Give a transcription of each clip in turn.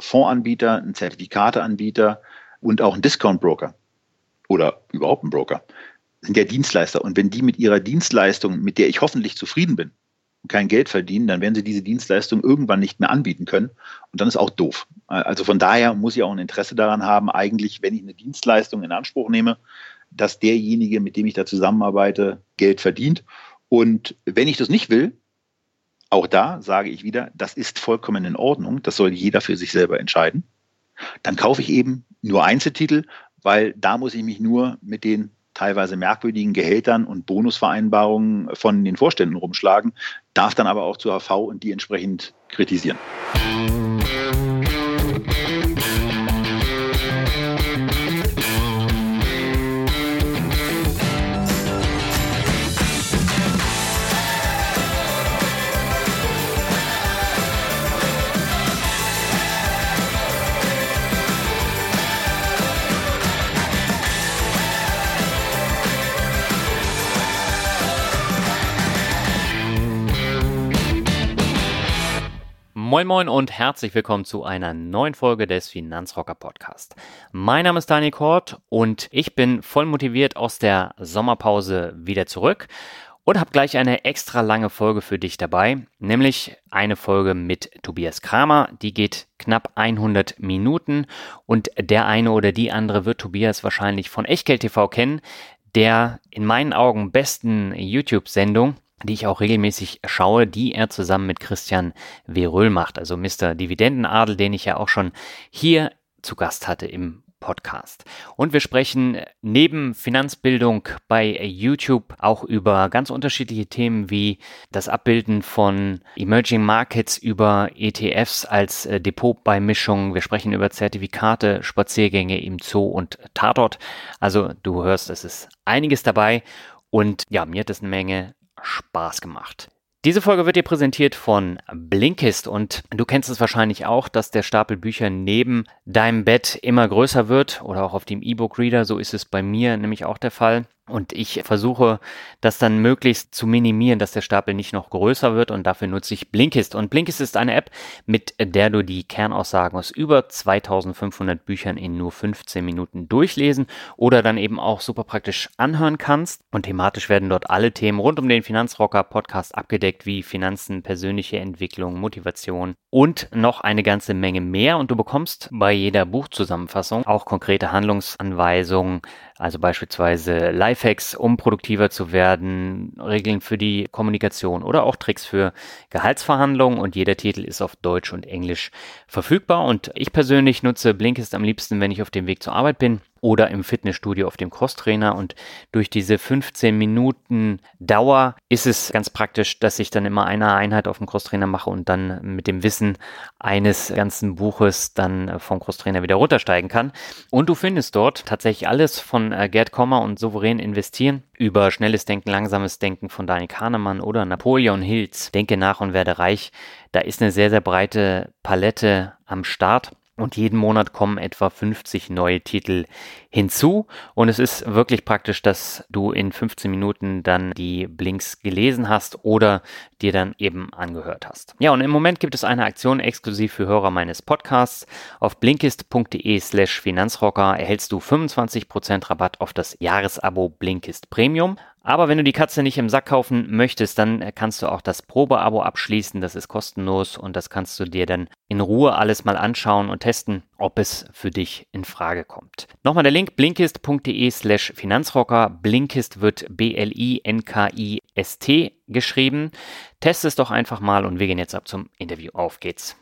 Fondsanbieter, ein Zertifikateanbieter und auch ein Discount-Broker oder überhaupt ein Broker sind ja Dienstleister. Und wenn die mit ihrer Dienstleistung, mit der ich hoffentlich zufrieden bin, kein Geld verdienen, dann werden sie diese Dienstleistung irgendwann nicht mehr anbieten können. Und dann ist auch doof. Also von daher muss ich auch ein Interesse daran haben, eigentlich, wenn ich eine Dienstleistung in Anspruch nehme, dass derjenige, mit dem ich da zusammenarbeite, Geld verdient. Und wenn ich das nicht will, auch da sage ich wieder, das ist vollkommen in Ordnung. Das soll jeder für sich selber entscheiden. Dann kaufe ich eben nur Einzeltitel, weil da muss ich mich nur mit den teilweise merkwürdigen Gehältern und Bonusvereinbarungen von den Vorständen rumschlagen, darf dann aber auch zur HV und die entsprechend kritisieren. Moin Moin und herzlich willkommen zu einer neuen Folge des Finanzrocker Podcast. Mein Name ist Daniel Kort und ich bin voll motiviert aus der Sommerpause wieder zurück und habe gleich eine extra lange Folge für dich dabei, nämlich eine Folge mit Tobias Kramer. Die geht knapp 100 Minuten und der eine oder die andere wird Tobias wahrscheinlich von Echtgeld TV kennen, der in meinen Augen besten YouTube-Sendung die ich auch regelmäßig schaue, die er zusammen mit Christian Veröhl macht, also Mr. Dividendenadel, den ich ja auch schon hier zu Gast hatte im Podcast. Und wir sprechen neben Finanzbildung bei YouTube auch über ganz unterschiedliche Themen wie das Abbilden von Emerging Markets über ETFs als äh, Depotbeimischung. Wir sprechen über Zertifikate, Spaziergänge im Zoo und Tatort. Also du hörst, es ist einiges dabei. Und ja, mir hat es eine Menge Spaß gemacht. Diese Folge wird dir präsentiert von Blinkist und du kennst es wahrscheinlich auch, dass der Stapel Bücher neben deinem Bett immer größer wird oder auch auf dem E-Book-Reader. So ist es bei mir nämlich auch der Fall. Und ich versuche das dann möglichst zu minimieren, dass der Stapel nicht noch größer wird und dafür nutze ich Blinkist. Und Blinkist ist eine App, mit der du die Kernaussagen aus über 2500 Büchern in nur 15 Minuten durchlesen oder dann eben auch super praktisch anhören kannst. Und thematisch werden dort alle Themen rund um den Finanzrocker Podcast abgedeckt, wie Finanzen, persönliche Entwicklung, Motivation und noch eine ganze Menge mehr. Und du bekommst bei jeder Buchzusammenfassung auch konkrete Handlungsanweisungen, also beispielsweise Lifehacks, um produktiver zu werden, Regeln für die Kommunikation oder auch Tricks für Gehaltsverhandlungen. Und jeder Titel ist auf Deutsch und Englisch verfügbar. Und ich persönlich nutze Blinkist am liebsten, wenn ich auf dem Weg zur Arbeit bin oder im Fitnessstudio auf dem Crosstrainer. Und durch diese 15 Minuten Dauer ist es ganz praktisch, dass ich dann immer eine Einheit auf dem Crosstrainer mache und dann mit dem Wissen eines ganzen Buches dann vom Crosstrainer wieder runtersteigen kann. Und du findest dort tatsächlich alles von äh, Gerd Kommer und souverän investieren über schnelles Denken, langsames Denken von Daniel Kahnemann oder Napoleon Hills. Denke nach und werde reich. Da ist eine sehr, sehr breite Palette am Start. Und jeden Monat kommen etwa 50 neue Titel hinzu. Und es ist wirklich praktisch, dass du in 15 Minuten dann die Blinks gelesen hast oder dir dann eben angehört hast. Ja, und im Moment gibt es eine Aktion exklusiv für Hörer meines Podcasts. Auf blinkist.de slash Finanzrocker erhältst du 25% Rabatt auf das Jahresabo Blinkist Premium. Aber wenn du die Katze nicht im Sack kaufen möchtest, dann kannst du auch das Probeabo abschließen. Das ist kostenlos und das kannst du dir dann in Ruhe alles mal anschauen und testen, ob es für dich in Frage kommt. Nochmal der Link blinkist.de slash Finanzrocker. Blinkist wird B-L-I-N-K-I-S-T geschrieben. Test es doch einfach mal und wir gehen jetzt ab zum Interview. Auf geht's.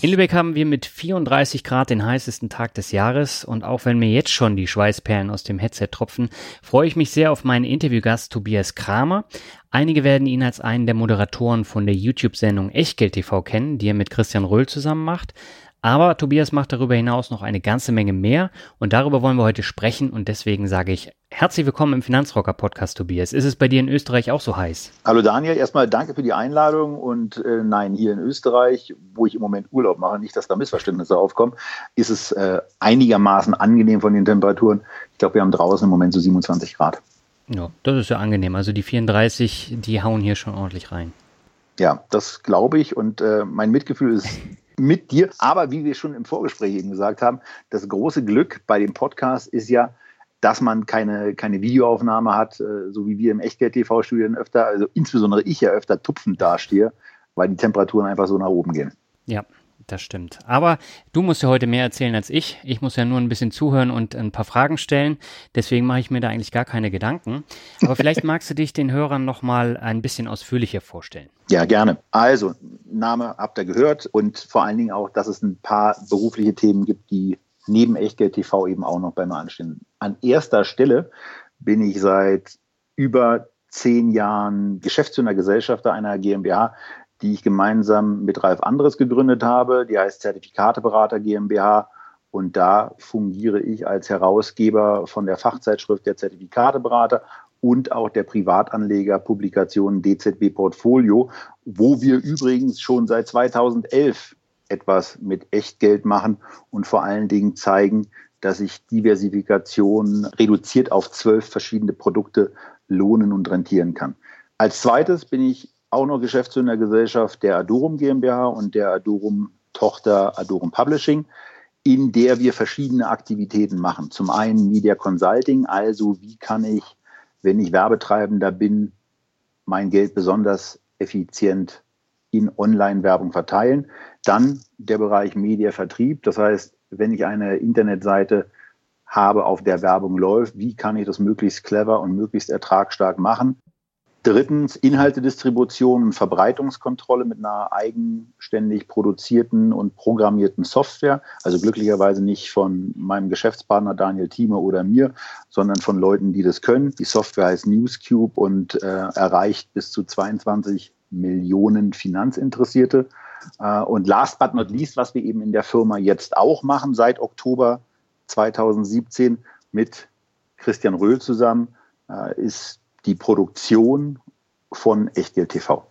In Lübeck haben wir mit 34 Grad den heißesten Tag des Jahres und auch wenn mir jetzt schon die Schweißperlen aus dem Headset tropfen, freue ich mich sehr auf meinen Interviewgast Tobias Kramer. Einige werden ihn als einen der Moderatoren von der YouTube-Sendung Echtgeld TV kennen, die er mit Christian Röhl zusammen macht. Aber Tobias macht darüber hinaus noch eine ganze Menge mehr und darüber wollen wir heute sprechen und deswegen sage ich herzlich willkommen im Finanzrocker Podcast, Tobias. Ist es bei dir in Österreich auch so heiß? Hallo Daniel, erstmal danke für die Einladung und äh, nein, hier in Österreich, wo ich im Moment Urlaub mache, nicht, dass da Missverständnisse aufkommen, ist es äh, einigermaßen angenehm von den Temperaturen. Ich glaube, wir haben draußen im Moment so 27 Grad. Ja, das ist ja angenehm. Also die 34, die hauen hier schon ordentlich rein. Ja, das glaube ich und äh, mein Mitgefühl ist mit dir. Aber wie wir schon im Vorgespräch eben gesagt haben, das große Glück bei dem Podcast ist ja, dass man keine, keine Videoaufnahme hat, äh, so wie wir im Echtgeld-TV-Studien öfter, also insbesondere ich ja öfter tupfend dastehe, weil die Temperaturen einfach so nach oben gehen. Ja, das stimmt. Aber du musst ja heute mehr erzählen als ich. Ich muss ja nur ein bisschen zuhören und ein paar Fragen stellen. Deswegen mache ich mir da eigentlich gar keine Gedanken. Aber vielleicht magst du dich den Hörern noch mal ein bisschen ausführlicher vorstellen. Ja, gerne. Also, Name habt ihr gehört und vor allen Dingen auch, dass es ein paar berufliche Themen gibt, die neben Echtgeld TV eben auch noch bei mir anstehen. An erster Stelle bin ich seit über zehn Jahren Geschäftsführer Gesellschafter einer GmbH, die ich gemeinsam mit Ralf Andres gegründet habe. Die heißt Zertifikateberater GmbH. Und da fungiere ich als Herausgeber von der Fachzeitschrift der Zertifikateberater und auch der Privatanlegerpublikation DZB Portfolio, wo wir übrigens schon seit 2011 etwas mit Echtgeld machen und vor allen Dingen zeigen, dass sich Diversifikation reduziert auf zwölf verschiedene Produkte lohnen und rentieren kann. Als zweites bin ich auch noch Geschäftsführer der Gesellschaft der Adurum GmbH und der Adurum Tochter Adurum Publishing, in der wir verschiedene Aktivitäten machen. Zum einen Media Consulting, also wie kann ich, wenn ich Werbetreibender bin, mein Geld besonders effizient in Online-Werbung verteilen. Dann der Bereich Media-Vertrieb, das heißt, wenn ich eine Internetseite habe, auf der Werbung läuft, wie kann ich das möglichst clever und möglichst ertragstark machen? Drittens Inhaltedistribution und Verbreitungskontrolle mit einer eigenständig produzierten und programmierten Software. Also glücklicherweise nicht von meinem Geschäftspartner Daniel Thieme oder mir, sondern von Leuten, die das können. Die Software heißt Newscube und äh, erreicht bis zu 22 Millionen Finanzinteressierte. Äh, und last but not least, was wir eben in der Firma jetzt auch machen seit Oktober 2017 mit Christian Röhl zusammen, äh, ist die Produktion von Echtgeld TV.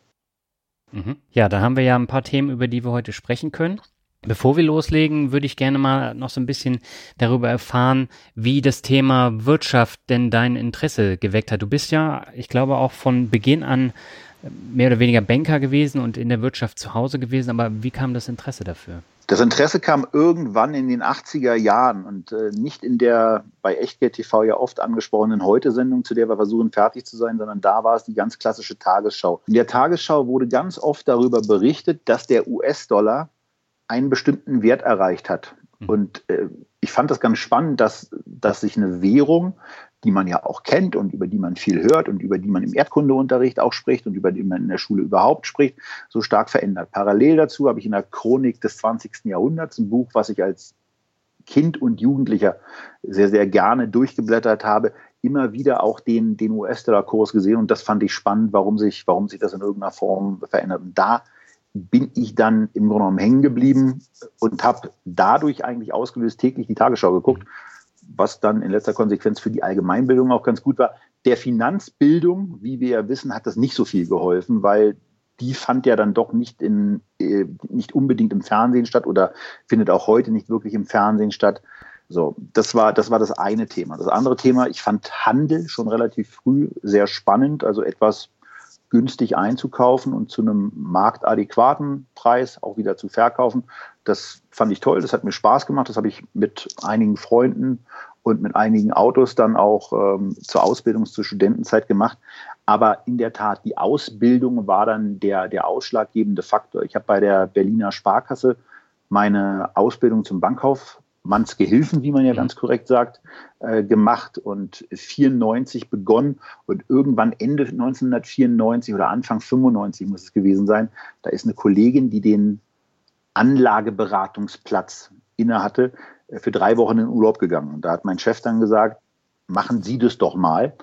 Mhm. Ja, da haben wir ja ein paar Themen, über die wir heute sprechen können. Bevor wir loslegen, würde ich gerne mal noch so ein bisschen darüber erfahren, wie das Thema Wirtschaft denn dein Interesse geweckt hat. Du bist ja, ich glaube, auch von Beginn an mehr oder weniger Banker gewesen und in der Wirtschaft zu Hause gewesen, aber wie kam das Interesse dafür? Das Interesse kam irgendwann in den 80er Jahren und äh, nicht in der bei Echtgeld TV ja oft angesprochenen Heute-Sendung, zu der wir versuchen fertig zu sein, sondern da war es die ganz klassische Tagesschau. In der Tagesschau wurde ganz oft darüber berichtet, dass der US-Dollar einen bestimmten Wert erreicht hat. Mhm. Und äh, ich fand das ganz spannend, dass, dass sich eine Währung die man ja auch kennt und über die man viel hört und über die man im Erdkundeunterricht auch spricht und über die man in der Schule überhaupt spricht, so stark verändert. Parallel dazu habe ich in der Chronik des 20. Jahrhunderts ein Buch, was ich als Kind und Jugendlicher sehr, sehr gerne durchgeblättert habe, immer wieder auch den, den US-Dollar-Kurs gesehen und das fand ich spannend, warum sich, warum sich das in irgendeiner Form verändert. Und da bin ich dann im Grunde genommen hängen geblieben und habe dadurch eigentlich ausgelöst täglich die Tagesschau geguckt was dann in letzter Konsequenz für die Allgemeinbildung auch ganz gut war. Der Finanzbildung, wie wir ja wissen, hat das nicht so viel geholfen, weil die fand ja dann doch nicht in, äh, nicht unbedingt im Fernsehen statt oder findet auch heute nicht wirklich im Fernsehen statt. So, das war, das war das eine Thema. Das andere Thema, ich fand Handel schon relativ früh sehr spannend, also etwas günstig einzukaufen und zu einem marktadäquaten Preis auch wieder zu verkaufen. Das fand ich toll, das hat mir Spaß gemacht. Das habe ich mit einigen Freunden und mit einigen Autos dann auch ähm, zur Ausbildung, zur Studentenzeit gemacht. Aber in der Tat, die Ausbildung war dann der, der ausschlaggebende Faktor. Ich habe bei der Berliner Sparkasse meine Ausbildung zum Bankkauf Mannsgehilfen, wie man ja mhm. ganz korrekt sagt, äh, gemacht und 94 begonnen und irgendwann Ende 1994 oder Anfang 95 muss es gewesen sein, da ist eine Kollegin, die den Anlageberatungsplatz innehatte, äh, für drei Wochen in Urlaub gegangen. Und da hat mein Chef dann gesagt, machen Sie das doch mal.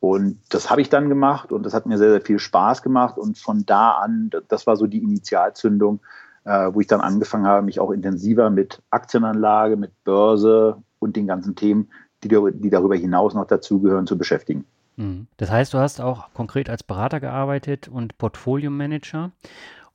Und das habe ich dann gemacht und das hat mir sehr, sehr viel Spaß gemacht. Und von da an, das war so die Initialzündung, äh, wo ich dann angefangen habe, mich auch intensiver mit Aktienanlage, mit Börse und den ganzen Themen, die, die darüber hinaus noch dazugehören, zu beschäftigen. Mhm. Das heißt, du hast auch konkret als Berater gearbeitet und Portfolio Manager.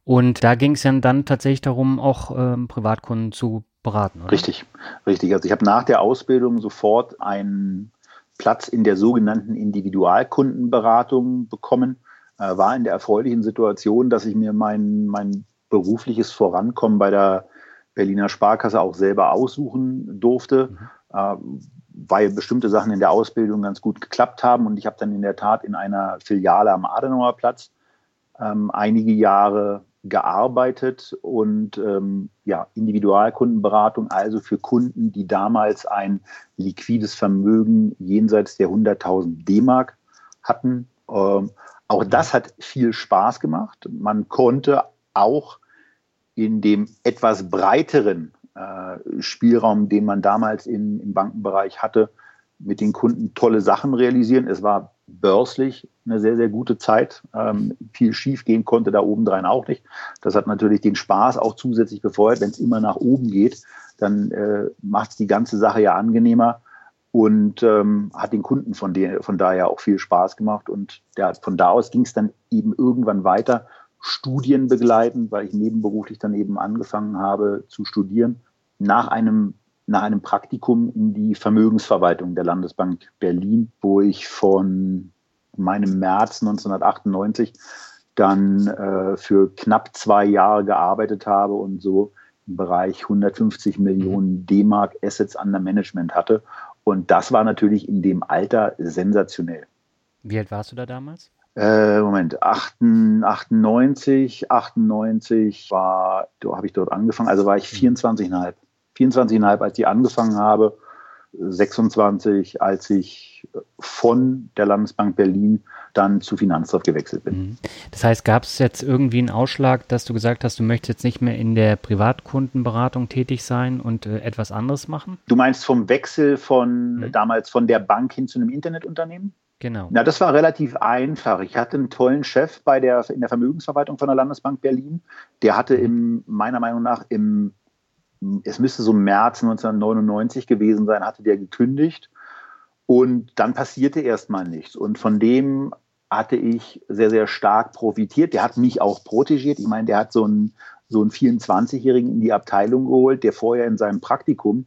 Und da ging es ja dann tatsächlich darum, auch ähm, Privatkunden zu beraten, oder? Richtig, richtig. Also ich habe nach der Ausbildung sofort einen Platz in der sogenannten Individualkundenberatung bekommen. Äh, war in der erfreulichen Situation, dass ich mir mein, mein berufliches Vorankommen bei der Berliner Sparkasse auch selber aussuchen durfte, mhm. äh, weil bestimmte Sachen in der Ausbildung ganz gut geklappt haben. Und ich habe dann in der Tat in einer Filiale am Adenauer Platz ähm, einige Jahre gearbeitet und ähm, ja, Individualkundenberatung, also für Kunden, die damals ein liquides Vermögen jenseits der 100.000 D-Mark hatten. Ähm, auch das hat viel Spaß gemacht. Man konnte auch in dem etwas breiteren äh, Spielraum, den man damals im Bankenbereich hatte, mit den Kunden tolle Sachen realisieren. Es war börslich eine sehr, sehr gute Zeit. Ähm, viel schief gehen konnte da obendrein auch nicht. Das hat natürlich den Spaß auch zusätzlich befeuert. Wenn es immer nach oben geht, dann äh, macht es die ganze Sache ja angenehmer und ähm, hat den Kunden von, der, von daher auch viel Spaß gemacht. Und ja, von da aus ging es dann eben irgendwann weiter, Studien begleiten, weil ich nebenberuflich dann eben angefangen habe zu studieren. Nach einem nach einem Praktikum in die Vermögensverwaltung der Landesbank Berlin, wo ich von meinem März 1998 dann äh, für knapp zwei Jahre gearbeitet habe und so im Bereich 150 Millionen D-Mark Assets under Management hatte. Und das war natürlich in dem Alter sensationell. Wie alt warst du da damals? Äh, Moment, 98, 98 war, habe ich dort angefangen, also war ich 24,5. 24,5, als ich angefangen habe, 26, als ich von der Landesbank Berlin dann zu Finanzhof gewechselt bin. Mhm. Das heißt, gab es jetzt irgendwie einen Ausschlag, dass du gesagt hast, du möchtest jetzt nicht mehr in der Privatkundenberatung tätig sein und äh, etwas anderes machen? Du meinst vom Wechsel von mhm. damals von der Bank hin zu einem Internetunternehmen? Genau. Na, das war relativ einfach. Ich hatte einen tollen Chef bei der, in der Vermögensverwaltung von der Landesbank Berlin. Der hatte mhm. im, meiner Meinung nach im es müsste so März 1999 gewesen sein, hatte der gekündigt. Und dann passierte erstmal nichts. Und von dem hatte ich sehr, sehr stark profitiert. Der hat mich auch protegiert. Ich meine, der hat so einen, so einen 24-Jährigen in die Abteilung geholt, der vorher in seinem Praktikum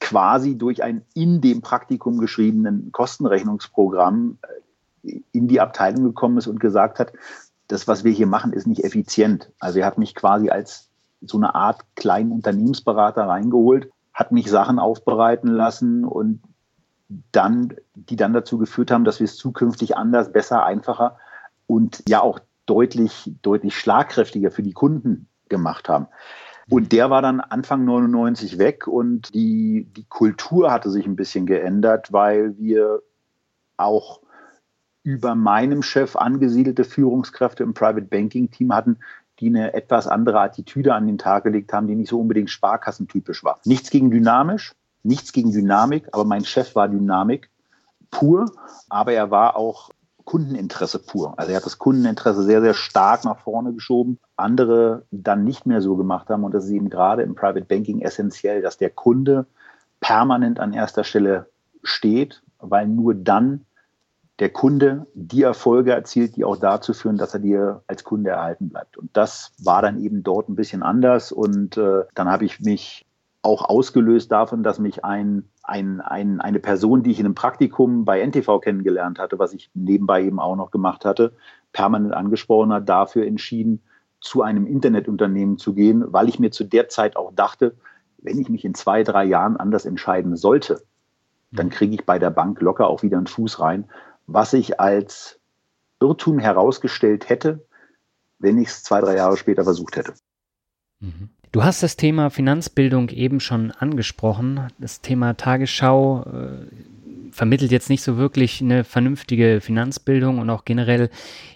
quasi durch ein in dem Praktikum geschriebenen Kostenrechnungsprogramm äh, in die Abteilung gekommen ist und gesagt hat, das, was wir hier machen, ist nicht effizient. Also er hat mich quasi als so eine Art kleinen Unternehmensberater reingeholt, hat mich Sachen aufbereiten lassen und dann, die dann dazu geführt haben, dass wir es zukünftig anders, besser, einfacher und ja auch deutlich, deutlich schlagkräftiger für die Kunden gemacht haben. Und der war dann Anfang 99 weg und die, die Kultur hatte sich ein bisschen geändert, weil wir auch über meinem Chef angesiedelte Führungskräfte im Private Banking Team hatten, die eine etwas andere Attitüde an den Tag gelegt haben, die nicht so unbedingt sparkassentypisch war. Nichts gegen dynamisch, nichts gegen Dynamik, aber mein Chef war Dynamik pur, aber er war auch Kundeninteresse pur. Also er hat das Kundeninteresse sehr, sehr stark nach vorne geschoben. Andere dann nicht mehr so gemacht haben. Und das ist eben gerade im Private Banking essentiell, dass der Kunde permanent an erster Stelle steht, weil nur dann der Kunde die Erfolge erzielt, die auch dazu führen, dass er dir als Kunde erhalten bleibt. Und das war dann eben dort ein bisschen anders. Und äh, dann habe ich mich auch ausgelöst davon, dass mich ein, ein, ein, eine Person, die ich in einem Praktikum bei NTV kennengelernt hatte, was ich nebenbei eben auch noch gemacht hatte, permanent angesprochen hat, dafür entschieden, zu einem Internetunternehmen zu gehen, weil ich mir zu der Zeit auch dachte, wenn ich mich in zwei, drei Jahren anders entscheiden sollte, dann mhm. kriege ich bei der Bank locker auch wieder einen Fuß rein was ich als Irrtum herausgestellt hätte, wenn ich es zwei, drei Jahre später versucht hätte. Mhm. Du hast das Thema Finanzbildung eben schon angesprochen. Das Thema Tagesschau äh, vermittelt jetzt nicht so wirklich eine vernünftige Finanzbildung und auch generell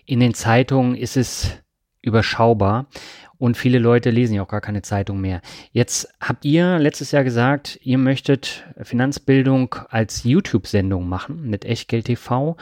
in den Zeitungen ist es überschaubar. Und viele Leute lesen ja auch gar keine Zeitung mehr. Jetzt habt ihr letztes Jahr gesagt, ihr möchtet Finanzbildung als YouTube-Sendung machen mit Echtgeld TV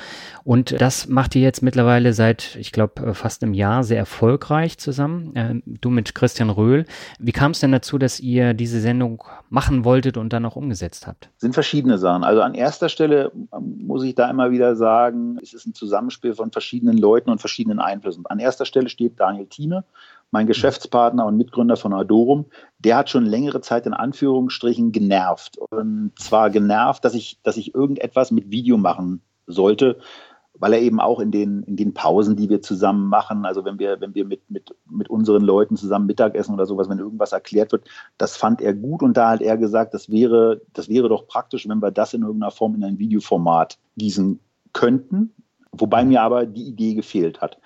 und das macht ihr jetzt mittlerweile seit, ich glaube, fast einem Jahr sehr erfolgreich zusammen. Äh, du mit Christian Röhl. Wie kam es denn dazu, dass ihr diese Sendung machen wolltet und dann auch umgesetzt habt? Sind verschiedene Sachen. Also an erster Stelle muss ich da immer wieder sagen, es ist ein Zusammenspiel von verschiedenen Leuten und verschiedenen Einflüssen. An erster Stelle steht Daniel Thieme, mein Geschäftspartner und Mitgründer von Adorum, der hat schon längere Zeit in Anführungsstrichen genervt. Und zwar genervt, dass ich, dass ich irgendetwas mit Video machen sollte, weil er eben auch in den, in den Pausen, die wir zusammen machen, also wenn wir, wenn wir mit, mit, mit unseren Leuten zusammen Mittagessen oder sowas, wenn irgendwas erklärt wird, das fand er gut. Und da hat er gesagt, das wäre, das wäre doch praktisch, wenn wir das in irgendeiner Form in ein Videoformat gießen könnten, wobei mir aber die Idee gefehlt hat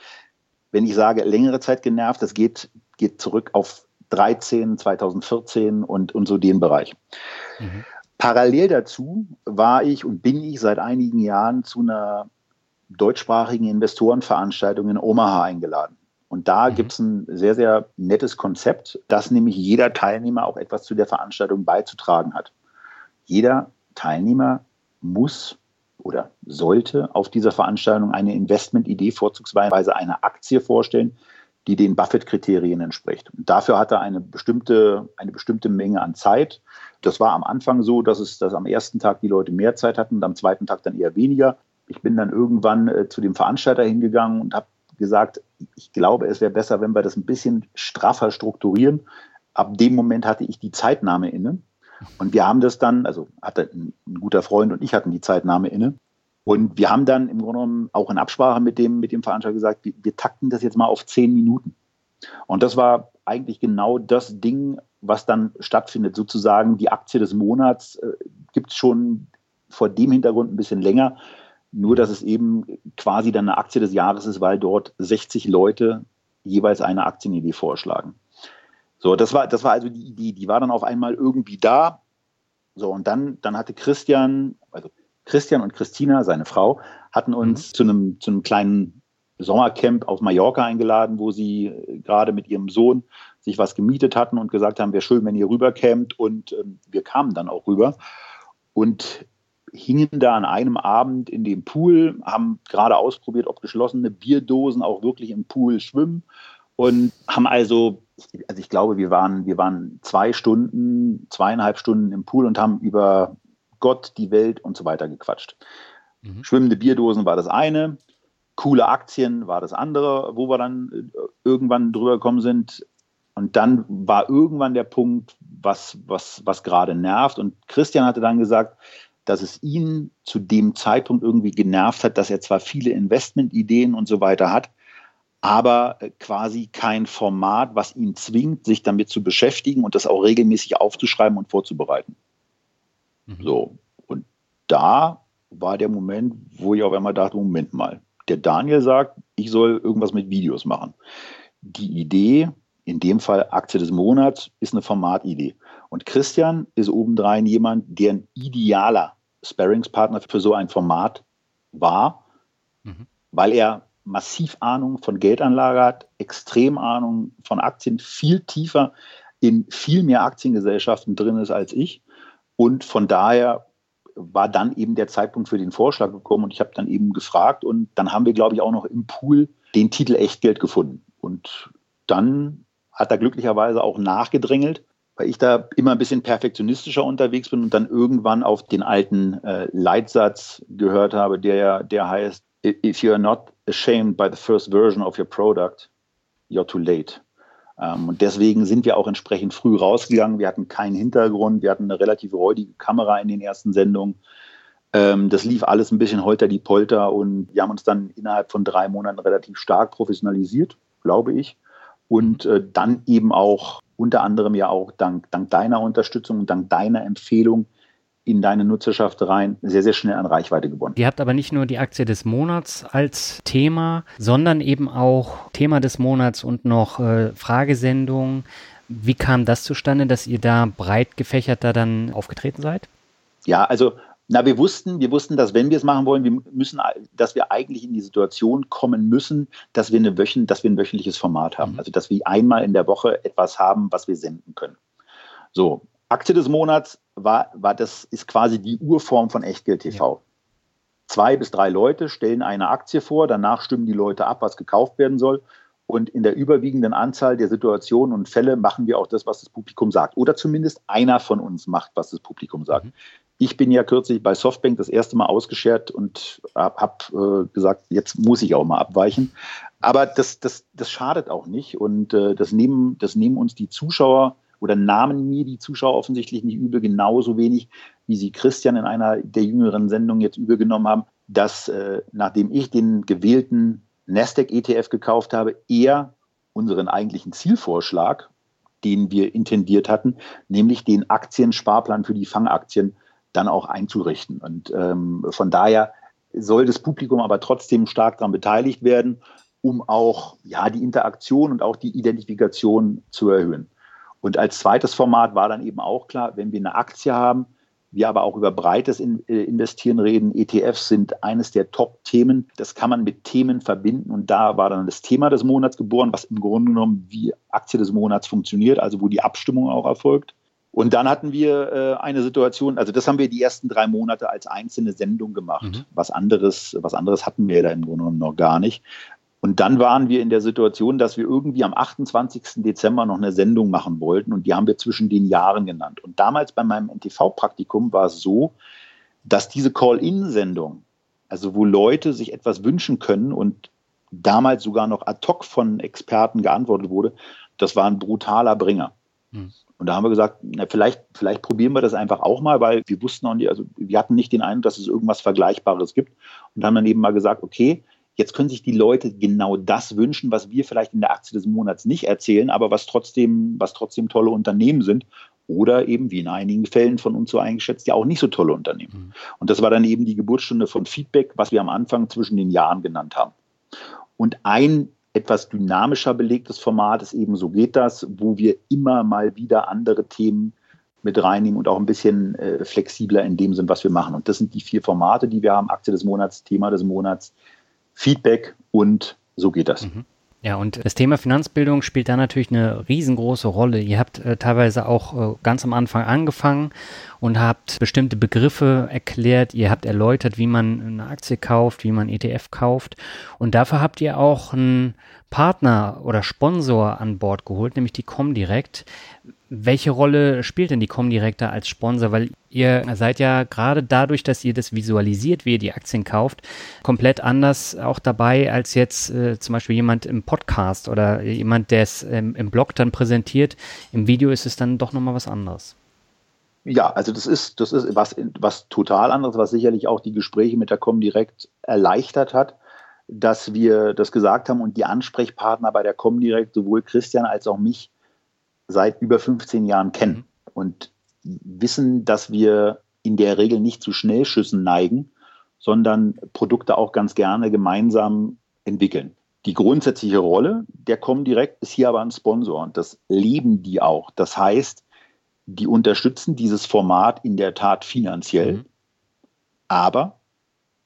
wenn ich sage längere Zeit genervt, das geht, geht zurück auf 13, 2014 und, und so den Bereich. Mhm. Parallel dazu war ich und bin ich seit einigen Jahren zu einer deutschsprachigen Investorenveranstaltung in Omaha eingeladen. Und da mhm. gibt es ein sehr, sehr nettes Konzept, dass nämlich jeder Teilnehmer auch etwas zu der Veranstaltung beizutragen hat. Jeder Teilnehmer muss oder sollte auf dieser Veranstaltung eine Investmentidee, vorzugsweise eine Aktie vorstellen, die den Buffett-Kriterien entspricht. Und dafür hat er eine bestimmte, eine bestimmte Menge an Zeit. Das war am Anfang so, dass es dass am ersten Tag die Leute mehr Zeit hatten und am zweiten Tag dann eher weniger. Ich bin dann irgendwann äh, zu dem Veranstalter hingegangen und habe gesagt, ich glaube, es wäre besser, wenn wir das ein bisschen straffer strukturieren. Ab dem Moment hatte ich die Zeitnahme inne und wir haben das dann, also hatte ein, guter Freund und ich hatten die Zeitnahme inne. Und wir haben dann im Grunde genommen auch in Absprache mit dem, mit dem Veranstalter gesagt, wir, wir takten das jetzt mal auf zehn Minuten. Und das war eigentlich genau das Ding, was dann stattfindet. Sozusagen die Aktie des Monats äh, gibt es schon vor dem Hintergrund ein bisschen länger. Nur, dass es eben quasi dann eine Aktie des Jahres ist, weil dort 60 Leute jeweils eine Aktienidee vorschlagen. So, das war, das war also die Idee, die war dann auf einmal irgendwie da. So, und dann, dann hatte Christian, also Christian und Christina, seine Frau, hatten uns mhm. zu, einem, zu einem kleinen Sommercamp auf Mallorca eingeladen, wo sie äh, gerade mit ihrem Sohn sich was gemietet hatten und gesagt haben, wäre schön, wenn ihr rüberkämt. Und ähm, wir kamen dann auch rüber und hingen da an einem Abend in dem Pool, haben gerade ausprobiert, ob geschlossene Bierdosen auch wirklich im Pool schwimmen und haben also also ich glaube, wir waren, wir waren zwei Stunden, zweieinhalb Stunden im Pool und haben über Gott, die Welt und so weiter gequatscht. Mhm. Schwimmende Bierdosen war das eine, coole Aktien war das andere, wo wir dann äh, irgendwann drüber gekommen sind. Und dann war irgendwann der Punkt, was, was, was gerade nervt. Und Christian hatte dann gesagt, dass es ihn zu dem Zeitpunkt irgendwie genervt hat, dass er zwar viele Investmentideen und so weiter hat, aber äh, quasi kein Format, was ihn zwingt, sich damit zu beschäftigen und das auch regelmäßig aufzuschreiben und vorzubereiten. Mhm. So. Und da war der Moment, wo ich auf einmal dachte, Moment mal, der Daniel sagt, ich soll irgendwas mit Videos machen. Die Idee, in dem Fall Aktie des Monats, ist eine Formatidee. Und Christian ist obendrein jemand, der ein idealer Sparringspartner für so ein Format war, mhm. weil er massiv Ahnung von Geldanlage hat, extrem Ahnung von Aktien, viel tiefer in viel mehr Aktiengesellschaften drin ist als ich. Und von daher war dann eben der Zeitpunkt für den Vorschlag gekommen und ich habe dann eben gefragt und dann haben wir, glaube ich, auch noch im Pool den Titel Echtgeld gefunden. Und dann hat er glücklicherweise auch nachgedrängelt, weil ich da immer ein bisschen perfektionistischer unterwegs bin und dann irgendwann auf den alten äh, Leitsatz gehört habe, der, der heißt, if you are not ashamed by the first version of your product, you're too late. Ähm, und deswegen sind wir auch entsprechend früh rausgegangen. Wir hatten keinen Hintergrund, wir hatten eine relativ räudige Kamera in den ersten Sendungen. Ähm, das lief alles ein bisschen holter die Polter und wir haben uns dann innerhalb von drei Monaten relativ stark professionalisiert, glaube ich. Und äh, dann eben auch unter anderem ja auch dank, dank deiner Unterstützung und dank deiner Empfehlung in deine Nutzerschaft rein sehr, sehr schnell an Reichweite gewonnen. Ihr habt aber nicht nur die Aktie des Monats als Thema, sondern eben auch Thema des Monats und noch äh, Fragesendungen. Wie kam das zustande, dass ihr da breit gefächerter dann aufgetreten seid? Ja, also Na, wir wussten, wir wussten, dass wenn wir es machen wollen, wir müssen, dass wir eigentlich in die Situation kommen müssen, dass wir, eine Wöchen, dass wir ein wöchentliches Format haben. Mhm. Also dass wir einmal in der Woche etwas haben, was wir senden können. So, Aktie des Monats war, war das, ist quasi die Urform von Echtgeld TV. Ja. Zwei bis drei Leute stellen eine Aktie vor, danach stimmen die Leute ab, was gekauft werden soll. Und in der überwiegenden Anzahl der Situationen und Fälle machen wir auch das, was das Publikum sagt. Oder zumindest einer von uns macht, was das Publikum sagt. Mhm. Ich bin ja kürzlich bei Softbank das erste Mal ausgeschert und habe hab, äh, gesagt, jetzt muss ich auch mal abweichen. Aber das, das, das schadet auch nicht. Und äh, das, nehmen, das nehmen uns die Zuschauer oder nahmen mir die Zuschauer offensichtlich nicht übel, genauso wenig, wie sie Christian in einer der jüngeren Sendungen jetzt übel genommen haben, dass äh, nachdem ich den gewählten Nasdaq ETF gekauft habe, eher unseren eigentlichen Zielvorschlag, den wir intendiert hatten, nämlich den Aktiensparplan für die Fangaktien dann auch einzurichten. Und ähm, von daher soll das Publikum aber trotzdem stark daran beteiligt werden, um auch ja, die Interaktion und auch die Identifikation zu erhöhen. Und als zweites Format war dann eben auch klar, wenn wir eine Aktie haben, wir aber auch über breites äh, Investieren reden. ETFs sind eines der Top-Themen. Das kann man mit Themen verbinden. Und da war dann das Thema des Monats geboren, was im Grunde genommen wie Aktie des Monats funktioniert, also wo die Abstimmung auch erfolgt. Und dann hatten wir äh, eine Situation, also das haben wir die ersten drei Monate als einzelne Sendung gemacht. Mhm. Was anderes, was anderes hatten wir da im Grunde genommen noch gar nicht. Und dann waren wir in der Situation, dass wir irgendwie am 28. Dezember noch eine Sendung machen wollten und die haben wir zwischen den Jahren genannt. Und damals bei meinem NTV-Praktikum war es so, dass diese Call-In-Sendung, also wo Leute sich etwas wünschen können und damals sogar noch ad hoc von Experten geantwortet wurde, das war ein brutaler Bringer. Hm. Und da haben wir gesagt, na, vielleicht, vielleicht probieren wir das einfach auch mal, weil wir wussten auch nicht, also wir hatten nicht den Eindruck, dass es irgendwas Vergleichbares gibt. Und haben dann eben mal gesagt, okay, Jetzt können sich die Leute genau das wünschen, was wir vielleicht in der Aktie des Monats nicht erzählen, aber was trotzdem, was trotzdem tolle Unternehmen sind. Oder eben, wie in einigen Fällen von uns so eingeschätzt, ja auch nicht so tolle Unternehmen. Mhm. Und das war dann eben die Geburtsstunde von Feedback, was wir am Anfang zwischen den Jahren genannt haben. Und ein etwas dynamischer belegtes Format ist eben, so geht das, wo wir immer mal wieder andere Themen mit reinnehmen und auch ein bisschen äh, flexibler in dem Sinn, was wir machen. Und das sind die vier Formate, die wir haben. Aktie des Monats, Thema des Monats, Feedback und so geht das. Mhm. Ja, und das Thema Finanzbildung spielt da natürlich eine riesengroße Rolle. Ihr habt äh, teilweise auch äh, ganz am Anfang angefangen und habt bestimmte Begriffe erklärt. Ihr habt erläutert, wie man eine Aktie kauft, wie man ETF kauft. Und dafür habt ihr auch einen Partner oder Sponsor an Bord geholt, nämlich die Comdirect. Welche Rolle spielt denn die Comdirect da als Sponsor? Weil ihr seid ja gerade dadurch, dass ihr das visualisiert, wie ihr die Aktien kauft, komplett anders auch dabei als jetzt äh, zum Beispiel jemand im Podcast oder jemand, der es ähm, im Blog dann präsentiert. Im Video ist es dann doch nochmal was anderes. Ja, also das ist, das ist was, was total anderes, was sicherlich auch die Gespräche mit der Comdirect erleichtert hat, dass wir das gesagt haben und die Ansprechpartner bei der Comdirect, sowohl Christian als auch mich, seit über 15 Jahren kennen mhm. und wissen, dass wir in der Regel nicht zu Schnellschüssen neigen, sondern Produkte auch ganz gerne gemeinsam entwickeln. Die grundsätzliche Rolle der Comdirect ist hier aber ein Sponsor und das leben die auch. Das heißt, die unterstützen dieses Format in der Tat finanziell, mhm. aber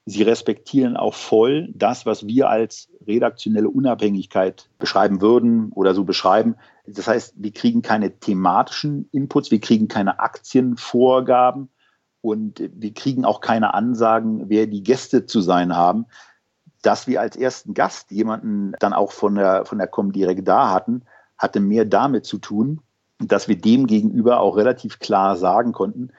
sie respektieren auch voll das, was wir als redaktionelle Unabhängigkeit beschreiben würden oder so beschreiben. Das heißt, wir kriegen keine thematischen Inputs, wir kriegen keine Aktienvorgaben und wir kriegen auch keine Ansagen, wer die Gäste zu sein haben. Dass wir als ersten Gast jemanden dann auch von der, von der Comdirect da hatten, hatte mehr damit zu tun, dass wir dem gegenüber auch relativ klar sagen konnten,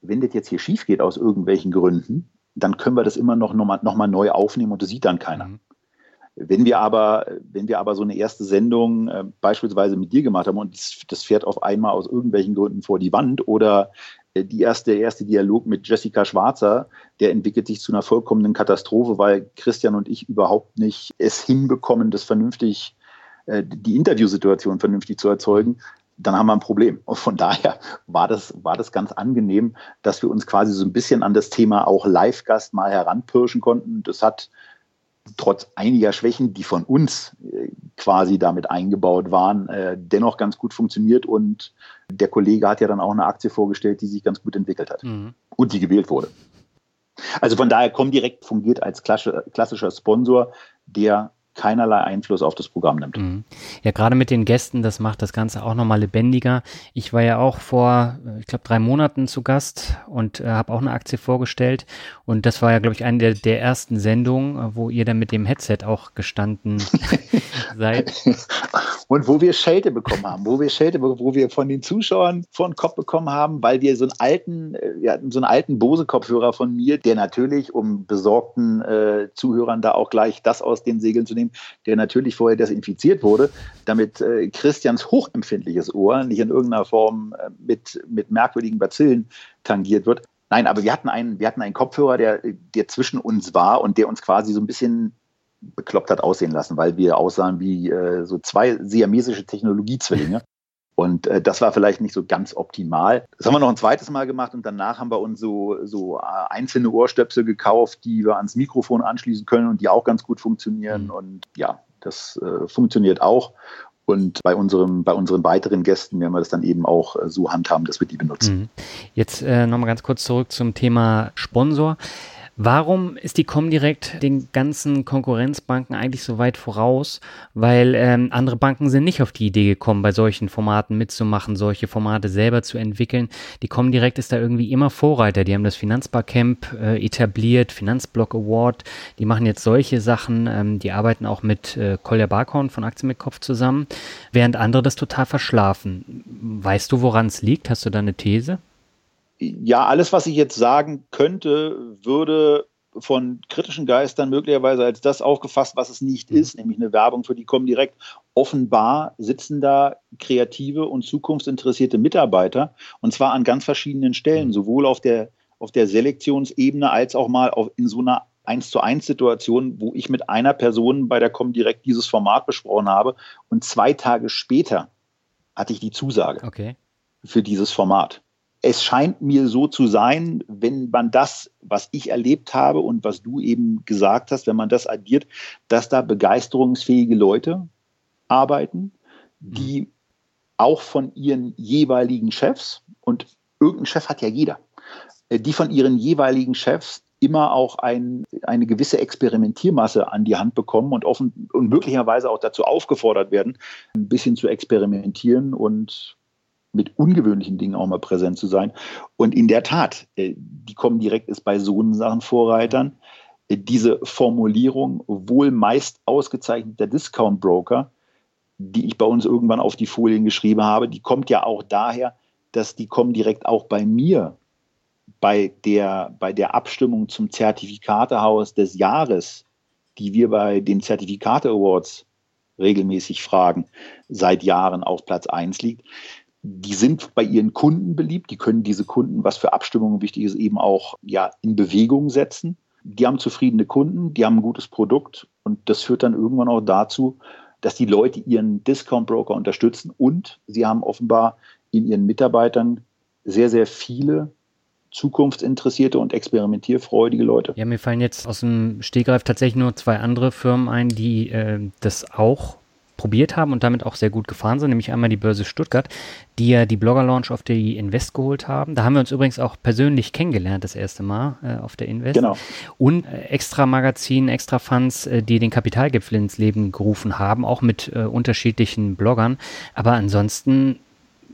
wenn das jetzt hier schief geht aus irgendwelchen Gründen, dann können wir das immer noch, noch, mal, noch mal neu aufnehmen und das sieht dann keiner. Mhm. Wenn wir aber, wenn wir aber so eine erste Sendung äh, beispielsweise mit dir gemacht haben und das, das, fährt auf einmal aus irgendwelchen Gründen vor die Wand oder äh, die erste, der erste Dialog mit Jessica Schwarzer, der entwickelt sich zu einer vollkommenen Katastrophe, weil Christian und ich überhaupt nicht es hinbekommen, das vernünftig, äh, die Interviewsituation vernünftig zu erzeugen, dann haben wir ein Problem. Und von daher war das, war das ganz angenehm, dass wir uns quasi so ein bisschen an das Thema auch Live-Gast mal heranpirschen konnten. Das hat trotz einiger Schwächen, die von uns äh, quasi damit eingebaut waren, äh, dennoch ganz gut funktioniert. Und der Kollege hat ja dann auch eine Aktie vorgestellt, die sich ganz gut entwickelt hat mhm. und die gewählt wurde. Also von daher Comdirect fungiert als klassischer Sponsor, der keinerlei Einfluss auf das Programm nimmt. Mhm. Ja, gerade mit den Gästen, das macht das Ganze auch nochmal lebendiger. Ich war ja auch vor, äh, ich glaube, drei Monaten zu Gast und äh, habe auch eine Aktie vorgestellt. Und das war ja, glaube ich, eine der, der ersten Sendungen, äh, wo ihr dann mit dem Headset auch gestanden seid. Und wo wir Schelte bekommen haben, wo wir Schelte, wo wir von den Zuschauern vor den Kopf bekommen haben, weil wir so einen alten, äh, wir hatten so einen alten Bose-Kopfhörer von mir, der natürlich, um besorgten äh, Zuhörern da auch gleich das aus den Segeln zu nehmen, nehmen, der natürlich vorher desinfiziert wurde, damit äh, Christians hochempfindliches Ohr nicht in irgendeiner Form äh, mit, mit merkwürdigen Bazillen tangiert wird. Nein, aber wir hatten einen, wir hatten einen Kopfhörer, der, der zwischen uns war und der uns quasi so ein bisschen bekloppt hat aussehen lassen, weil wir aussahen wie äh, so zwei siamesische Technologiezwillinge. Und äh, das war vielleicht nicht so ganz optimal. Das haben wir noch ein zweites Mal gemacht und danach haben wir uns so, so äh, einzelne Ohrstöpsel gekauft, die wir ans Mikrofon anschließen können und die auch ganz gut funktionieren. Mhm. Und ja, das äh, funktioniert auch. Und bei, unserem, bei unseren weiteren Gästen werden wir das dann eben auch äh, so handhaben, dass wir die benutzen. Mhm. Jetzt äh, nochmal ganz kurz zurück zum Thema Sponsor. Warum ist die Comdirect den ganzen Konkurrenzbanken eigentlich so weit voraus? Weil ähm, andere Banken sind nicht auf die Idee gekommen, bei solchen Formaten mitzumachen, solche Formate selber zu entwickeln. Die Comdirect ist da irgendwie immer Vorreiter. Die haben das Finanzbarcamp äh, etabliert, Finanzblock Award. Die machen jetzt solche Sachen. Ähm, die arbeiten auch mit äh, Kolja Barkhorn von Aktien mit Kopf zusammen, während andere das total verschlafen. Weißt du, woran es liegt? Hast du da eine These? Ja, alles, was ich jetzt sagen könnte, würde von kritischen Geistern möglicherweise als das aufgefasst, was es nicht mhm. ist, nämlich eine Werbung für die Comdirect. Offenbar sitzen da kreative und zukunftsinteressierte Mitarbeiter und zwar an ganz verschiedenen Stellen, mhm. sowohl auf der, auf der Selektionsebene als auch mal auf, in so einer 1 zu 1 Situation, wo ich mit einer Person bei der Comdirect dieses Format besprochen habe und zwei Tage später hatte ich die Zusage okay. für dieses Format es scheint mir so zu sein, wenn man das, was ich erlebt habe und was du eben gesagt hast, wenn man das addiert, dass da begeisterungsfähige Leute arbeiten, die mhm. auch von ihren jeweiligen Chefs, und irgendein Chef hat ja jeder, äh, die von ihren jeweiligen Chefs immer auch ein, eine gewisse Experimentiermasse an die Hand bekommen und, offen, und möglicherweise auch dazu aufgefordert werden, ein bisschen zu experimentieren und mit ungewöhnlichen Dingen auch mal präsent zu sein. Und in der Tat, äh, die kommen direkt ist bei so Sachen Vorreitern. Äh, diese Formulierung wohl meist ausgezeichneter Discount Broker, die ich bei uns irgendwann auf die Folien geschrieben habe, die kommt ja auch daher, dass die kommen direkt auch bei mir bei der, bei der Abstimmung zum Zertifikatehaus des Jahres, die wir bei den Zertifikate Awards regelmäßig fragen, seit Jahren auf Platz 1 liegt die sind bei ihren Kunden beliebt, die können diese Kunden, was für Abstimmungen wichtig ist, eben auch ja, in Bewegung setzen. Die haben zufriedene Kunden, die haben ein gutes Produkt und das führt dann irgendwann auch dazu, dass die Leute ihren Discount-Broker unterstützen und sie haben offenbar in ihren Mitarbeitern sehr, sehr viele zukunftsinteressierte und experimentierfreudige Leute. Ja, mir fallen jetzt aus dem Stegreif tatsächlich nur zwei andere Firmen ein, die äh, das auch probiert haben und damit auch sehr gut gefahren sind, nämlich einmal die Börse Stuttgart, die ja die Blogger-Launch auf der Invest geholt haben. Da haben wir uns übrigens auch persönlich kennengelernt, das erste Mal äh, auf der Invest. Genau. Und äh, extra Magazin, extra Funds, äh, die den Kapitalgipfel ins Leben gerufen haben, auch mit äh, unterschiedlichen Bloggern. Aber ansonsten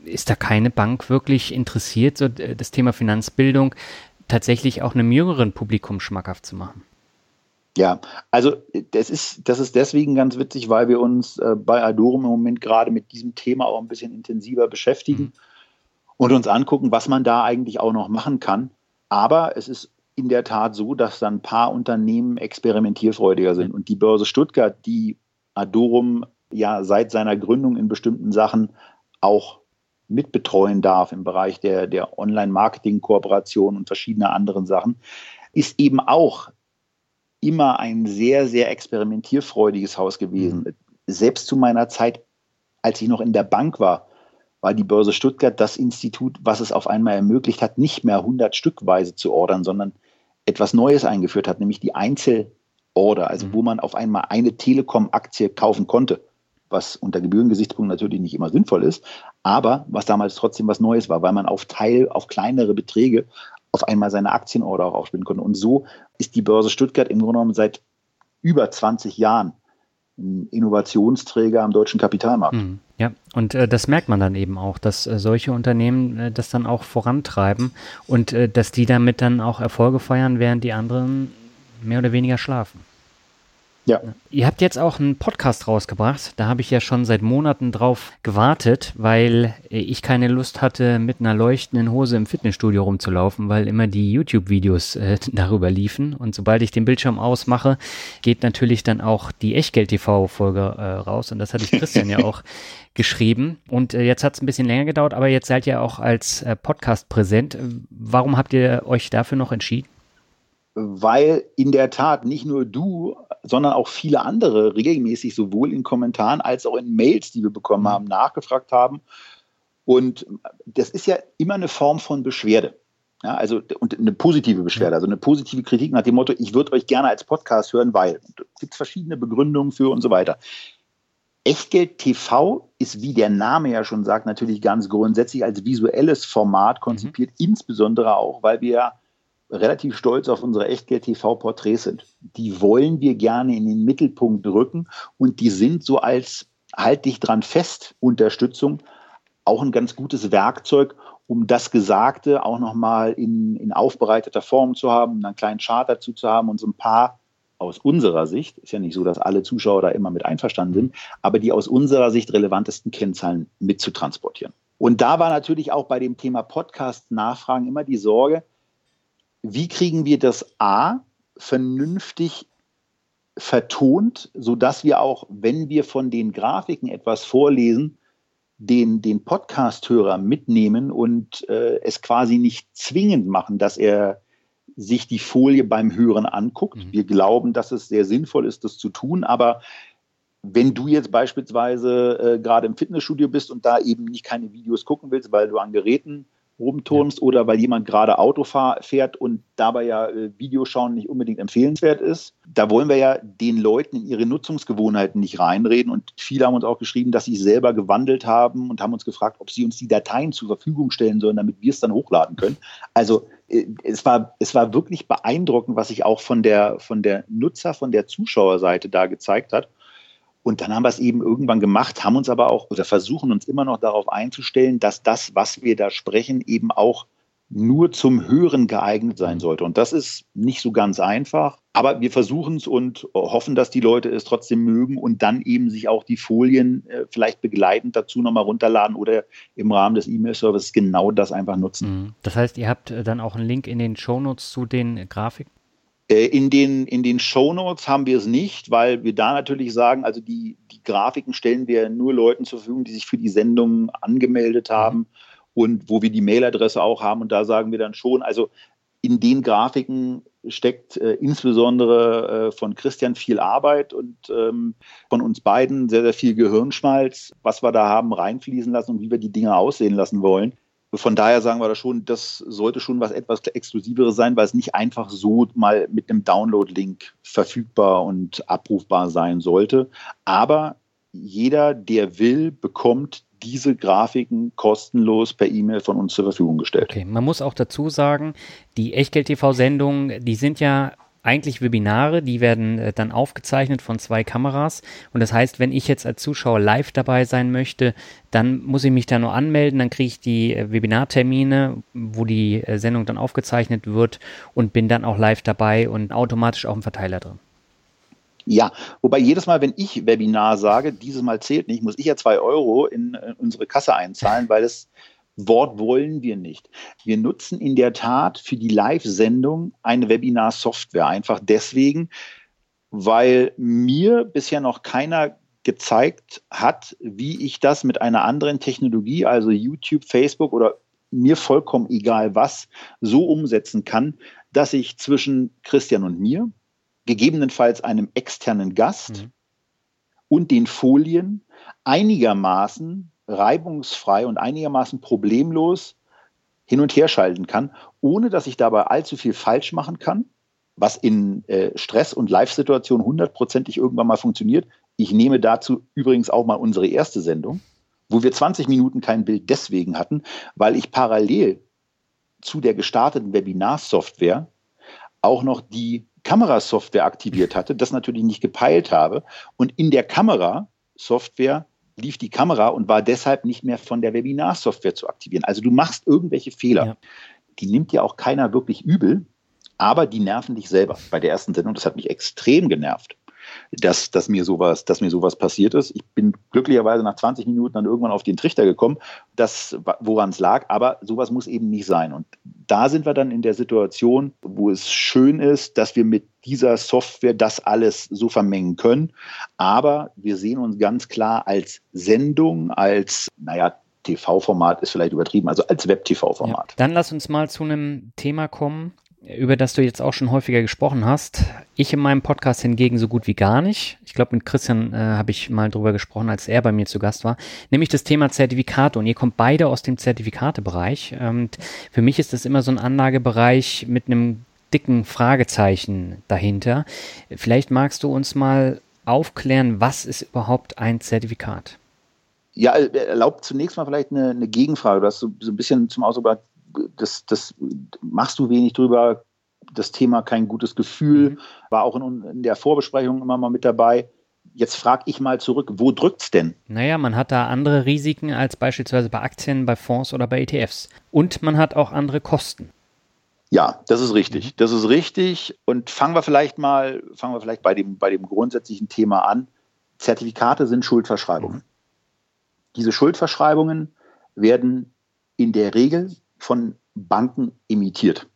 ist da keine Bank wirklich interessiert, so äh, das Thema Finanzbildung tatsächlich auch einem jüngeren Publikum schmackhaft zu machen. Ja, also das ist, das ist deswegen ganz witzig, weil wir uns äh, bei Adorum im Moment gerade mit diesem Thema auch ein bisschen intensiver beschäftigen mhm. und uns angucken, was man da eigentlich auch noch machen kann. Aber es ist in der Tat so, dass dann ein paar Unternehmen experimentierfreudiger sind. Und die Börse Stuttgart, die Adorum ja seit seiner Gründung in bestimmten Sachen auch mitbetreuen darf im Bereich der, der Online-Marketing-Kooperation und verschiedener anderen Sachen, ist eben auch immer ein sehr, sehr experimentierfreudiges Haus gewesen. Mhm. Selbst zu meiner Zeit, als ich noch in der Bank war, war die Börse Stuttgart das Institut, was es auf einmal ermöglicht hat, nicht mehr 100 Stückweise zu ordern, sondern etwas Neues eingeführt hat, nämlich die Einzelorder, also mhm. wo man auf einmal eine Telekom-Aktie kaufen konnte, was unter Gebührengesichtspunkten natürlich nicht immer sinnvoll ist, aber was damals trotzdem was Neues war, weil man auf Teil, auf kleinere Beträge auf einmal seine Aktienorder auch aufspielen konnte. Und so ist die Börse Stuttgart im Grunde genommen seit über 20 Jahren ein Innovationsträger am deutschen Kapitalmarkt. Mhm. Ja, und äh, das merkt man dann eben auch, dass äh, solche Unternehmen äh, das dann auch vorantreiben und äh, dass die damit dann auch Erfolge feiern, während die anderen mehr oder weniger schlafen. Ja. Ihr habt jetzt auch einen Podcast rausgebracht. Da habe ich ja schon seit Monaten drauf gewartet, weil ich keine Lust hatte, mit einer leuchtenden Hose im Fitnessstudio rumzulaufen, weil immer die YouTube-Videos äh, darüber liefen. Und sobald ich den Bildschirm ausmache, geht natürlich dann auch die Echtgeld-TV-Folge äh, raus. Und das hatte ich Christian ja auch geschrieben. Und äh, jetzt hat es ein bisschen länger gedauert, aber jetzt seid ihr auch als äh, Podcast präsent. Warum habt ihr euch dafür noch entschieden? weil in der Tat nicht nur du, sondern auch viele andere regelmäßig sowohl in Kommentaren als auch in Mails, die wir bekommen haben, nachgefragt haben. Und das ist ja immer eine Form von Beschwerde. Ja, also und eine positive Beschwerde, also eine positive Kritik nach dem Motto, ich würde euch gerne als Podcast hören, weil es gibt verschiedene Begründungen für und so weiter. Echtgeld TV ist, wie der Name ja schon sagt, natürlich ganz grundsätzlich als visuelles Format konzipiert, mhm. insbesondere auch, weil wir relativ stolz auf unsere Echtgeld-TV-Porträts sind. Die wollen wir gerne in den Mittelpunkt rücken und die sind so als halt dich dran fest Unterstützung auch ein ganz gutes Werkzeug, um das Gesagte auch nochmal in, in aufbereiteter Form zu haben, einen kleinen Chart dazu zu haben und so ein paar aus unserer Sicht, ist ja nicht so, dass alle Zuschauer da immer mit einverstanden sind, aber die aus unserer Sicht relevantesten Kennzahlen mitzutransportieren. Und da war natürlich auch bei dem Thema Podcast-Nachfragen immer die Sorge, wie kriegen wir das A vernünftig vertont, sodass wir auch, wenn wir von den Grafiken etwas vorlesen, den, den Podcast-Hörer mitnehmen und äh, es quasi nicht zwingend machen, dass er sich die Folie beim Hören anguckt. Mhm. Wir glauben, dass es sehr sinnvoll ist, das zu tun, aber wenn du jetzt beispielsweise äh, gerade im Fitnessstudio bist und da eben nicht keine Videos gucken willst, weil du an Geräten rumturnst ja. oder weil jemand gerade Auto fährt und dabei ja äh, Videoschauen nicht unbedingt empfehlenswert ist. Da wollen wir ja den Leuten in ihre Nutzungsgewohnheiten nicht reinreden und viele haben uns auch geschrieben, dass sie selber gewandelt haben und haben uns gefragt, ob sie uns die Dateien zur Verfügung stellen sollen, damit wir es dann hochladen können. Also äh, es war, es war wirklich beeindruckend, was sich auch von der, von der Nutzer, von der Zuschauerseite da gezeigt hat. Und dann haben wir es eben irgendwann gemacht, haben uns aber auch oder versuchen uns immer noch darauf einzustellen, dass das, was wir da sprechen, eben auch nur zum Hören geeignet sein sollte. Und das ist nicht so ganz einfach. Aber wir versuchen es und hoffen, dass die Leute es trotzdem mögen und dann eben sich auch die Folien äh, vielleicht begleitend dazu nochmal runterladen oder im Rahmen des E-Mail-Services genau das einfach nutzen. Mhm. Das heißt, ihr habt äh, dann auch einen Link in den Shownotes zu den Grafiken? Äh, in den, in den Shownotes haben wir es nicht, weil wir da natürlich sagen, also die, die Grafiken stellen wir nur Leuten zur Verfügung, die sich für die Sendung angemeldet mhm. haben und wo wir die Mailadresse auch haben. Und da sagen wir dann schon, also in den Grafiken steckt äh, insbesondere äh, von Christian viel Arbeit und ähm, von uns beiden sehr, sehr viel Gehirnschmalz, was wir da haben reinfließen lassen und wie wir die Dinge aussehen lassen wollen. Von daher sagen wir da schon, das sollte schon was etwas Exklusiveres sein, weil es nicht einfach so mal mit einem Download-Link verfügbar und abrufbar sein sollte. Aber jeder, der will, bekommt diese Grafiken kostenlos per E-Mail von uns zur Verfügung gestellt. Okay, man muss auch dazu sagen, die Echtgeld-TV-Sendungen, die sind ja eigentlich Webinare, die werden äh, dann aufgezeichnet von zwei Kameras. Und das heißt, wenn ich jetzt als Zuschauer live dabei sein möchte, dann muss ich mich da nur anmelden, dann kriege ich die äh, Webinartermine, wo die äh, Sendung dann aufgezeichnet wird und bin dann auch live dabei und automatisch auch im Verteiler drin. Ja, wobei jedes Mal, wenn ich Webinar sage, dieses Mal zählt nicht, muss ich ja zwei Euro in, in unsere Kasse einzahlen, weil es Wort wollen wir nicht. Wir nutzen in der Tat für die Live-Sendung eine Webinar-Software. Einfach deswegen, weil mir bisher noch keiner gezeigt hat, wie ich das mit einer anderen Technologie, also YouTube, Facebook oder mir vollkommen egal was, so umsetzen kann, dass ich zwischen Christian und mir, gegebenenfalls einem externen Gast mhm. und den Folien einigermaßen reibungsfrei und einigermaßen problemlos hin und her schalten kann, ohne dass ich dabei allzu viel falsch machen kann, was in äh, Stress- und Live-Situationen hundertprozentig irgendwann mal funktioniert. Ich nehme dazu übrigens auch mal unsere erste Sendung, wo wir 20 Minuten kein Bild deswegen hatten, weil ich parallel zu der gestarteten Webinar-Software auch noch die Kamerasoftware aktiviert hatte, das natürlich nicht gepeilt habe. Und in der Kamerasoftware lief die Kamera und war deshalb nicht mehr von der Webinar-Software zu aktivieren. Also du machst irgendwelche Fehler. Ja. Die nimmt ja auch keiner wirklich übel, aber die nerven dich selber. Bei der ersten Sendung, das hat mich extrem genervt dass, dass, mir sowas, dass mir sowas passiert ist. Ich bin glücklicherweise nach 20 Minuten dann irgendwann auf den Trichter gekommen, woran es lag, aber sowas muss eben nicht sein. Und da sind wir dann in der Situation, wo es schön ist, dass wir mit dieser Software das alles so vermengen können. Aber wir sehen uns ganz klar als Sendung, als, naja, TV-Format ist vielleicht übertrieben, also als Web-TV-Format. Ja, dann lass uns mal zu einem Thema kommen, über das du jetzt auch schon häufiger gesprochen hast. Ich in meinem Podcast hingegen so gut wie gar nicht. Ich glaube, mit Christian äh, habe ich mal drüber gesprochen, als er bei mir zu Gast war. Nämlich das Thema Zertifikate. Und ihr kommt beide aus dem Zertifikatebereich. Und für mich ist das immer so ein Anlagebereich mit einem dicken Fragezeichen dahinter. Vielleicht magst du uns mal aufklären, was ist überhaupt ein Zertifikat? Ja, erlaubt zunächst mal vielleicht eine, eine Gegenfrage. Du hast so, so ein bisschen zum Ausdruck das, das machst du wenig drüber. Das Thema kein gutes Gefühl, mhm. war auch in, in der Vorbesprechung immer mal mit dabei. Jetzt frage ich mal zurück, wo drückt es denn? Naja, man hat da andere Risiken als beispielsweise bei Aktien, bei Fonds oder bei ETFs. Und man hat auch andere Kosten. Ja, das ist richtig. Mhm. Das ist richtig. Und fangen wir vielleicht mal, fangen wir vielleicht bei dem, bei dem grundsätzlichen Thema an. Zertifikate sind Schuldverschreibungen. Mhm. Diese Schuldverschreibungen werden in der Regel von Banken emittiert.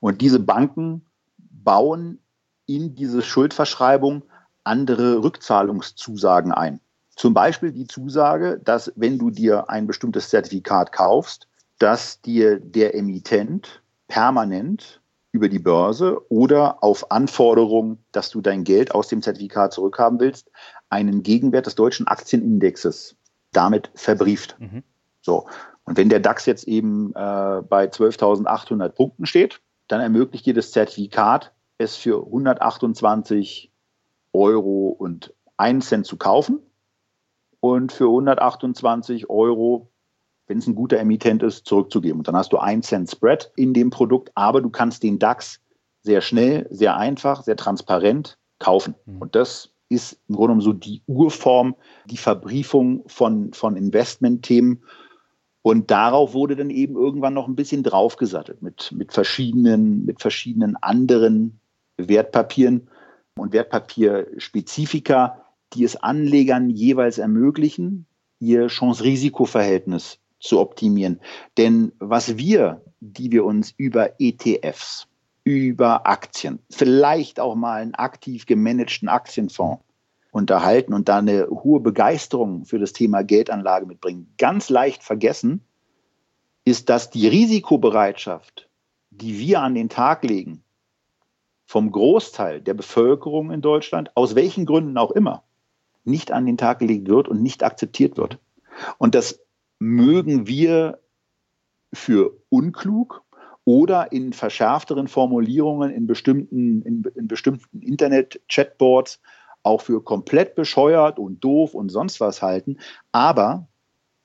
Und diese Banken bauen in diese Schuldverschreibung andere Rückzahlungszusagen ein. Zum Beispiel die Zusage, dass wenn du dir ein bestimmtes Zertifikat kaufst, dass dir der Emittent permanent über die Börse oder auf Anforderung, dass du dein Geld aus dem Zertifikat zurückhaben willst, einen Gegenwert des deutschen Aktienindexes damit verbrieft. Mhm. So. Und wenn der DAX jetzt eben äh, bei 12.800 Punkten steht, dann ermöglicht dir das Zertifikat, es für 128 Euro und 1 Cent zu kaufen und für 128 Euro, wenn es ein guter Emittent ist, zurückzugeben. Und dann hast du 1 Cent Spread in dem Produkt, aber du kannst den DAX sehr schnell, sehr einfach, sehr transparent kaufen. Mhm. Und das ist im Grunde genommen so die Urform, die Verbriefung von, von Investmentthemen. Und darauf wurde dann eben irgendwann noch ein bisschen draufgesattelt mit, mit, verschiedenen, mit verschiedenen anderen Wertpapieren und Wertpapierspezifika, die es Anlegern jeweils ermöglichen, ihr Chance-Risiko-Verhältnis zu optimieren. Denn was wir, die wir uns über ETFs, über Aktien, vielleicht auch mal einen aktiv gemanagten Aktienfonds unterhalten und da eine hohe Begeisterung für das Thema Geldanlage mitbringen, ganz leicht vergessen, ist, dass die Risikobereitschaft, die wir an den Tag legen, vom Großteil der Bevölkerung in Deutschland, aus welchen Gründen auch immer, nicht an den Tag gelegt wird und nicht akzeptiert wird. Und das mögen wir für unklug oder in verschärfteren Formulierungen in bestimmten, in, in bestimmten Internet-Chatboards auch für komplett bescheuert und doof und sonst was halten. Aber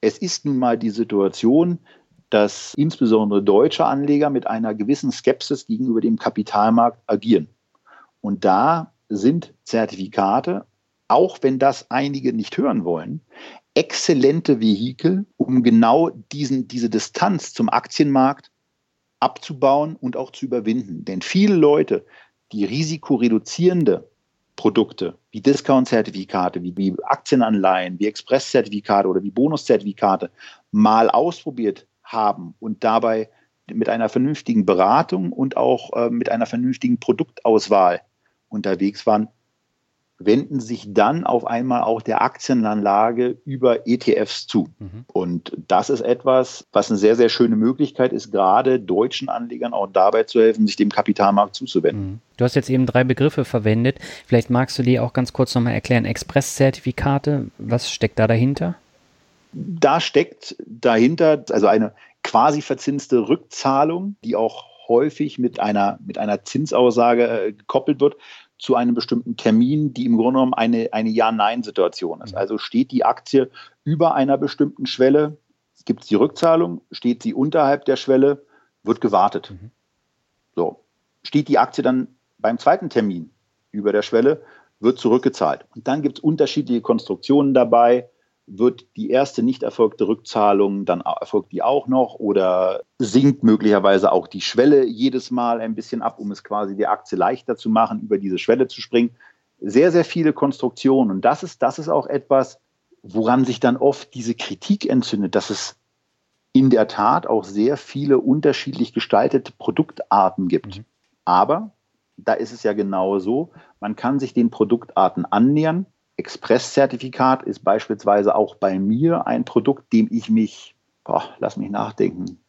es ist nun mal die Situation, dass insbesondere deutsche Anleger mit einer gewissen Skepsis gegenüber dem Kapitalmarkt agieren. Und da sind Zertifikate, auch wenn das einige nicht hören wollen, exzellente Vehikel, um genau diesen, diese Distanz zum Aktienmarkt abzubauen und auch zu überwinden. Denn viele Leute, die risikoreduzierende Produkte wie Discount-Zertifikate, wie, wie Aktienanleihen, wie Express-Zertifikate oder wie Bonus-Zertifikate mal ausprobiert haben und dabei mit einer vernünftigen Beratung und auch äh, mit einer vernünftigen Produktauswahl unterwegs waren, wenden sich dann auf einmal auch der Aktienanlage über ETFs zu. Mhm. Und das ist etwas, was eine sehr, sehr schöne Möglichkeit ist, gerade deutschen Anlegern auch dabei zu helfen, sich dem Kapitalmarkt zuzuwenden. Mhm. Du hast jetzt eben drei Begriffe verwendet. Vielleicht magst du die auch ganz kurz nochmal erklären. Express-Zertifikate, was steckt da dahinter? Da steckt dahinter also eine quasi verzinste Rückzahlung, die auch häufig mit einer, mit einer Zinsaussage äh, gekoppelt wird zu einem bestimmten Termin, die im Grunde genommen eine, eine Ja-Nein-Situation ist. Mhm. Also steht die Aktie über einer bestimmten Schwelle, gibt es die Rückzahlung, steht sie unterhalb der Schwelle, wird gewartet. Mhm. So, steht die Aktie dann beim zweiten Termin über der Schwelle, wird zurückgezahlt. Und dann gibt es unterschiedliche Konstruktionen dabei. Wird die erste nicht erfolgte Rückzahlung, dann erfolgt die auch noch oder sinkt möglicherweise auch die Schwelle jedes Mal ein bisschen ab, um es quasi der Aktie leichter zu machen, über diese Schwelle zu springen. Sehr, sehr viele Konstruktionen. Und das ist, das ist auch etwas, woran sich dann oft diese Kritik entzündet, dass es in der Tat auch sehr viele unterschiedlich gestaltete Produktarten gibt. Mhm. Aber da ist es ja genau so, man kann sich den Produktarten annähern. Express-Zertifikat ist beispielsweise auch bei mir ein Produkt, dem ich mich, boah, lass mich nachdenken,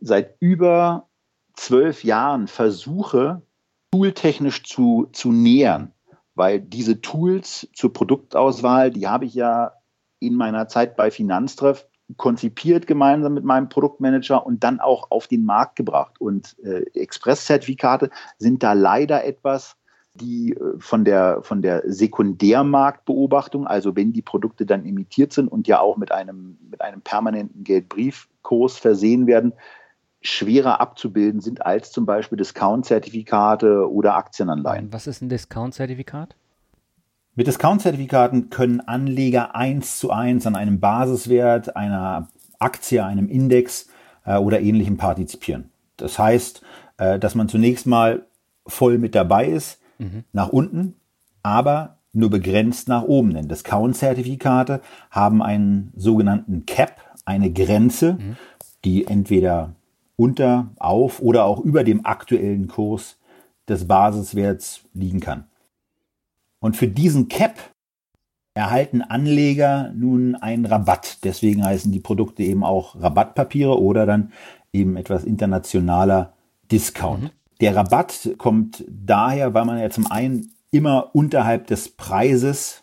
seit über zwölf Jahren versuche, tooltechnisch zu, zu nähern. Weil diese Tools zur Produktauswahl, die habe ich ja in meiner Zeit bei Finanztreff konzipiert gemeinsam mit meinem Produktmanager und dann auch auf den Markt gebracht. Und äh, Express-Zertifikate sind da leider etwas, die äh, von der, von der Sekundärmarktbeobachtung, also wenn die Produkte dann imitiert sind und ja auch mit einem, mit einem permanenten Geldbriefkurs versehen werden, schwerer abzubilden sind als zum Beispiel Discount-Zertifikate oder Aktienanleihen. Was ist ein Discount-Zertifikat? Mit Discount-Zertifikaten können Anleger eins zu eins an einem Basiswert einer Aktie, einem Index äh, oder ähnlichem partizipieren. Das heißt, äh, dass man zunächst mal voll mit dabei ist, mhm. nach unten, aber nur begrenzt nach oben. Denn Discount-Zertifikate haben einen sogenannten Cap, eine Grenze, mhm. die entweder unter, auf oder auch über dem aktuellen Kurs des Basiswerts liegen kann. Und für diesen Cap erhalten Anleger nun einen Rabatt. Deswegen heißen die Produkte eben auch Rabattpapiere oder dann eben etwas internationaler Discount. Mhm. Der Rabatt kommt daher, weil man ja zum einen immer unterhalb des Preises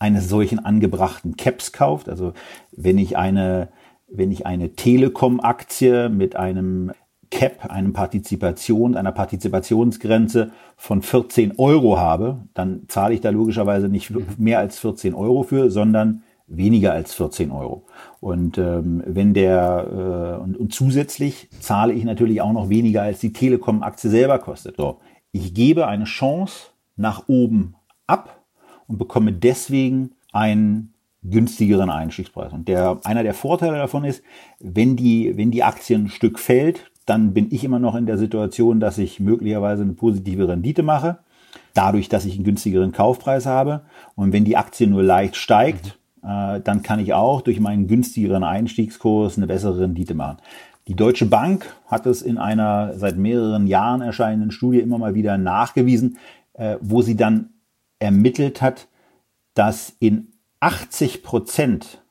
eines solchen angebrachten Caps kauft. Also wenn ich eine, wenn ich eine Telekom-Aktie mit einem Cap, einem Partizipation, einer Partizipationsgrenze von 14 Euro habe, dann zahle ich da logischerweise nicht mhm. mehr als 14 Euro für, sondern weniger als 14 Euro. Und ähm, wenn der äh, und, und zusätzlich zahle ich natürlich auch noch weniger als die Telekom-Aktie selber kostet. So, ich gebe eine Chance nach oben ab und bekomme deswegen einen günstigeren Einstiegspreis. Und der, einer der Vorteile davon ist, wenn die, wenn die Aktie ein Stück fällt, dann bin ich immer noch in der Situation, dass ich möglicherweise eine positive Rendite mache, dadurch, dass ich einen günstigeren Kaufpreis habe. Und wenn die Aktie nur leicht steigt, mhm. Dann kann ich auch durch meinen günstigeren Einstiegskurs eine bessere Rendite machen. Die Deutsche Bank hat es in einer seit mehreren Jahren erscheinenden Studie immer mal wieder nachgewiesen, äh, wo sie dann ermittelt hat, dass in 80 Prozent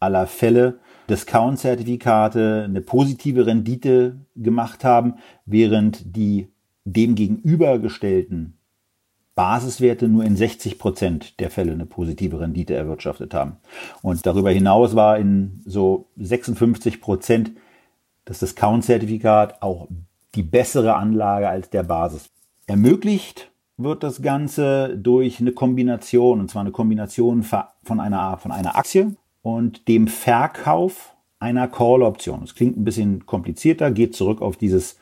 aller Fälle Discount-Zertifikate eine positive Rendite gemacht haben, während die dem gegenübergestellten Basiswerte nur in 60 Prozent der Fälle eine positive Rendite erwirtschaftet haben. Und darüber hinaus war in so 56 Prozent das Discount-Zertifikat auch die bessere Anlage als der Basis. Ermöglicht wird das Ganze durch eine Kombination, und zwar eine Kombination von einer, von einer Aktie und dem Verkauf einer Call-Option. Das klingt ein bisschen komplizierter, geht zurück auf dieses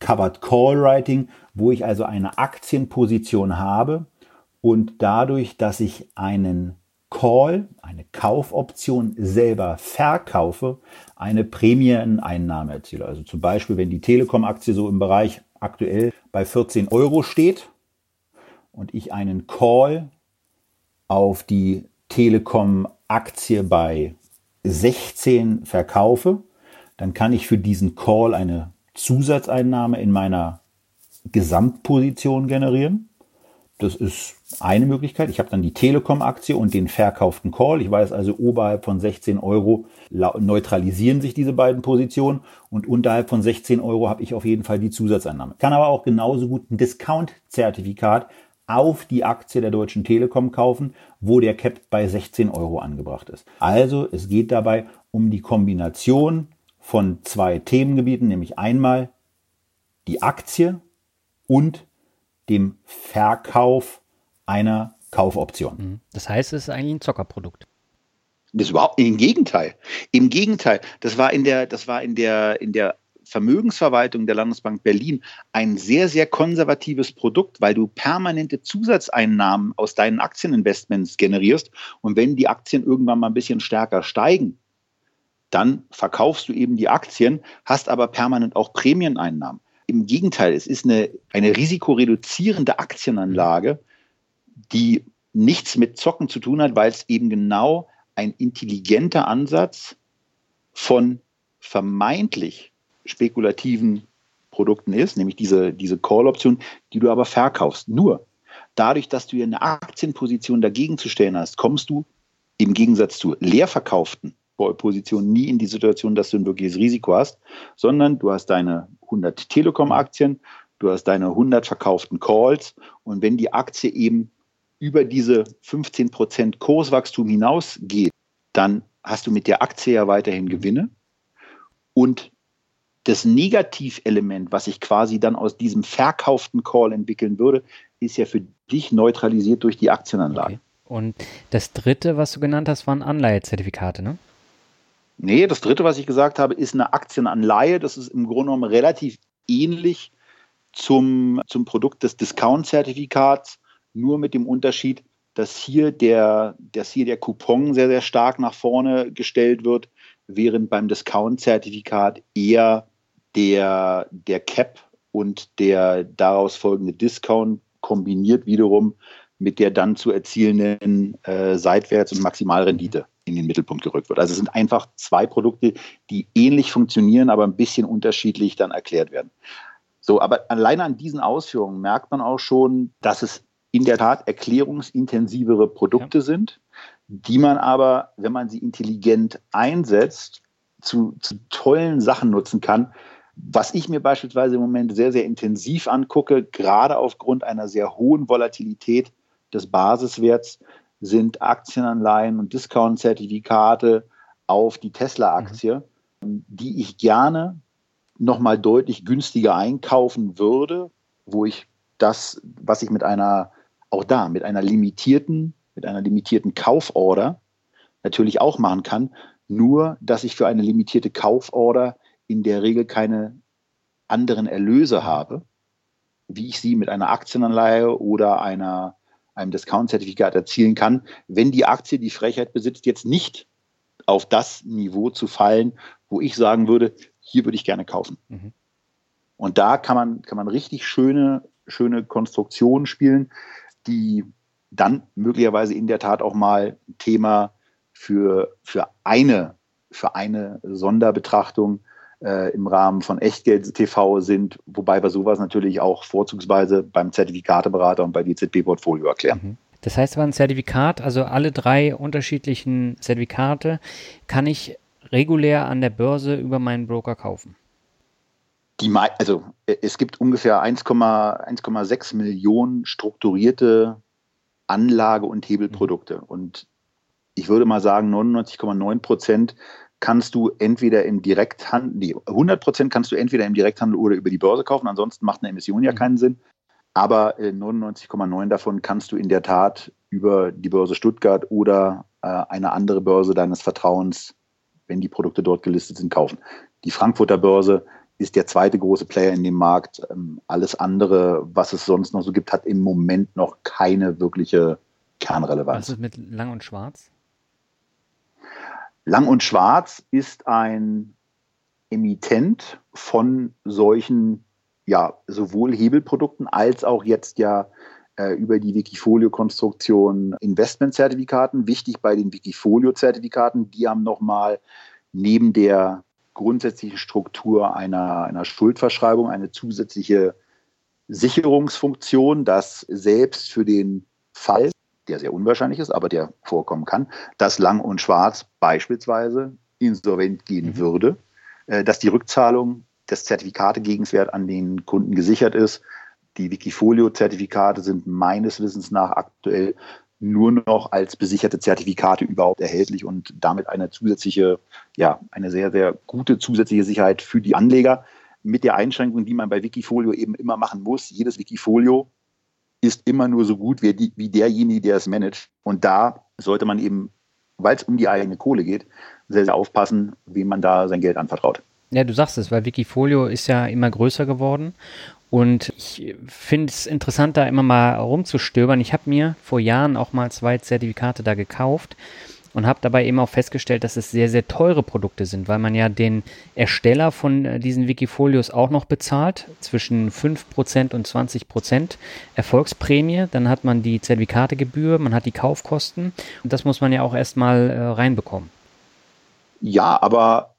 Covered Call Writing, wo ich also eine Aktienposition habe und dadurch, dass ich einen Call, eine Kaufoption selber verkaufe, eine Prämieneinnahme erziele. Also zum Beispiel, wenn die Telekom-Aktie so im Bereich aktuell bei 14 Euro steht und ich einen Call auf die Telekom Aktie bei 16 verkaufe, dann kann ich für diesen Call eine Zusatzeinnahme in meiner Gesamtposition generieren. Das ist eine Möglichkeit. Ich habe dann die Telekom-Aktie und den verkauften Call. Ich weiß also, oberhalb von 16 Euro neutralisieren sich diese beiden Positionen und unterhalb von 16 Euro habe ich auf jeden Fall die Zusatzeinnahme. Kann aber auch genauso gut ein Discount-Zertifikat auf die Aktie der Deutschen Telekom kaufen, wo der Cap bei 16 Euro angebracht ist. Also es geht dabei um die Kombination von zwei Themengebieten, nämlich einmal die Aktie und dem Verkauf einer Kaufoption. Mhm. Das heißt, es ist eigentlich ein Zockerprodukt. Das überhaupt im Gegenteil. Im Gegenteil. Das war in der, das war in der, in der Vermögensverwaltung der Landesbank Berlin ein sehr, sehr konservatives Produkt, weil du permanente Zusatzeinnahmen aus deinen Aktieninvestments generierst. Und wenn die Aktien irgendwann mal ein bisschen stärker steigen, dann verkaufst du eben die Aktien, hast aber permanent auch Prämieneinnahmen. Im Gegenteil, es ist eine, eine risikoreduzierende Aktienanlage, die nichts mit Zocken zu tun hat, weil es eben genau ein intelligenter Ansatz von vermeintlich spekulativen Produkten ist, nämlich diese, diese Call-Option, die du aber verkaufst. Nur dadurch, dass du hier eine Aktienposition dagegen zu stellen hast, kommst du im Gegensatz zu leer verkauften Positionen nie in die Situation, dass du ein wirkliches Risiko hast, sondern du hast deine 100 Telekom-Aktien, du hast deine 100 verkauften Calls und wenn die Aktie eben über diese 15% Kurswachstum hinausgeht, dann hast du mit der Aktie ja weiterhin Gewinne und das Negativelement, was sich quasi dann aus diesem verkauften Call entwickeln würde, ist ja für dich neutralisiert durch die Aktienanlage. Okay. Und das dritte, was du genannt hast, waren Anleihezertifikate, ne? Nee, das dritte, was ich gesagt habe, ist eine Aktienanleihe. Das ist im Grunde genommen relativ ähnlich zum, zum Produkt des Discount-Zertifikats, nur mit dem Unterschied, dass hier der, dass hier der Coupon sehr, sehr stark nach vorne gestellt wird, während beim Discount-Zertifikat eher der, der Cap und der daraus folgende Discount kombiniert wiederum mit der dann zu erzielenden äh, Seitwärts- und Maximalrendite in den Mittelpunkt gerückt wird. Also es sind einfach zwei Produkte, die ähnlich funktionieren, aber ein bisschen unterschiedlich dann erklärt werden. So, aber alleine an diesen Ausführungen merkt man auch schon, dass es in der Tat erklärungsintensivere Produkte ja. sind, die man aber, wenn man sie intelligent einsetzt, zu, zu tollen Sachen nutzen kann. Was ich mir beispielsweise im Moment sehr, sehr intensiv angucke, gerade aufgrund einer sehr hohen Volatilität des Basiswerts, sind Aktienanleihen und Discount-Zertifikate auf die Tesla-Aktie, mhm. die ich gerne nochmal deutlich günstiger einkaufen würde, wo ich das, was ich mit einer, auch da, mit einer limitierten, mit einer limitierten Kauforder natürlich auch machen kann, nur dass ich für eine limitierte Kauforder in der Regel keine anderen Erlöse habe, wie ich sie mit einer Aktienanleihe oder einer einem Discount-Zertifikat erzielen kann, wenn die Aktie die Frechheit besitzt, jetzt nicht auf das Niveau zu fallen, wo ich sagen würde, hier würde ich gerne kaufen. Mhm. Und da kann man, kann man richtig schöne, schöne Konstruktionen spielen, die dann möglicherweise in der Tat auch mal ein Thema für, für, eine, für eine Sonderbetrachtung äh, im Rahmen von Echtgeld TV sind, wobei wir sowas natürlich auch vorzugsweise beim Zertifikateberater und bei DZB-Portfolio erklären. Mhm. Das heißt aber ein Zertifikat, also alle drei unterschiedlichen Zertifikate, kann ich regulär an der Börse über meinen Broker kaufen? Die, also äh, es gibt ungefähr 1,6 Millionen strukturierte Anlage- und Hebelprodukte. Und ich würde mal sagen, 99,9 Prozent kannst du entweder im Direkthandel, nee, 100 Prozent kannst du entweder im Direkthandel oder über die Börse kaufen. Ansonsten macht eine Emission ja mhm. keinen Sinn. Aber 99,9 äh, davon kannst du in der Tat über die Börse Stuttgart oder äh, eine andere Börse deines Vertrauens, wenn die Produkte dort gelistet sind, kaufen. Die Frankfurter Börse ist der zweite große Player in dem Markt. Ähm, alles andere, was es sonst noch so gibt, hat im Moment noch keine wirkliche Kernrelevanz. Was ist mit Lang und Schwarz? Lang und Schwarz ist ein Emittent von solchen, ja, sowohl Hebelprodukten als auch jetzt ja äh, über die Wikifolio-Konstruktion Investmentzertifikaten. Wichtig bei den Wikifolio-Zertifikaten, die haben nochmal neben der grundsätzlichen Struktur einer, einer Schuldverschreibung eine zusätzliche Sicherungsfunktion, dass selbst für den Fall, der sehr unwahrscheinlich ist, aber der vorkommen kann, dass Lang und Schwarz beispielsweise insolvent gehen mhm. würde, äh, dass die Rückzahlung des Zertifikategegenswert an den Kunden gesichert ist. Die Wikifolio-Zertifikate sind meines Wissens nach aktuell nur noch als besicherte Zertifikate überhaupt erhältlich und damit eine zusätzliche, ja, eine sehr, sehr gute zusätzliche Sicherheit für die Anleger mit der Einschränkung, die man bei Wikifolio eben immer machen muss. Jedes Wikifolio ist immer nur so gut wie, die, wie derjenige, der es managt. Und da sollte man eben, weil es um die eigene Kohle geht, sehr, sehr aufpassen, wem man da sein Geld anvertraut. Ja, du sagst es, weil Wikifolio ist ja immer größer geworden und ich finde es interessant, da immer mal rumzustöbern. Ich habe mir vor Jahren auch mal zwei Zertifikate da gekauft und habe dabei eben auch festgestellt, dass es sehr, sehr teure Produkte sind, weil man ja den Ersteller von äh, diesen Wikifolios auch noch bezahlt, zwischen 5% und 20% Erfolgsprämie. Dann hat man die Zertifikategebühr, man hat die Kaufkosten und das muss man ja auch erstmal äh, reinbekommen. Ja, aber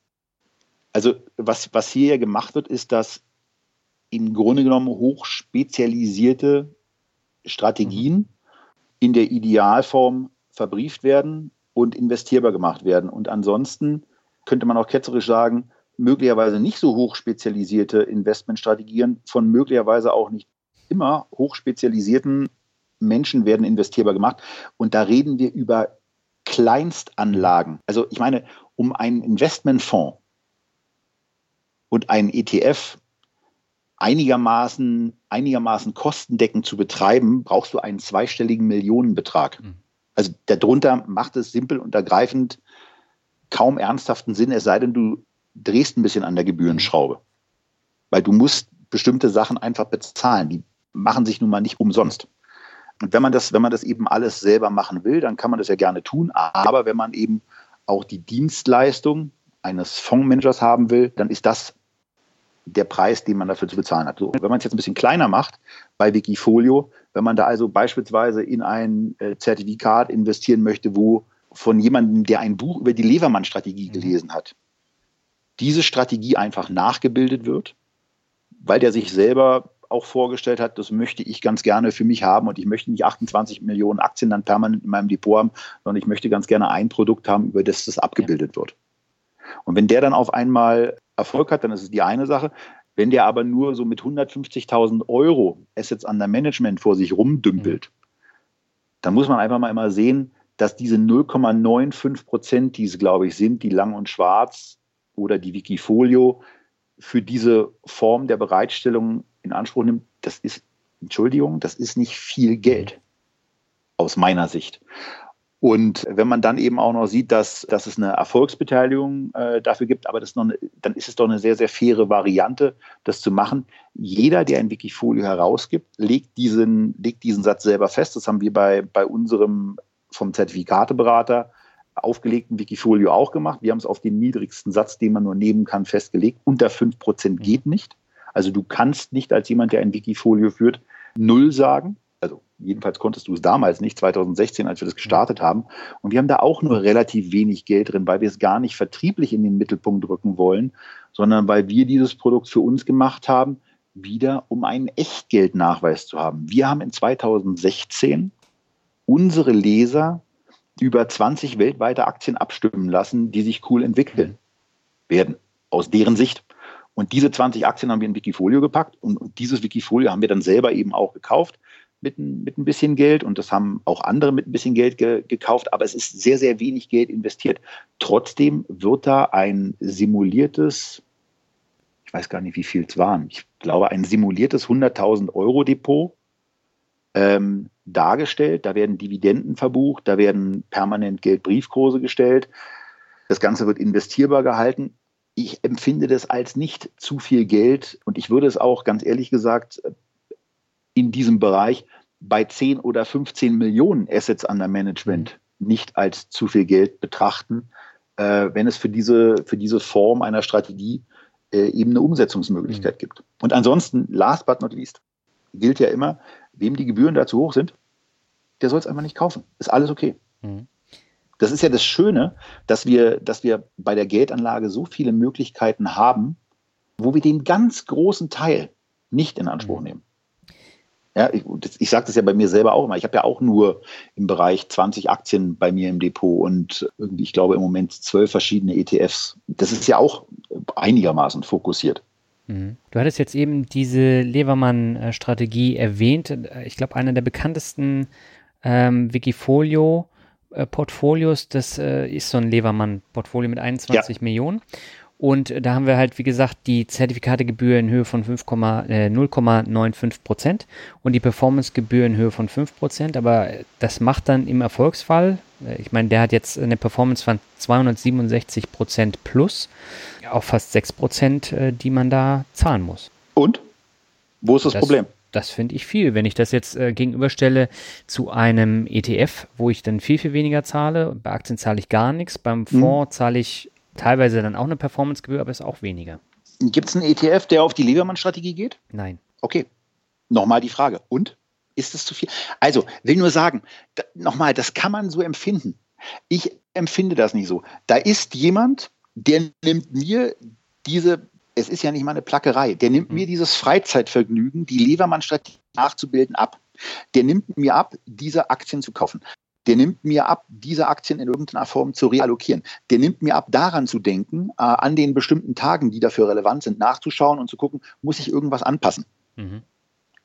also was, was hier gemacht wird, ist, dass im Grunde genommen hochspezialisierte Strategien mhm. in der Idealform verbrieft werden und investierbar gemacht werden. Und ansonsten könnte man auch ketzerisch sagen, möglicherweise nicht so hochspezialisierte Investmentstrategien von möglicherweise auch nicht immer hochspezialisierten Menschen werden investierbar gemacht. Und da reden wir über Kleinstanlagen. Also ich meine, um einen Investmentfonds und einen ETF einigermaßen, einigermaßen kostendeckend zu betreiben, brauchst du einen zweistelligen Millionenbetrag. Mhm. Also darunter macht es simpel und ergreifend kaum ernsthaften Sinn, es sei denn, du drehst ein bisschen an der Gebührenschraube. Weil du musst bestimmte Sachen einfach bezahlen. Die machen sich nun mal nicht umsonst. Und wenn man das, wenn man das eben alles selber machen will, dann kann man das ja gerne tun. Aber wenn man eben auch die Dienstleistung eines Fondsmanagers haben will, dann ist das der Preis, den man dafür zu bezahlen hat. So, wenn man es jetzt ein bisschen kleiner macht bei Wikifolio, wenn man da also beispielsweise in ein äh, Zertifikat investieren möchte, wo von jemandem, der ein Buch über die Levermann-Strategie mhm. gelesen hat, diese Strategie einfach nachgebildet wird, weil der sich selber auch vorgestellt hat, das möchte ich ganz gerne für mich haben und ich möchte nicht 28 Millionen Aktien dann permanent in meinem Depot haben, sondern ich möchte ganz gerne ein Produkt haben, über das das abgebildet ja. wird. Und wenn der dann auf einmal Erfolg hat, dann ist es die eine Sache. Wenn der aber nur so mit 150.000 Euro Assets under Management vor sich rumdümpelt, mhm. dann muss man einfach mal immer sehen, dass diese 0,95 Prozent, die es, glaube ich, sind, die Lang und Schwarz oder die Wikifolio für diese Form der Bereitstellung in Anspruch nimmt, das ist, Entschuldigung, das ist nicht viel Geld aus meiner Sicht. Und wenn man dann eben auch noch sieht, dass, dass es eine Erfolgsbeteiligung äh, dafür gibt, aber das noch eine, dann ist es doch eine sehr, sehr faire Variante, das zu machen. Jeder, der ein Wikifolio herausgibt, legt diesen, legt diesen Satz selber fest. Das haben wir bei, bei unserem vom Zertifikateberater aufgelegten Wikifolio auch gemacht. Wir haben es auf den niedrigsten Satz, den man nur nehmen kann, festgelegt. Unter 5% geht nicht. Also du kannst nicht als jemand, der ein Wikifolio führt, null sagen also jedenfalls konntest du es damals nicht, 2016, als wir das gestartet haben. Und wir haben da auch nur relativ wenig Geld drin, weil wir es gar nicht vertrieblich in den Mittelpunkt rücken wollen, sondern weil wir dieses Produkt für uns gemacht haben, wieder um einen Echtgeldnachweis zu haben. Wir haben in 2016 unsere Leser über 20 weltweite Aktien abstimmen lassen, die sich cool entwickeln werden, aus deren Sicht. Und diese 20 Aktien haben wir in Wikifolio gepackt und, dieses Wikifolio haben wir dann selber eben auch gekauft mit, mit ein bisschen Geld und das haben auch andere mit ein bisschen Geld ge, gekauft, aber es ist sehr, sehr wenig Geld investiert. Trotzdem wird da ein simuliertes, ich weiß gar nicht, wie viel es waren, ich glaube, ein simuliertes 100.000 Euro Depot ähm, dargestellt. Da werden Dividenden verbucht, da werden permanent Geldbriefkurse gestellt. Das Ganze wird investierbar gehalten. Ich empfinde das als nicht zu viel Geld und ich würde es auch ganz ehrlich gesagt in diesem Bereich bei 10 oder 15 Millionen Assets under Management nicht als zu viel Geld betrachten, äh, wenn es für diese, für diese Form einer Strategie äh, eben eine Umsetzungsmöglichkeit mhm. gibt. Und ansonsten, last but not least, gilt ja immer, wem die Gebühren da zu hoch sind, der soll es einfach nicht kaufen. Ist alles okay. Mhm. Das ist ja das Schöne, dass wir, dass wir bei der Geldanlage so viele Möglichkeiten haben, wo wir den ganz großen Teil nicht in Anspruch mhm. nehmen. Ja, ich, ich sage das ja bei mir selber auch immer. Ich habe ja auch nur im Bereich 20 Aktien bei mir im Depot und irgendwie, ich glaube im Moment zwölf verschiedene ETFs. Das ist ja auch einigermaßen fokussiert. Mhm. Du hattest jetzt eben diese Levermann-Strategie erwähnt. Ich glaube, einer der bekanntesten ähm, Wikifolio-Portfolios, das äh, ist so ein Levermann-Portfolio mit 21 ja. Millionen. Und da haben wir halt, wie gesagt, die Zertifikategebühr in Höhe von 5, äh, 0,95 Prozent und die Performancegebühr in Höhe von 5 Prozent. Aber das macht dann im Erfolgsfall, äh, ich meine, der hat jetzt eine Performance von 267 Prozent plus, auch fast 6 Prozent, äh, die man da zahlen muss. Und? Wo ist das, das Problem? Das finde ich viel. Wenn ich das jetzt äh, gegenüberstelle zu einem ETF, wo ich dann viel, viel weniger zahle, bei Aktien zahle ich gar nichts, beim mhm. Fonds mhm. zahle ich teilweise dann auch eine Performancegebühr, aber ist auch weniger. Gibt es einen ETF, der auf die Lebermann-Strategie geht? Nein. Okay. Nochmal die Frage. Und? Ist es zu viel? Also, will nur sagen, nochmal, das kann man so empfinden. Ich empfinde das nicht so. Da ist jemand, der nimmt mir diese, es ist ja nicht mal eine Plackerei, der nimmt mhm. mir dieses Freizeitvergnügen, die Levermann-Strategie nachzubilden, ab. Der nimmt mir ab, diese Aktien zu kaufen der nimmt mir ab, diese Aktien in irgendeiner Form zu reallokieren. Der nimmt mir ab, daran zu denken, äh, an den bestimmten Tagen, die dafür relevant sind, nachzuschauen und zu gucken, muss ich irgendwas anpassen. Mhm.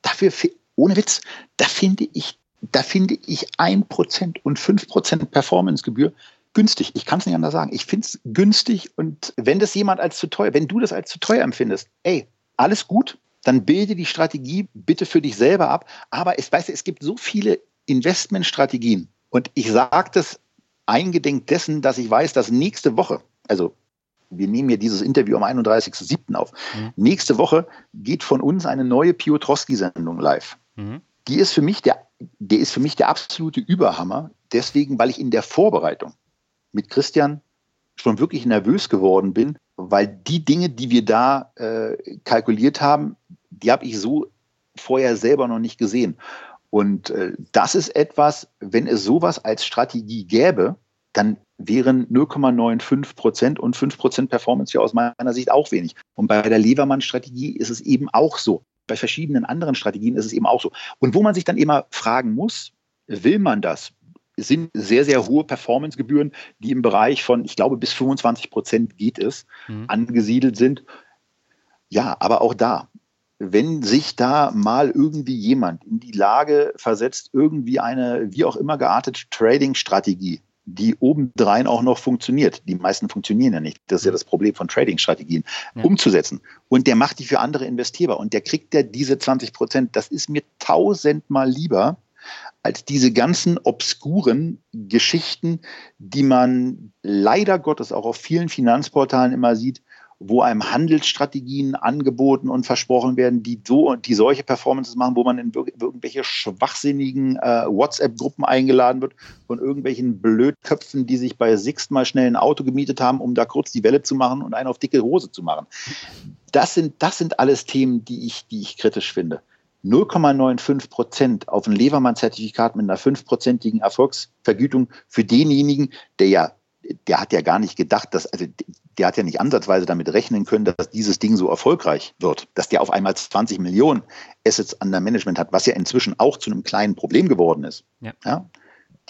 Dafür, ohne Witz, da finde ich, da finde ich 1% und 5% Performancegebühr günstig. Ich kann es nicht anders sagen. Ich finde es günstig und wenn das jemand als zu teuer, wenn du das als zu teuer empfindest, ey, alles gut, dann bilde die Strategie bitte für dich selber ab. Aber es, weißt du, es gibt so viele Investmentstrategien, und ich sage das eingedenk dessen, dass ich weiß, dass nächste Woche, also wir nehmen hier dieses Interview am 31.07. auf, mhm. nächste Woche geht von uns eine neue Piotrowski-Sendung live. Mhm. Die ist für mich der, der ist für mich der absolute Überhammer, deswegen, weil ich in der Vorbereitung mit Christian schon wirklich nervös geworden bin, weil die Dinge, die wir da äh, kalkuliert haben, die habe ich so vorher selber noch nicht gesehen. Und äh, das ist etwas, wenn es sowas als Strategie gäbe, dann wären 0,95 Prozent und 5 Prozent Performance ja aus meiner Sicht auch wenig. Und bei der Levermann-Strategie ist es eben auch so. Bei verschiedenen anderen Strategien ist es eben auch so. Und wo man sich dann immer fragen muss, will man das? Es sind sehr, sehr hohe Performancegebühren, die im Bereich von, ich glaube, bis 25 Prozent geht es, mhm. angesiedelt sind. Ja, aber auch da, wenn sich da mal irgendwie jemand in die Lage versetzt, irgendwie eine wie auch immer geartete Trading-Strategie, die obendrein auch noch funktioniert, die meisten funktionieren ja nicht, das ist ja das Problem von Trading-Strategien, ja. umzusetzen. Und der macht die für andere investierbar und der kriegt ja diese 20 Prozent, das ist mir tausendmal lieber, als diese ganzen obskuren Geschichten, die man leider Gottes auch auf vielen Finanzportalen immer sieht, wo einem Handelsstrategien angeboten und versprochen werden, die so die solche Performances machen, wo man in irgendwelche schwachsinnigen äh, WhatsApp-Gruppen eingeladen wird von irgendwelchen Blödköpfen, die sich bei Sixt mal schnell ein Auto gemietet haben, um da kurz die Welle zu machen und einen auf dicke Hose zu machen. Das sind, das sind alles Themen, die ich, die ich kritisch finde. 0,95 Prozent auf ein Levermann-Zertifikat mit einer fünfprozentigen Erfolgsvergütung für denjenigen, der ja der hat ja gar nicht gedacht, dass, also der hat ja nicht ansatzweise damit rechnen können, dass dieses Ding so erfolgreich wird, dass der auf einmal 20 Millionen Assets under Management hat, was ja inzwischen auch zu einem kleinen Problem geworden ist. Ja. ja?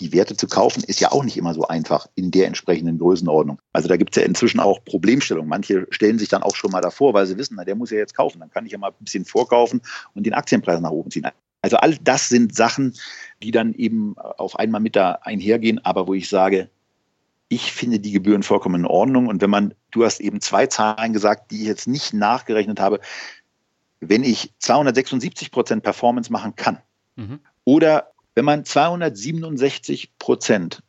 Die Werte zu kaufen ist ja auch nicht immer so einfach in der entsprechenden Größenordnung. Also da gibt es ja inzwischen auch Problemstellungen. Manche stellen sich dann auch schon mal davor, weil sie wissen, na, der muss ja jetzt kaufen. Dann kann ich ja mal ein bisschen vorkaufen und den Aktienpreis nach oben ziehen. Also all das sind Sachen, die dann eben auf einmal mit da einhergehen, aber wo ich sage, ich finde die Gebühren vollkommen in Ordnung. Und wenn man, du hast eben zwei Zahlen gesagt, die ich jetzt nicht nachgerechnet habe, wenn ich 276 Prozent Performance machen kann mhm. oder wenn man 267 Prozent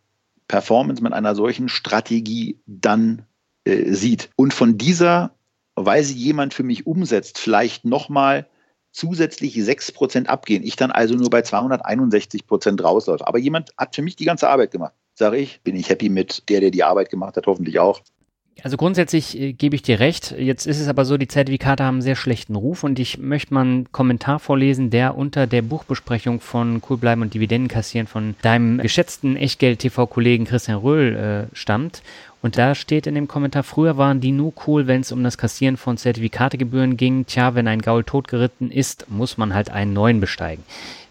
Performance mit einer solchen Strategie dann äh, sieht und von dieser, weil sie jemand für mich umsetzt, vielleicht nochmal zusätzlich 6 Prozent abgehen, ich dann also nur bei 261 Prozent rausläuft. Aber jemand hat für mich die ganze Arbeit gemacht sage ich. Bin ich happy mit der, der die Arbeit gemacht hat, hoffentlich auch. Also grundsätzlich äh, gebe ich dir recht. Jetzt ist es aber so, die Zertifikate haben einen sehr schlechten Ruf und ich möchte mal einen Kommentar vorlesen, der unter der Buchbesprechung von Cool bleiben und Dividenden kassieren von deinem geschätzten Echtgeld-TV-Kollegen Christian Röhl äh, stammt. Und da steht in dem Kommentar, früher waren die nur cool, wenn es um das Kassieren von Zertifikategebühren ging. Tja, wenn ein Gaul totgeritten ist, muss man halt einen neuen besteigen.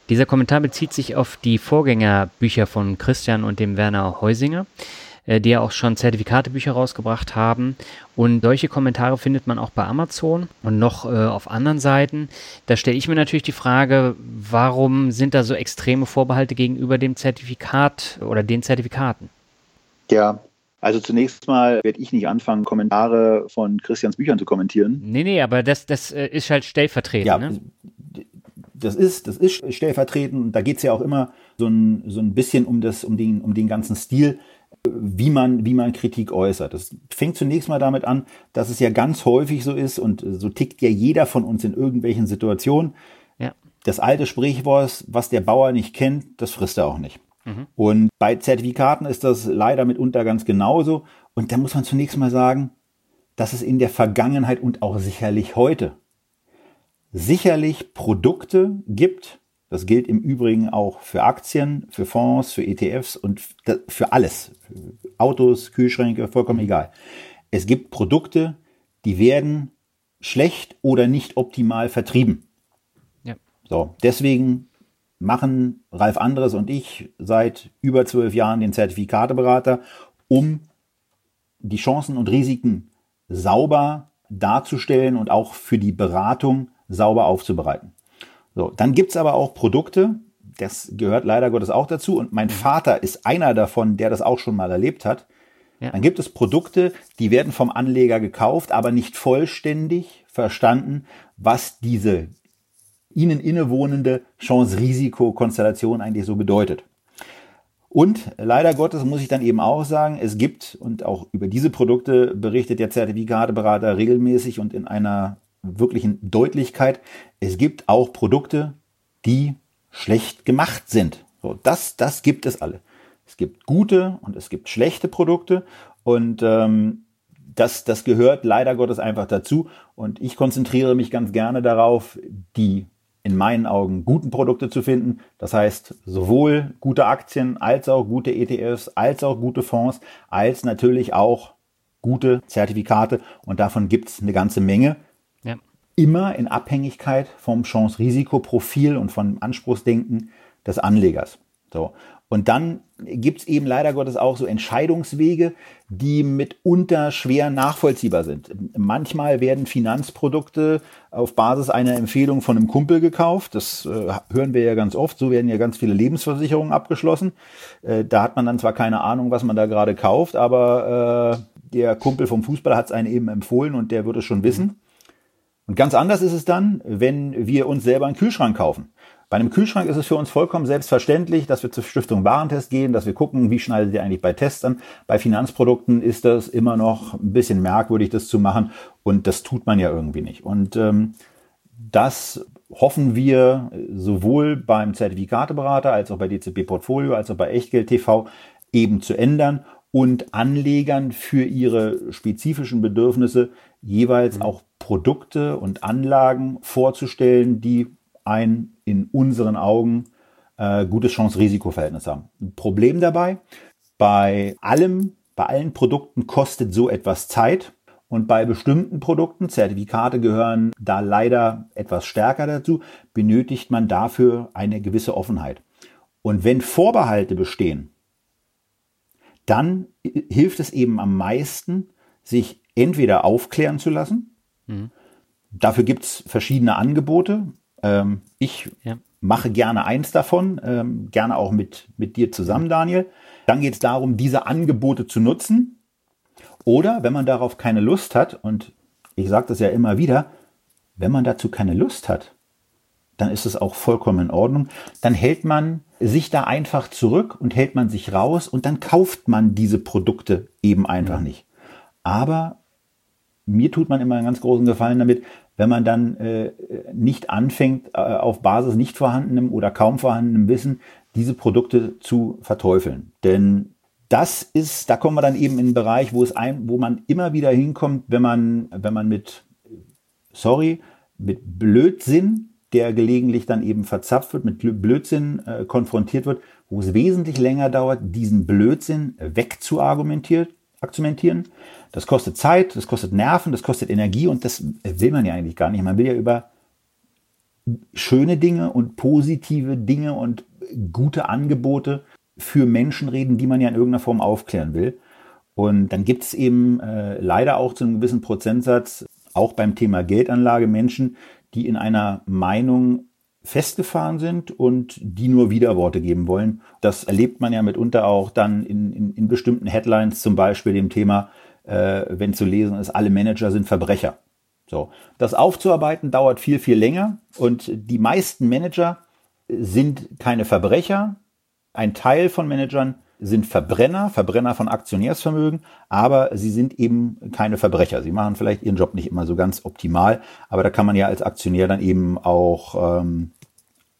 Dieser Kommentar bezieht sich auf die Vorgängerbücher von Christian und dem Werner Heusinger, äh, die ja auch schon Zertifikatebücher rausgebracht haben. Und solche Kommentare findet man auch bei Amazon und noch äh, auf anderen Seiten. Da stelle ich mir natürlich die Frage, warum sind da so extreme Vorbehalte gegenüber dem Zertifikat oder den Zertifikaten? Ja, Also zunächst mal werde ich nicht anfangen, Kommentare von Christians Büchern zu kommentieren. Nee, nee, aber das, das äh, ist halt stellvertretend. Ja, ne? Das ist, das ist stellvertretend. Da geht es ja auch immer so ein, so ein bisschen um, das, um, den, um den ganzen Stil, wie man, wie man Kritik äußert. Das fängt zunächst mal damit an, dass es ja ganz häufig so ist und so tickt ja jeder von uns in irgendwelchen Situationen. Ja. Das alte Sprichwort, was der Bauer nicht kennt, das frisst er auch nicht. Mhm. Und bei Zertifikaten ist das leider mitunter ganz genauso. Und da muss man zunächst mal sagen, dass es in der Vergangenheit und auch sicherlich heute sicherlich Produkte gibt, das gilt im Übrigen auch für Aktien, für Fonds, für ETFs und für alles. Autos, Kühlschränke, vollkommen egal. Es gibt Produkte, die werden schlecht oder nicht optimal vertrieben. Ja. So, deswegen machen Ralf Andres und ich seit über zwölf Jahren den Zertifikateberater, um die Chancen und Risiken sauber darzustellen und auch für die Beratung sauber aufzubereiten. So, dann gibt's aber auch Produkte, das gehört leider Gottes auch dazu, und mein Vater ist einer davon, der das auch schon mal erlebt hat. Ja. Dann gibt es Produkte, die werden vom Anleger gekauft, aber nicht vollständig verstanden, was diese ihnen innewohnende Chance-Risiko-Konstellation eigentlich so bedeutet. Und leider Gottes muss ich dann eben auch sagen, es gibt, und auch über diese Produkte berichtet der Zertifikateberater regelmäßig und in einer wirklichen Deutlichkeit, es gibt auch Produkte, die schlecht gemacht sind. So, das, das gibt es alle. Es gibt gute und es gibt schlechte Produkte und ähm, das, das gehört leider Gottes einfach dazu. Und ich konzentriere mich ganz gerne darauf, die in meinen Augen guten Produkte zu finden. Das heißt, sowohl gute Aktien als auch gute ETFs, als auch gute Fonds, als natürlich auch gute Zertifikate. Und davon gibt es eine ganze Menge. Immer in Abhängigkeit vom Chance-Risiko-Profil und vom Anspruchsdenken des Anlegers. So. Und dann gibt es eben leider Gottes auch so Entscheidungswege, die mitunter schwer nachvollziehbar sind. Manchmal werden Finanzprodukte auf Basis einer Empfehlung von einem Kumpel gekauft. Das äh, hören wir ja ganz oft. So werden ja ganz viele Lebensversicherungen abgeschlossen. Äh, da hat man dann zwar keine Ahnung, was man da gerade kauft, aber äh, der Kumpel vom Fußball hat es einen eben empfohlen und der wird es schon wissen. Und ganz anders ist es dann, wenn wir uns selber einen Kühlschrank kaufen. Bei einem Kühlschrank ist es für uns vollkommen selbstverständlich, dass wir zur Stiftung Warentest gehen, dass wir gucken, wie schneidet ihr eigentlich bei Tests an. Bei Finanzprodukten ist das immer noch ein bisschen merkwürdig, das zu machen. Und das tut man ja irgendwie nicht. Und ähm, das hoffen wir sowohl beim Zertifikateberater als auch bei DCP Portfolio als auch bei Echtgeld TV eben zu ändern und Anlegern für ihre spezifischen Bedürfnisse jeweils mhm. auch Produkte und Anlagen vorzustellen, die ein in unseren Augen äh, gutes Chance-Risiko-Verhältnis haben. Ein Problem dabei, bei allem, bei allen Produkten kostet so etwas Zeit. Und bei bestimmten Produkten, Zertifikate gehören da leider etwas stärker dazu, benötigt man dafür eine gewisse Offenheit. Und wenn Vorbehalte bestehen, dann hilft es eben am meisten, sich entweder aufklären zu lassen. Mhm. Dafür gibt es verschiedene Angebote. Ähm, ich ja. mache gerne eins davon, ähm, gerne auch mit, mit dir zusammen, Daniel. Dann geht es darum, diese Angebote zu nutzen. Oder wenn man darauf keine Lust hat, und ich sage das ja immer wieder, wenn man dazu keine Lust hat, dann ist es auch vollkommen in Ordnung. Dann hält man sich da einfach zurück und hält man sich raus und dann kauft man diese Produkte eben einfach mhm. nicht. Aber mir tut man immer einen ganz großen Gefallen damit, wenn man dann äh, nicht anfängt, äh, auf Basis nicht vorhandenem oder kaum vorhandenem Wissen diese Produkte zu verteufeln. Denn das ist, da kommen wir dann eben in einen Bereich, wo es ein, wo man immer wieder hinkommt, wenn man, wenn man mit, sorry, mit Blödsinn, der gelegentlich dann eben verzapft wird, mit Blödsinn äh, konfrontiert wird, wo es wesentlich länger dauert, diesen Blödsinn wegzuargumentieren, argumentieren. Das kostet Zeit, das kostet Nerven, das kostet Energie und das will man ja eigentlich gar nicht. Man will ja über schöne Dinge und positive Dinge und gute Angebote für Menschen reden, die man ja in irgendeiner Form aufklären will. Und dann gibt es eben äh, leider auch zu einem gewissen Prozentsatz, auch beim Thema Geldanlage, Menschen, die in einer Meinung festgefahren sind und die nur Widerworte geben wollen. Das erlebt man ja mitunter auch dann in, in, in bestimmten Headlines, zum Beispiel dem Thema, äh, wenn zu lesen ist, alle Manager sind Verbrecher. So, das aufzuarbeiten dauert viel, viel länger und die meisten Manager sind keine Verbrecher. Ein Teil von Managern sind Verbrenner, Verbrenner von Aktionärsvermögen, aber sie sind eben keine Verbrecher. Sie machen vielleicht ihren Job nicht immer so ganz optimal, aber da kann man ja als Aktionär dann eben auch ähm,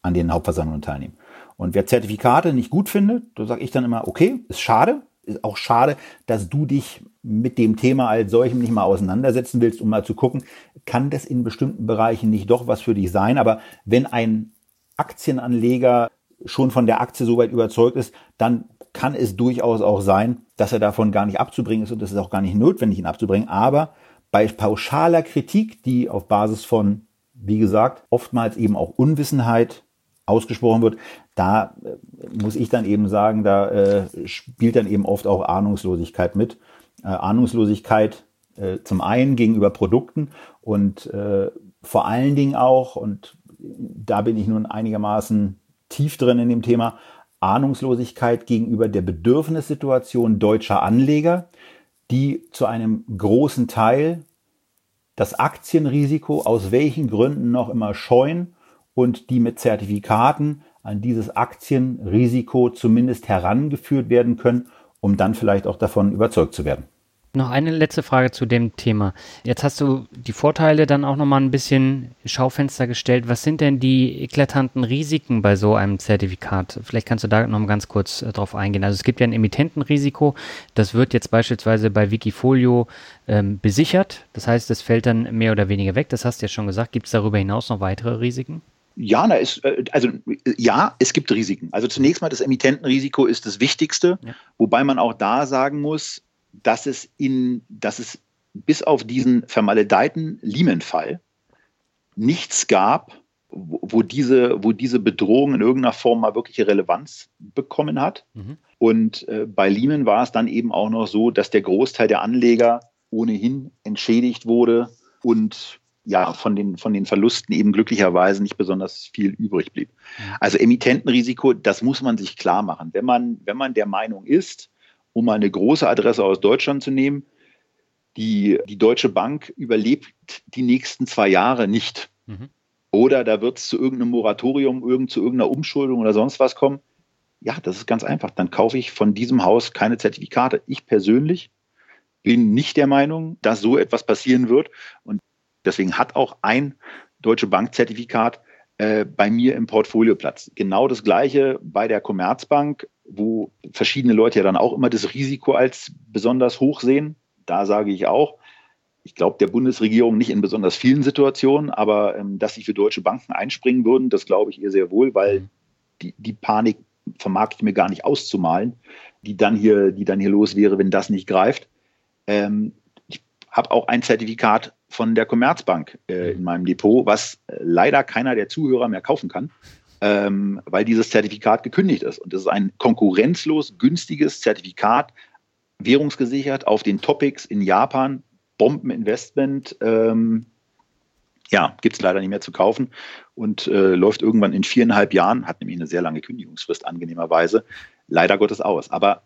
an den Hauptversammlungen teilnehmen. Und wer Zertifikate nicht gut findet, da sage ich dann immer, okay, ist schade, ist auch schade, dass du dich mit dem Thema als solchem nicht mal auseinandersetzen willst, um mal zu gucken, kann das in bestimmten Bereichen nicht doch was für dich sein. Aber wenn ein Aktienanleger schon von der Aktie so weit überzeugt ist, dann kann es durchaus auch sein, dass er davon gar nicht abzubringen ist und es ist auch gar nicht notwendig, ihn abzubringen. Aber bei pauschaler Kritik, die auf Basis von, wie gesagt, oftmals eben auch Unwissenheit ausgesprochen wird, da äh, muss ich dann eben sagen, da äh, spielt dann eben oft auch Ahnungslosigkeit mit. Äh, Ahnungslosigkeit äh, zum einen gegenüber Produkten und äh, vor allen Dingen auch, und da bin ich nun einigermaßen tief drin in dem Thema, Ahnungslosigkeit gegenüber der Bedürfnissituation deutscher Anleger, die zu einem großen Teil das Aktienrisiko aus welchen Gründen noch immer scheuen und die mit Zertifikaten an dieses Aktienrisiko zumindest herangeführt werden können, um dann vielleicht auch davon überzeugt zu werden. Noch eine letzte Frage zu dem Thema. Jetzt hast du die Vorteile dann auch nochmal ein bisschen Schaufenster gestellt. Was sind denn die eklatanten Risiken bei so einem Zertifikat? Vielleicht kannst du da nochmal ganz kurz äh, drauf eingehen. Also es gibt ja ein Emittentenrisiko. Das wird jetzt beispielsweise bei Wikifolio ähm, besichert. Das heißt, es fällt dann mehr oder weniger weg. Das hast du ja schon gesagt. Gibt es darüber hinaus noch weitere Risiken? Ja, na, ist, äh, also ja, es gibt Risiken. Also zunächst mal das Emittentenrisiko ist das Wichtigste, ja. wobei man auch da sagen muss, dass es in, dass es bis auf diesen vermaledeiten Lehman-Fall nichts gab, wo, wo, diese, wo diese Bedrohung in irgendeiner Form mal wirkliche Relevanz bekommen hat. Mhm. Und äh, bei Lehman war es dann eben auch noch so, dass der Großteil der Anleger ohnehin entschädigt wurde und ja, von den, von den Verlusten eben glücklicherweise nicht besonders viel übrig blieb. Also Emittentenrisiko, das muss man sich klar machen. Wenn man, wenn man der Meinung ist, um eine große Adresse aus Deutschland zu nehmen, die, die Deutsche Bank überlebt die nächsten zwei Jahre nicht. Mhm. Oder da wird es zu irgendeinem Moratorium, irgend, zu irgendeiner Umschuldung oder sonst was kommen. Ja, das ist ganz einfach. Dann kaufe ich von diesem Haus keine Zertifikate. Ich persönlich bin nicht der Meinung, dass so etwas passieren wird. Und deswegen hat auch ein Deutsche Bank-Zertifikat äh, bei mir im Portfolio Platz. Genau das gleiche bei der Commerzbank wo verschiedene Leute ja dann auch immer das Risiko als besonders hoch sehen. Da sage ich auch, ich glaube der Bundesregierung nicht in besonders vielen Situationen, aber ähm, dass sie für deutsche Banken einspringen würden, das glaube ich ihr sehr wohl, weil die, die Panik vermag ich mir gar nicht auszumalen, die dann hier, die dann hier los wäre, wenn das nicht greift. Ähm, ich habe auch ein Zertifikat von der Commerzbank äh, in meinem Depot, was äh, leider keiner der Zuhörer mehr kaufen kann ähm, weil dieses Zertifikat gekündigt ist. Und das ist ein konkurrenzlos günstiges Zertifikat, währungsgesichert auf den Topics in Japan, Bombeninvestment. Ähm, ja, gibt es leider nicht mehr zu kaufen und äh, läuft irgendwann in viereinhalb Jahren, hat nämlich eine sehr lange Kündigungsfrist angenehmerweise, leider Gottes aus. Aber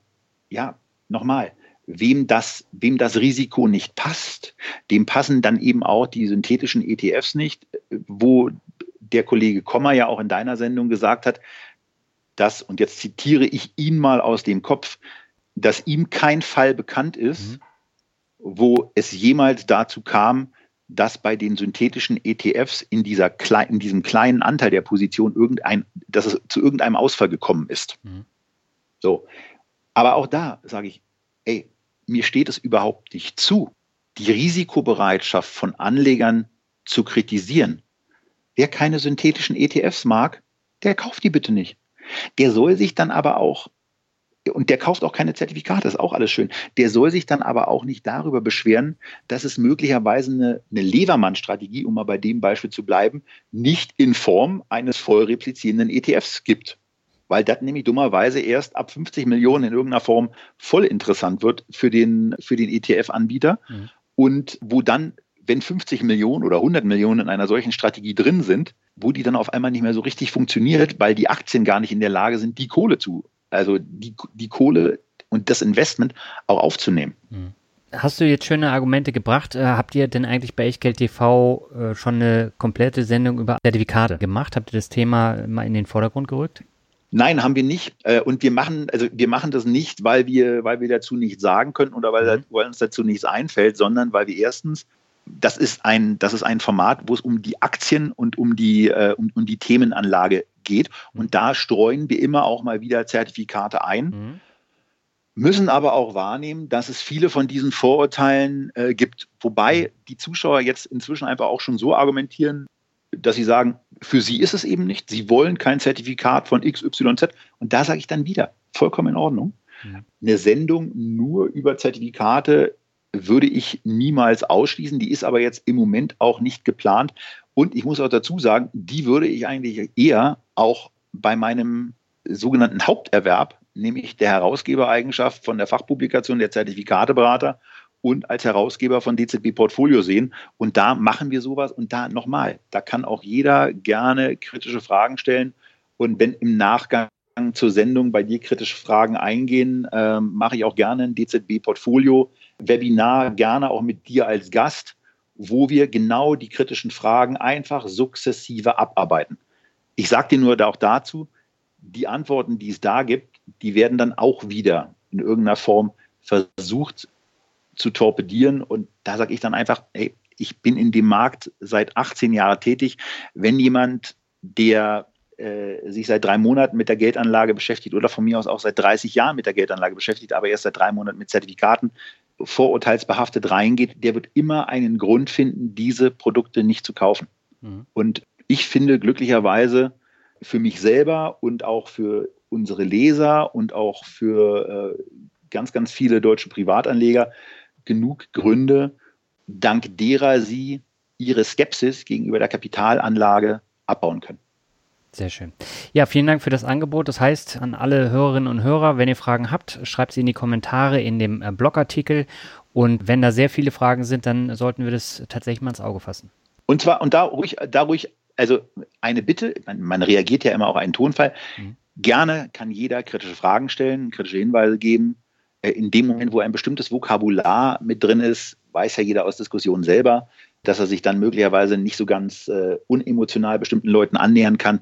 ja, nochmal, wem das, wem das Risiko nicht passt, dem passen dann eben auch die synthetischen ETFs nicht, wo der Kollege Kommer ja auch in deiner Sendung gesagt hat, dass, und jetzt zitiere ich ihn mal aus dem Kopf, dass ihm kein Fall bekannt ist, mhm. wo es jemals dazu kam, dass bei den synthetischen ETFs in, dieser in diesem kleinen Anteil der Position irgendein, dass es zu irgendeinem Ausfall gekommen ist. Mhm. So. Aber auch da sage ich, ey, mir steht es überhaupt nicht zu, die Risikobereitschaft von Anlegern zu kritisieren. Wer keine synthetischen ETFs mag, der kauft die bitte nicht. Der soll sich dann aber auch, und der kauft auch keine Zertifikate, ist auch alles schön, der soll sich dann aber auch nicht darüber beschweren, dass es möglicherweise eine, eine Levermann-Strategie, um mal bei dem Beispiel zu bleiben, nicht in Form eines voll replizierenden ETFs gibt. Weil das nämlich dummerweise erst ab 50 Millionen in irgendeiner Form voll interessant wird für den, für den ETF-Anbieter. Mhm. Und wo dann wenn 50 Millionen oder 100 Millionen in einer solchen Strategie drin sind, wo die dann auf einmal nicht mehr so richtig funktioniert, weil die Aktien gar nicht in der Lage sind, die Kohle zu, also die, die Kohle und das Investment auch aufzunehmen. Mhm. Hast du jetzt schöne Argumente gebracht? Äh, habt ihr denn eigentlich bei Echtgeld TV äh, schon eine komplette Sendung über Zertifikate gemacht? Habt ihr das Thema mal in den Vordergrund gerückt? Nein, haben wir nicht. Äh, und wir machen, also wir machen das nicht, weil wir, weil wir dazu nichts sagen können oder weil, mhm. weil uns dazu nichts einfällt, sondern weil wir erstens das ist ein, das ist ein Format, wo es um die Aktien und um die, äh, um, um die Themenanlage geht. Und mhm. da streuen wir immer auch mal wieder Zertifikate ein. Mhm. Müssen aber auch wahrnehmen, dass es viele von diesen Vorurteilen äh, gibt, wobei mhm. die Zuschauer jetzt inzwischen einfach auch schon so argumentieren, dass sie sagen, für sie ist es eben nicht. Sie wollen kein Zertifikat von XYZ. Und da sage ich dann wieder, vollkommen in Ordnung. Ja. Eine Sendung nur über Zertifikate würde ich niemals ausschließen. Die ist aber jetzt im Moment auch nicht geplant. Und ich muss auch dazu sagen, die würde ich eigentlich eher auch bei meinem sogenannten Haupterwerb, nämlich der Herausgebereigenschaft von der Fachpublikation der Zertifikateberater und als Herausgeber von DZB Portfolio sehen. Und da machen wir sowas. Und da nochmal, da kann auch jeder gerne kritische Fragen stellen. Und wenn im Nachgang zur Sendung bei dir kritische Fragen eingehen, äh, mache ich auch gerne ein DZB Portfolio Webinar, gerne auch mit dir als Gast, wo wir genau die kritischen Fragen einfach sukzessive abarbeiten. Ich sage dir nur auch dazu, die Antworten, die es da gibt, die werden dann auch wieder in irgendeiner Form versucht zu torpedieren. Und da sage ich dann einfach, ey, ich bin in dem Markt seit 18 Jahren tätig. Wenn jemand, der äh, sich seit drei Monaten mit der Geldanlage beschäftigt oder von mir aus auch seit 30 Jahren mit der Geldanlage beschäftigt, aber erst seit drei Monaten mit Zertifikaten vorurteilsbehaftet reingeht, der wird immer einen Grund finden, diese Produkte nicht zu kaufen. Mhm. Und ich finde glücklicherweise für mich selber und auch für unsere Leser und auch für äh, ganz, ganz viele deutsche Privatanleger genug Gründe, dank derer sie ihre Skepsis gegenüber der Kapitalanlage abbauen können. Sehr schön. Ja, vielen Dank für das Angebot. Das heißt, an alle Hörerinnen und Hörer, wenn ihr Fragen habt, schreibt sie in die Kommentare in dem äh, Blogartikel. Und wenn da sehr viele Fragen sind, dann sollten wir das tatsächlich mal ins Auge fassen. Und zwar, und da ruhig, da ruhig, also eine Bitte, man, man reagiert ja immer auf einen Tonfall. Mhm. Gerne kann jeder kritische Fragen stellen, kritische Hinweise geben. Äh, in dem Moment, wo ein bestimmtes Vokabular mit drin ist, weiß ja jeder aus Diskussionen selber, dass er sich dann möglicherweise nicht so ganz äh, unemotional bestimmten Leuten annähern kann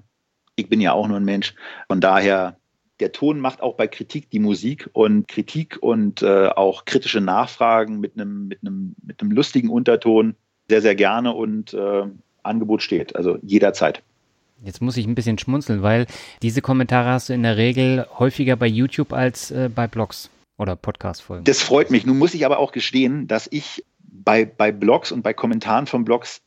ich bin ja auch nur ein Mensch. Von daher, der Ton macht auch bei Kritik die Musik und Kritik und äh, auch kritische Nachfragen mit einem, mit, mit lustigen Unterton sehr, sehr gerne und äh, Angebot steht. Also jederzeit. Jetzt muss ich ein bisschen schmunzeln, weil diese Kommentare hast du in der Regel häufiger bei YouTube als äh, bei Blogs oder Podcast-Folgen. Das freut mich. Nun muss ich aber auch gestehen, dass ich bei, bei Blogs und bei Kommentaren von Blogs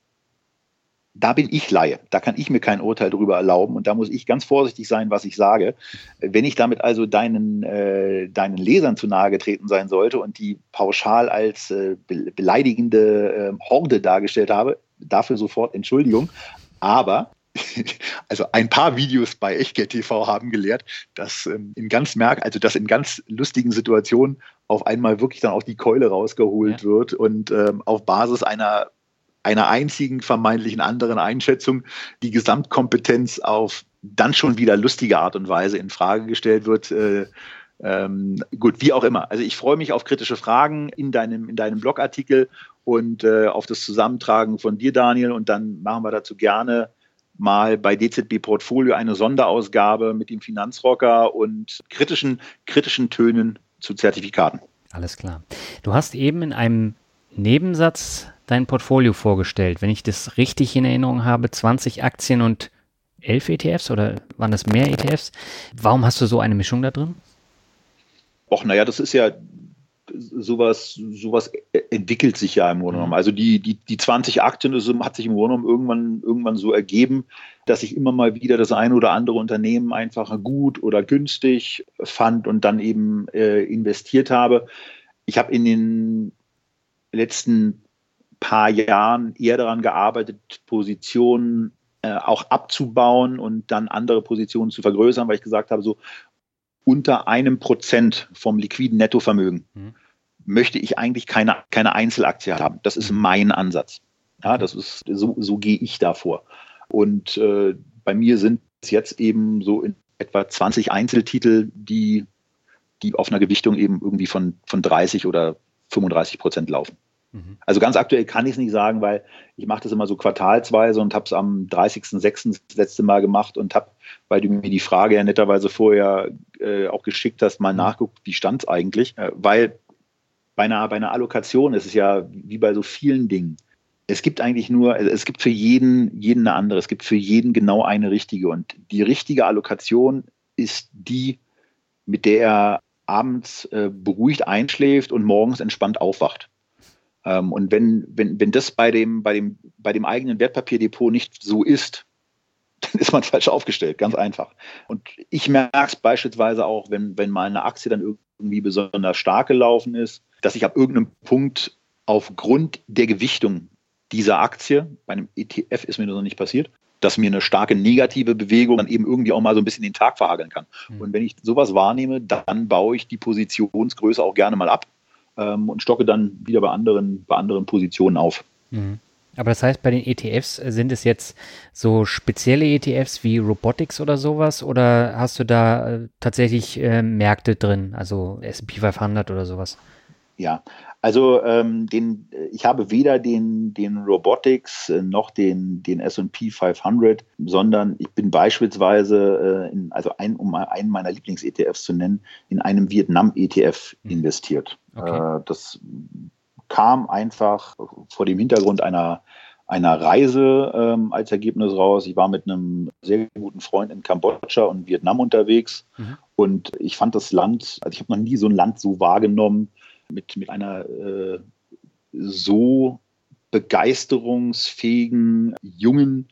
da bin ich Laie. Da kann ich mir kein Urteil darüber erlauben und da muss ich ganz vorsichtig sein, was ich sage. Wenn ich damit also deinen, äh, deinen Lesern zu nahe getreten sein sollte und die pauschal als äh, beleidigende äh, Horde dargestellt habe, dafür sofort Entschuldigung. Aber also ein paar Videos bei Echtgeld TV haben gelehrt, dass ähm, in ganz merk, also dass in ganz lustigen Situationen auf einmal wirklich dann auch die Keule rausgeholt ja. wird und ähm, auf Basis einer einer einzigen vermeintlichen anderen Einschätzung die Gesamtkompetenz auf dann schon wieder lustige Art und Weise in Frage gestellt wird. Äh, ähm, gut, wie auch immer. Also ich freue mich auf kritische Fragen in deinem, in deinem Blogartikel und äh, auf das Zusammentragen von dir, Daniel. Und dann machen wir dazu gerne mal bei DZB Portfolio eine Sonderausgabe mit dem Finanzrocker und kritischen, kritischen Tönen zu Zertifikaten. Alles klar. Du hast eben in einem Nebensatz dein Portfolio vorgestellt. Wenn ich das richtig in Erinnerung habe, 20 Aktien und 11 ETFs oder waren das mehr ETFs? Warum hast du so eine Mischung da drin? Och, naja, das ist ja sowas, sowas entwickelt sich ja im Grunde genommen. Mhm. Also die, die, die 20 Aktien, das hat sich im Grunde genommen irgendwann, irgendwann so ergeben, dass ich immer mal wieder das eine oder andere Unternehmen einfach gut oder günstig fand und dann eben äh, investiert habe. Ich habe in den letzten paar Jahren eher daran gearbeitet, Positionen äh, auch abzubauen und dann andere Positionen zu vergrößern, weil ich gesagt habe, so unter einem Prozent vom liquiden Nettovermögen mhm. möchte ich eigentlich keine, keine Einzelaktie haben. Das ist mhm. mein Ansatz. Ja, das ist, so, so gehe ich davor. Und äh, bei mir sind es jetzt eben so in etwa 20 Einzeltitel, die, die auf einer Gewichtung eben irgendwie von, von 30 oder 35 Prozent laufen. Mhm. Also ganz aktuell kann ich es nicht sagen, weil ich mache das immer so quartalsweise und habe es am 30.06. das letzte Mal gemacht und habe, weil du mir die Frage ja netterweise vorher äh, auch geschickt hast, mal mhm. nachguckt, wie stand es eigentlich. Äh, weil bei einer, bei einer Allokation ist es ja wie bei so vielen Dingen. Es gibt eigentlich nur, es gibt für jeden, jeden eine andere, es gibt für jeden genau eine richtige. Und die richtige Allokation ist die, mit der er abends äh, beruhigt einschläft und morgens entspannt aufwacht. Ähm, und wenn, wenn, wenn das bei dem, bei, dem, bei dem eigenen Wertpapierdepot nicht so ist, dann ist man falsch aufgestellt, ganz einfach. Und ich merke es beispielsweise auch, wenn, wenn mal eine Aktie dann irgendwie besonders stark gelaufen ist, dass ich ab irgendeinem Punkt aufgrund der Gewichtung dieser Aktie, bei einem ETF ist mir das noch nicht passiert, dass mir eine starke negative Bewegung dann eben irgendwie auch mal so ein bisschen den Tag verhageln kann. Mhm. Und wenn ich sowas wahrnehme, dann baue ich die Positionsgröße auch gerne mal ab ähm, und stocke dann wieder bei anderen, bei anderen Positionen auf. Mhm. Aber das heißt, bei den ETFs sind es jetzt so spezielle ETFs wie Robotics oder sowas oder hast du da äh, tatsächlich äh, Märkte drin, also S&P 500 oder sowas? Ja, also ähm, den, ich habe weder den, den Robotics äh, noch den, den S&P 500, sondern ich bin beispielsweise, äh, in, also ein, um einen meiner Lieblings-ETFs zu nennen, in einem Vietnam-ETF mhm. investiert. Okay. Äh, das kam einfach vor dem Hintergrund einer, einer Reise ähm, als Ergebnis raus. Ich war mit einem sehr guten Freund in Kambodscha und Vietnam unterwegs mhm. und ich fand das Land, also ich habe noch nie so ein Land so wahrgenommen, mit, mit einer äh, so begeisterungsfähigen jungen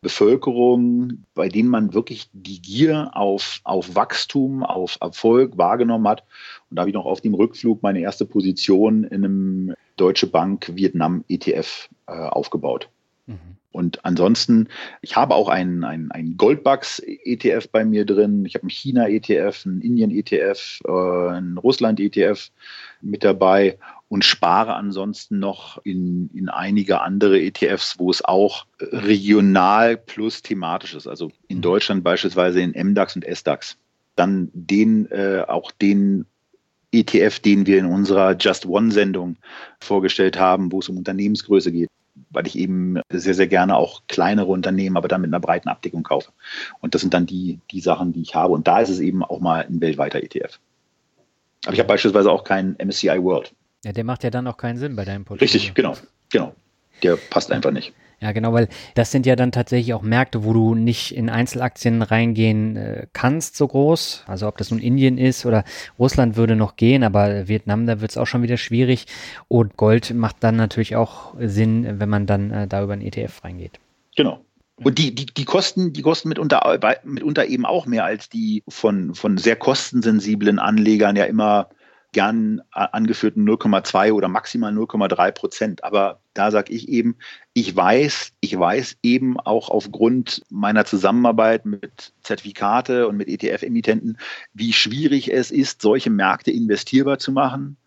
Bevölkerung, bei denen man wirklich die Gier auf, auf Wachstum, auf Erfolg wahrgenommen hat. Und da habe ich noch auf dem Rückflug meine erste Position in einem Deutsche Bank Vietnam ETF äh, aufgebaut. Mhm. Und ansonsten, ich habe auch einen, einen, einen Goldbugs-ETF bei mir drin. Ich habe einen China-ETF, einen Indien-ETF, äh, einen Russland-ETF mit dabei und spare ansonsten noch in, in einige andere ETFs, wo es auch regional plus thematisch ist. Also in mhm. Deutschland beispielsweise in MDAX und SDAX. Dann den, äh, auch den ETF, den wir in unserer Just One-Sendung vorgestellt haben, wo es um Unternehmensgröße geht weil ich eben sehr, sehr gerne auch kleinere Unternehmen, aber dann mit einer breiten Abdeckung kaufe. Und das sind dann die, die Sachen, die ich habe. Und da ist es eben auch mal ein weltweiter ETF. Aber ich habe beispielsweise auch keinen MSCI World. Ja, der macht ja dann auch keinen Sinn bei deinem Portfolio. Richtig, genau, genau. Der passt einfach nicht. Ja, genau, weil das sind ja dann tatsächlich auch Märkte, wo du nicht in Einzelaktien reingehen äh, kannst so groß. Also ob das nun Indien ist oder Russland würde noch gehen, aber Vietnam, da wird es auch schon wieder schwierig. Und Gold macht dann natürlich auch Sinn, wenn man dann äh, da über einen ETF reingeht. Genau. Und die, die, die Kosten, die kosten mitunter, mitunter eben auch mehr als die von, von sehr kostensensiblen Anlegern ja immer gern angeführten 0,2 oder maximal 0,3 Prozent. Aber da sage ich eben, ich weiß, ich weiß eben auch aufgrund meiner Zusammenarbeit mit Zertifikate und mit ETF-Emittenten, wie schwierig es ist, solche Märkte investierbar zu machen.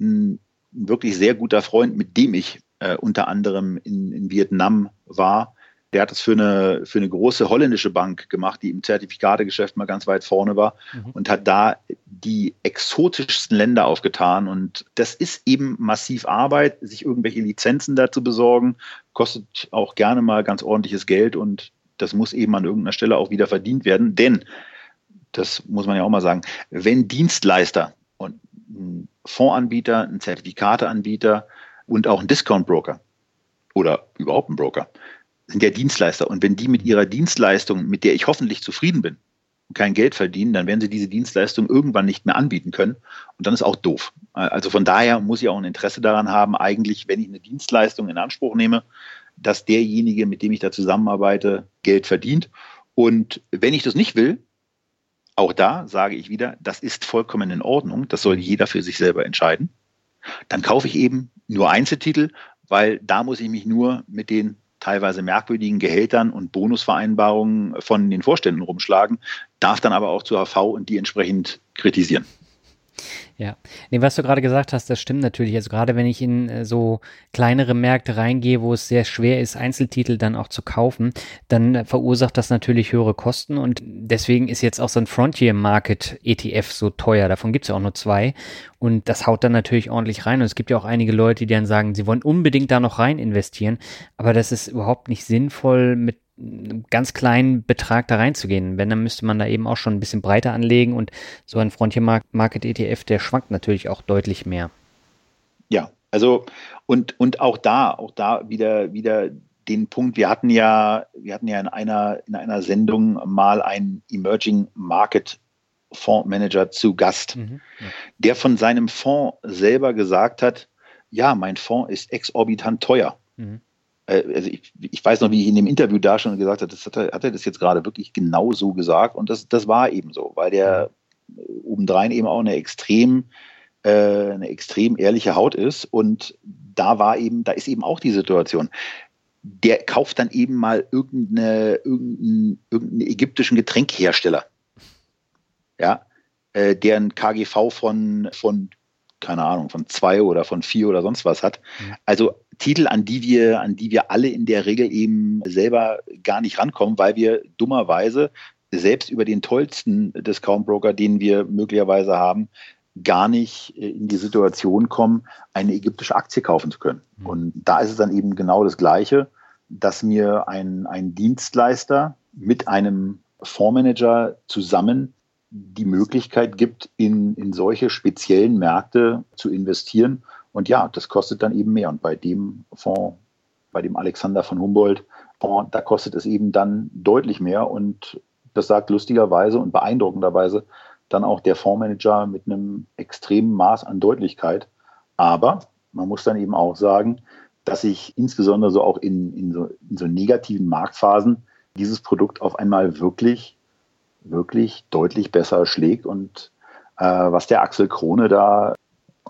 Ein wirklich sehr guter Freund, mit dem ich äh, unter anderem in, in Vietnam war, der hat das für eine, für eine große holländische Bank gemacht, die im Zertifikategeschäft mal ganz weit vorne war mhm. und hat da die exotischsten Länder aufgetan. Und das ist eben massiv Arbeit, sich irgendwelche Lizenzen dazu besorgen, kostet auch gerne mal ganz ordentliches Geld und das muss eben an irgendeiner Stelle auch wieder verdient werden. Denn, das muss man ja auch mal sagen, wenn Dienstleister und ein Fondsanbieter, ein Zertifikateanbieter und auch ein Discount-Broker oder überhaupt ein Broker sind ja Dienstleister. Und wenn die mit ihrer Dienstleistung, mit der ich hoffentlich zufrieden bin, kein Geld verdienen, dann werden sie diese Dienstleistung irgendwann nicht mehr anbieten können. Und dann ist auch doof. Also von daher muss ich auch ein Interesse daran haben, eigentlich, wenn ich eine Dienstleistung in Anspruch nehme, dass derjenige, mit dem ich da zusammenarbeite, Geld verdient. Und wenn ich das nicht will, auch da sage ich wieder, das ist vollkommen in Ordnung. Das soll jeder für sich selber entscheiden. Dann kaufe ich eben nur Einzeltitel, weil da muss ich mich nur mit den teilweise merkwürdigen Gehältern und Bonusvereinbarungen von den Vorständen rumschlagen, darf dann aber auch zur HV und die entsprechend kritisieren. Ja, nee, was du gerade gesagt hast, das stimmt natürlich. Also gerade wenn ich in äh, so kleinere Märkte reingehe, wo es sehr schwer ist, Einzeltitel dann auch zu kaufen, dann äh, verursacht das natürlich höhere Kosten und deswegen ist jetzt auch so ein Frontier Market ETF so teuer. Davon gibt es ja auch nur zwei und das haut dann natürlich ordentlich rein. Und es gibt ja auch einige Leute, die dann sagen, sie wollen unbedingt da noch rein investieren, aber das ist überhaupt nicht sinnvoll mit ganz kleinen Betrag da reinzugehen. Wenn, dann müsste man da eben auch schon ein bisschen breiter anlegen und so ein Frontier Market ETF, der schwankt natürlich auch deutlich mehr. Ja, also und, und auch da, auch da wieder, wieder den Punkt, wir hatten ja, wir hatten ja in einer, in einer Sendung mal einen Emerging Market Fondsmanager zu Gast, mhm, ja. der von seinem Fonds selber gesagt hat, ja, mein Fonds ist exorbitant teuer. Mhm. Äh, also ich, ich, weiß noch, wie ich in dem Interview da schon gesagt habe, das hat, er, hat er das jetzt gerade wirklich genau so gesagt und das, das war eben so, weil der obendrein eben auch eine extrem, äh, eine extrem ehrliche Haut ist und da war eben, da ist eben auch die Situation. Der kauft dann eben mal irgendeine, irgendeinen, irgendeinen ägyptischen Getränkhersteller, ja, äh, der ein KGV von, von keine Ahnung, von zwei oder von vier oder sonst was hat. Also Titel, an die wir, an die wir alle in der Regel eben selber gar nicht rankommen, weil wir dummerweise selbst über den tollsten Discount-Broker, den wir möglicherweise haben, gar nicht äh, in die Situation kommen, eine ägyptische Aktie kaufen zu können. Mhm. Und da ist es dann eben genau das Gleiche, dass mir ein, ein Dienstleister mit einem Fondsmanager zusammen die Möglichkeit gibt, in, in solche speziellen Märkte zu investieren. Und ja, das kostet dann eben mehr. Und bei dem Fonds, bei dem Alexander von Humboldt Fonds, da kostet es eben dann deutlich mehr. Und das sagt lustigerweise und beeindruckenderweise dann auch der Fondsmanager mit einem extremen Maß an Deutlichkeit. Aber man muss dann eben auch sagen, dass sich insbesondere so auch in, in, so, in so negativen Marktphasen dieses Produkt auf einmal wirklich wirklich deutlich besser schlägt. Und äh, was der Axel Krone da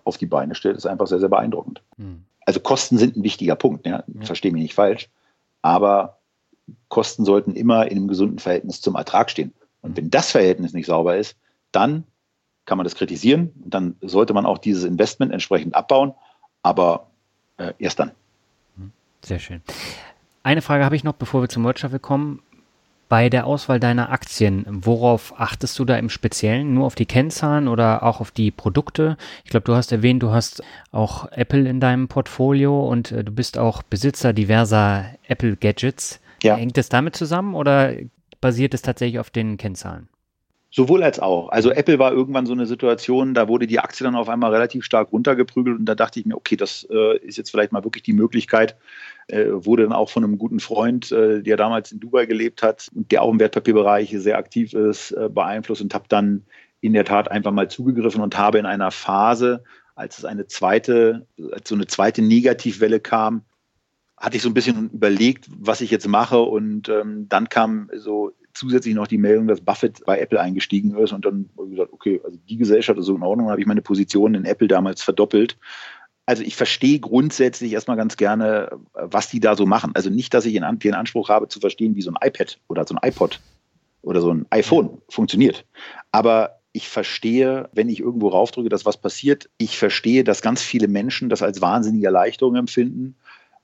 auf die Beine stellt, ist einfach sehr, sehr beeindruckend. Mhm. Also Kosten sind ein wichtiger Punkt, ja? ja. verstehe mich nicht falsch. Aber Kosten sollten immer in einem gesunden Verhältnis zum Ertrag stehen. Und hm. wenn das Verhältnis nicht sauber ist, dann kann man das kritisieren und dann sollte man auch dieses Investment entsprechend abbauen, aber äh, erst dann. Hm. Sehr schön. Eine Frage habe ich noch, bevor wir zum Wirtschaft kommen. Bei der Auswahl deiner Aktien, worauf achtest du da im Speziellen? Nur auf die Kennzahlen oder auch auf die Produkte? Ich glaube, du hast erwähnt, du hast auch Apple in deinem Portfolio und äh, du bist auch Besitzer diverser Apple Gadgets. Ja. Hängt das damit zusammen oder basiert es tatsächlich auf den Kennzahlen? Sowohl als auch. Also Apple war irgendwann so eine Situation, da wurde die Aktie dann auf einmal relativ stark runtergeprügelt und da dachte ich mir, okay, das äh, ist jetzt vielleicht mal wirklich die Möglichkeit, wurde dann auch von einem guten Freund, äh, der damals in Dubai gelebt hat und der auch im Wertpapierbereich sehr aktiv ist, äh, beeinflusst und habe dann in der Tat einfach mal zugegriffen und habe in einer Phase, als es eine zweite, als so eine zweite Negativwelle kam, hatte ich so ein bisschen überlegt, was ich jetzt mache und ähm, dann kam so zusätzlich noch die Meldung, dass Buffett bei Apple eingestiegen ist und dann habe ich gesagt, okay, also die Gesellschaft ist so in Ordnung, dann habe ich meine Position in Apple damals verdoppelt. Also ich verstehe grundsätzlich erstmal ganz gerne, was die da so machen. Also nicht, dass ich den Anspruch habe zu verstehen, wie so ein iPad oder so ein iPod oder so ein iPhone funktioniert. Aber ich verstehe, wenn ich irgendwo raufdrücke, dass was passiert. Ich verstehe, dass ganz viele Menschen das als wahnsinnige Erleichterung empfinden.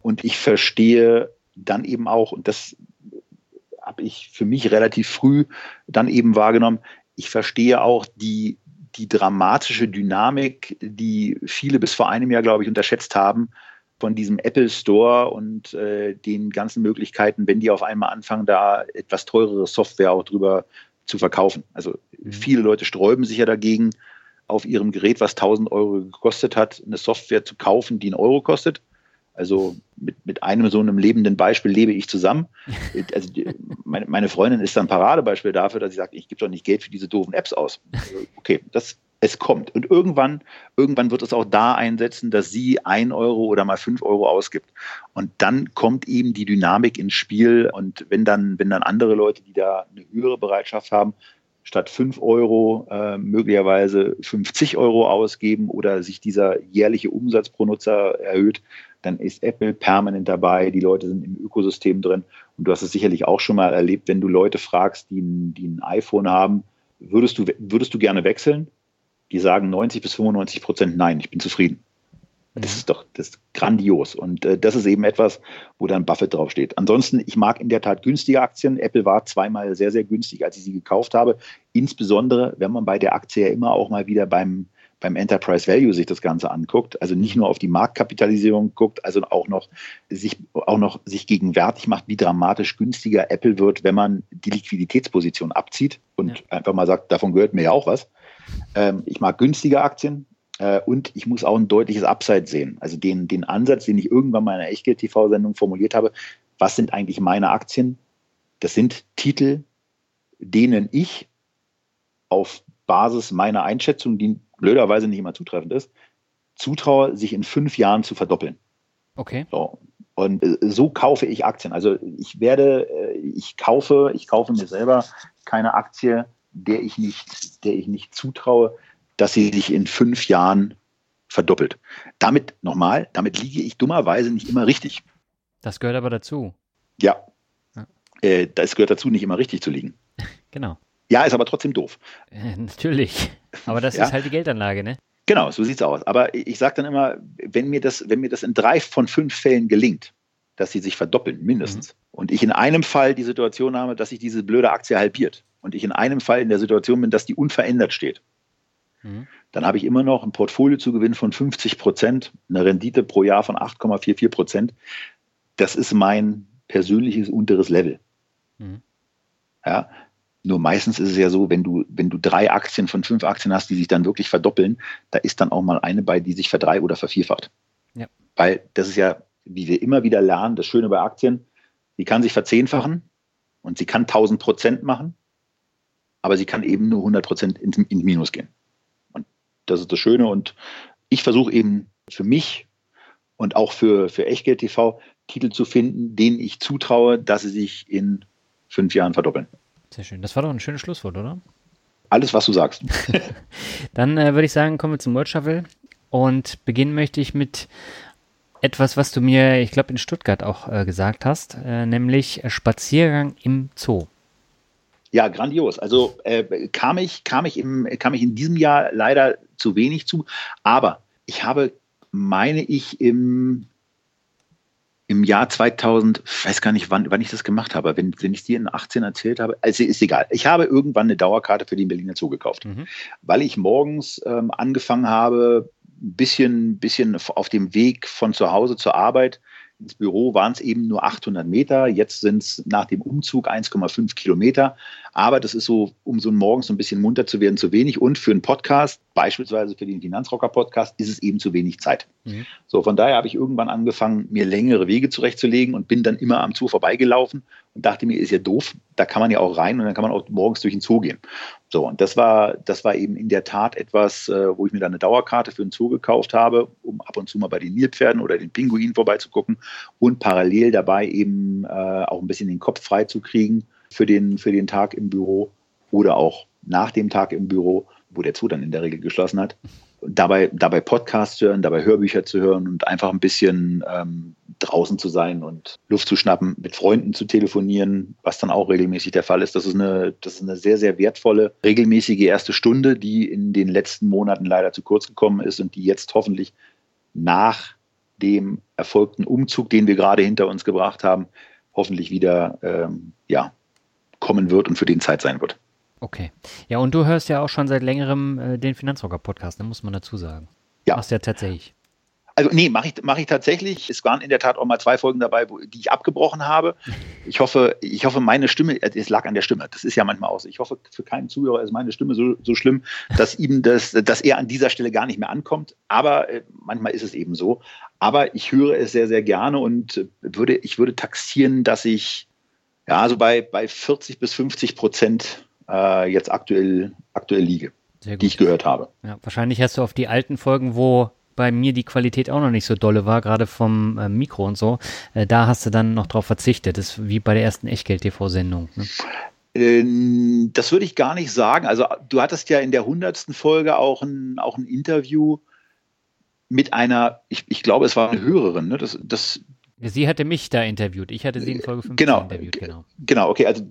Und ich verstehe dann eben auch, und das habe ich für mich relativ früh dann eben wahrgenommen. Ich verstehe auch die, die dramatische Dynamik, die viele bis vor einem Jahr, glaube ich, unterschätzt haben von diesem Apple Store und äh, den ganzen Möglichkeiten, wenn die auf einmal anfangen, da etwas teurere Software auch drüber zu verkaufen. Also mhm. viele Leute sträuben sich ja dagegen, auf ihrem Gerät, was 1000 Euro gekostet hat, eine Software zu kaufen, die einen Euro kostet. Also mit, mit einem so einem lebenden Beispiel lebe ich zusammen. Also die, meine, meine, Freundin ist dann ein Paradebeispiel dafür, dass sie sagt, ich gebe doch nicht Geld für diese doofen Apps aus. Also, okay, das, es kommt. Und irgendwann, irgendwann wird es auch da einsetzen, dass sie ein Euro oder mal fünf Euro ausgibt. Und dann kommt eben die Dynamik ins Spiel. Und wenn dann, wenn dann andere Leute, die da eine höhere Bereitschaft haben, statt 5 Euro äh, möglicherweise 50 Euro ausgeben oder sich dieser jährliche Umsatz pro Nutzer erhöht, dann ist Apple permanent dabei, die Leute sind im Ökosystem drin. Und du hast es sicherlich auch schon mal erlebt, wenn du Leute fragst, die ein, die ein iPhone haben, würdest du, würdest du gerne wechseln? die sagen 90 bis 95 Prozent Nein, ich bin zufrieden. Das ist doch das ist grandios. Und äh, das ist eben etwas, wo dann Buffett draufsteht. Ansonsten, ich mag in der Tat günstige Aktien. Apple war zweimal sehr, sehr günstig, als ich sie gekauft habe. Insbesondere, wenn man bei der Aktie ja immer auch mal wieder beim, beim Enterprise Value sich das Ganze anguckt, also nicht nur auf die Marktkapitalisierung guckt, also auch noch sich, auch noch sich gegenwärtig macht, wie dramatisch günstiger Apple wird, wenn man die Liquiditätsposition abzieht und ja. einfach mal sagt, davon gehört mir ja auch was. Ähm, ich mag günstige Aktien. Äh, und ich muss auch ein deutliches Upside sehen. Also den, den Ansatz, den ich irgendwann mal in einer Echtgeld-TV-Sendung formuliert habe, was sind eigentlich meine Aktien? Das sind Titel, denen ich auf Basis meiner Einschätzung, die blöderweise nicht immer zutreffend ist, zutraue, sich in fünf Jahren zu verdoppeln. Okay. So. Und äh, so kaufe ich Aktien. Also ich werde, äh, ich kaufe, ich kaufe mir selber keine Aktie, der ich nicht, der ich nicht zutraue, dass sie sich in fünf Jahren verdoppelt. Damit, nochmal, damit liege ich dummerweise nicht immer richtig. Das gehört aber dazu. Ja. ja. Äh, das gehört dazu, nicht immer richtig zu liegen. Genau. Ja, ist aber trotzdem doof. Äh, natürlich. Aber das ja. ist halt die Geldanlage, ne? Genau, so sieht es aus. Aber ich sage dann immer, wenn mir, das, wenn mir das in drei von fünf Fällen gelingt, dass sie sich verdoppeln, mindestens, mhm. und ich in einem Fall die Situation habe, dass sich diese blöde Aktie halbiert und ich in einem Fall in der Situation bin, dass die unverändert steht, Mhm. Dann habe ich immer noch ein Portfoliozugewinn von 50 Prozent, eine Rendite pro Jahr von 8,44 Prozent. Das ist mein persönliches unteres Level. Mhm. Ja, nur meistens ist es ja so, wenn du, wenn du drei Aktien von fünf Aktien hast, die sich dann wirklich verdoppeln, da ist dann auch mal eine bei, die sich verdrei- oder vervierfacht. Ja. Weil das ist ja, wie wir immer wieder lernen, das Schöne bei Aktien, sie kann sich verzehnfachen und sie kann 1000 Prozent machen, aber sie kann eben nur 100 Prozent ins, ins Minus gehen. Das ist das Schöne. Und ich versuche eben für mich und auch für, für Echtgeld TV Titel zu finden, denen ich zutraue, dass sie sich in fünf Jahren verdoppeln. Sehr schön. Das war doch ein schönes Schlusswort, oder? Alles, was du sagst. Dann äh, würde ich sagen, kommen wir zum Word Shuffle. Und beginnen möchte ich mit etwas, was du mir, ich glaube, in Stuttgart auch äh, gesagt hast, äh, nämlich Spaziergang im Zoo. Ja, grandios. Also äh, kam, ich, kam, ich im, kam ich in diesem Jahr leider zu wenig zu, aber ich habe, meine ich, im, im Jahr 2000, ich weiß gar nicht, wann, wann ich das gemacht habe, wenn, wenn ich es dir in 18 erzählt habe, also ist egal. Ich habe irgendwann eine Dauerkarte für den Berliner Zoo gekauft, mhm. weil ich morgens ähm, angefangen habe, ein bisschen, bisschen auf dem Weg von zu Hause zur Arbeit ins Büro waren es eben nur 800 Meter. Jetzt sind es nach dem Umzug 1,5 Kilometer. Aber das ist so, um so morgens so ein bisschen munter zu werden, zu wenig. Und für einen Podcast, beispielsweise für den Finanzrocker-Podcast, ist es eben zu wenig Zeit. Mhm. So, von daher habe ich irgendwann angefangen, mir längere Wege zurechtzulegen und bin dann immer am Zoo vorbeigelaufen und dachte mir, ist ja doof, da kann man ja auch rein und dann kann man auch morgens durch den Zoo gehen. So, und das war, das war eben in der Tat etwas, äh, wo ich mir dann eine Dauerkarte für den Zoo gekauft habe, um ab und zu mal bei den Nilpferden oder den Pinguinen vorbeizugucken und parallel dabei eben äh, auch ein bisschen den Kopf frei zu kriegen für den, für den Tag im Büro oder auch nach dem Tag im Büro, wo der Zoo dann in der Regel geschlossen hat dabei, dabei Podcasts hören, dabei Hörbücher zu hören und einfach ein bisschen ähm, draußen zu sein und Luft zu schnappen, mit Freunden zu telefonieren, was dann auch regelmäßig der Fall ist. Das ist eine, das ist eine sehr, sehr wertvolle, regelmäßige erste Stunde, die in den letzten Monaten leider zu kurz gekommen ist und die jetzt hoffentlich nach dem erfolgten Umzug, den wir gerade hinter uns gebracht haben, hoffentlich wieder ähm, ja, kommen wird und für den Zeit sein wird. Okay. Ja, und du hörst ja auch schon seit längerem äh, den Finanzrocker-Podcast, da ne, muss man dazu sagen. Ja. Machst ja tatsächlich. Also nee, mache ich, mach ich tatsächlich. Es waren in der Tat auch mal zwei Folgen dabei, wo, die ich abgebrochen habe. Ich hoffe, ich hoffe, meine Stimme, äh, es lag an der Stimme. Das ist ja manchmal auch so. Ich hoffe, für keinen Zuhörer ist meine Stimme so, so schlimm, dass ihm das, dass er an dieser Stelle gar nicht mehr ankommt. Aber äh, manchmal ist es eben so. Aber ich höre es sehr, sehr gerne und würde, ich würde taxieren, dass ich ja, also bei, bei 40 bis 50 Prozent äh, jetzt aktuell, aktuell liege, die ich gehört habe. Ja, wahrscheinlich hast du auf die alten Folgen, wo bei mir die Qualität auch noch nicht so dolle war, gerade vom äh, Mikro und so, äh, da hast du dann noch drauf verzichtet. Das ist wie bei der ersten Echtgeld-TV-Sendung. Ne? Ähm, das würde ich gar nicht sagen. Also du hattest ja in der hundertsten Folge auch ein, auch ein Interview mit einer, ich, ich glaube, es war eine Hörerin. Ne? Das, das, Sie hatte mich da interviewt. Ich hatte sie in Folge 15 genau, interviewt, genau. Genau, okay. Also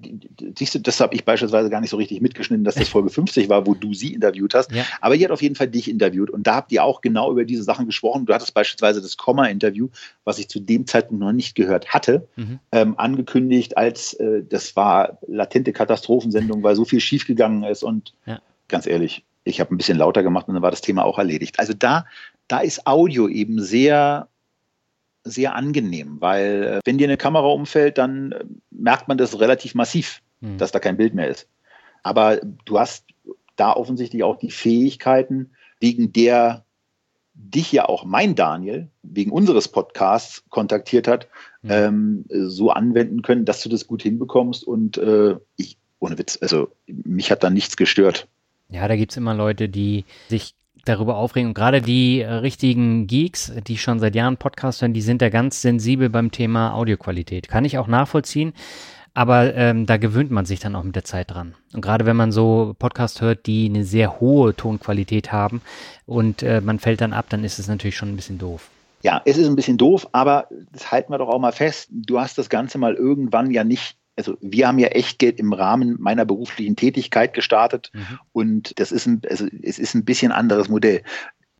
siehst du, das habe ich beispielsweise gar nicht so richtig mitgeschnitten, dass das Folge 50 war, wo du sie interviewt hast. Ja. Aber die hat auf jeden Fall dich interviewt und da habt ihr auch genau über diese Sachen gesprochen. Du hattest beispielsweise das Komma-Interview, was ich zu dem Zeitpunkt noch nicht gehört hatte, mhm. ähm, angekündigt als äh, das war latente Katastrophensendung, weil so viel schiefgegangen ist und ja. ganz ehrlich, ich habe ein bisschen lauter gemacht und dann war das Thema auch erledigt. Also da, da ist Audio eben sehr sehr angenehm, weil äh, wenn dir eine Kamera umfällt, dann äh, merkt man das relativ massiv, mhm. dass da kein Bild mehr ist. Aber du hast da offensichtlich auch die Fähigkeiten, wegen der dich ja auch mein Daniel wegen unseres Podcasts kontaktiert hat, mhm. ähm, so anwenden können, dass du das gut hinbekommst. Und äh, ich, ohne Witz, also mich hat da nichts gestört. Ja, da gibt es immer Leute, die sich darüber aufregen. Und gerade die äh, richtigen Geeks, die schon seit Jahren Podcast hören, die sind da ganz sensibel beim Thema Audioqualität. Kann ich auch nachvollziehen. Aber ähm, da gewöhnt man sich dann auch mit der Zeit dran. Und gerade wenn man so Podcast hört, die eine sehr hohe Tonqualität haben und äh, man fällt dann ab, dann ist es natürlich schon ein bisschen doof. Ja, es ist ein bisschen doof, aber das halten wir doch auch mal fest. Du hast das Ganze mal irgendwann ja nicht also wir haben ja Echtgeld im Rahmen meiner beruflichen Tätigkeit gestartet mhm. und das ist ein, also es ist ein bisschen anderes Modell.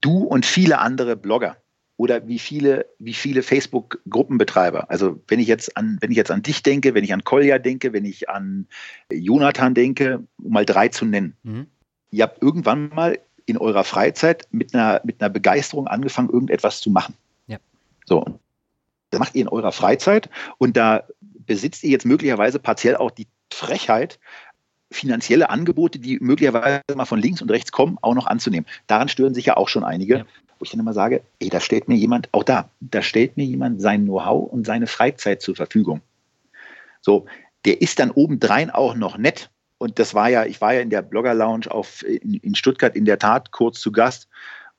Du und viele andere Blogger oder wie viele, wie viele Facebook-Gruppenbetreiber. Also wenn ich jetzt an, wenn ich jetzt an dich denke, wenn ich an Kolja denke, wenn ich an Jonathan denke, um mal drei zu nennen. Mhm. Ihr habt irgendwann mal in eurer Freizeit mit einer, mit einer Begeisterung angefangen, irgendetwas zu machen. Ja. So. Das macht ihr in eurer Freizeit und da besitzt ihr jetzt möglicherweise partiell auch die Frechheit, finanzielle Angebote, die möglicherweise mal von links und rechts kommen, auch noch anzunehmen. Daran stören sich ja auch schon einige, ja. wo ich dann immer sage, ey, da stellt mir jemand, auch da, da stellt mir jemand sein Know-how und seine Freizeit zur Verfügung. So, der ist dann obendrein auch noch nett. Und das war ja, ich war ja in der Blogger Lounge auf, in, in Stuttgart in der Tat kurz zu Gast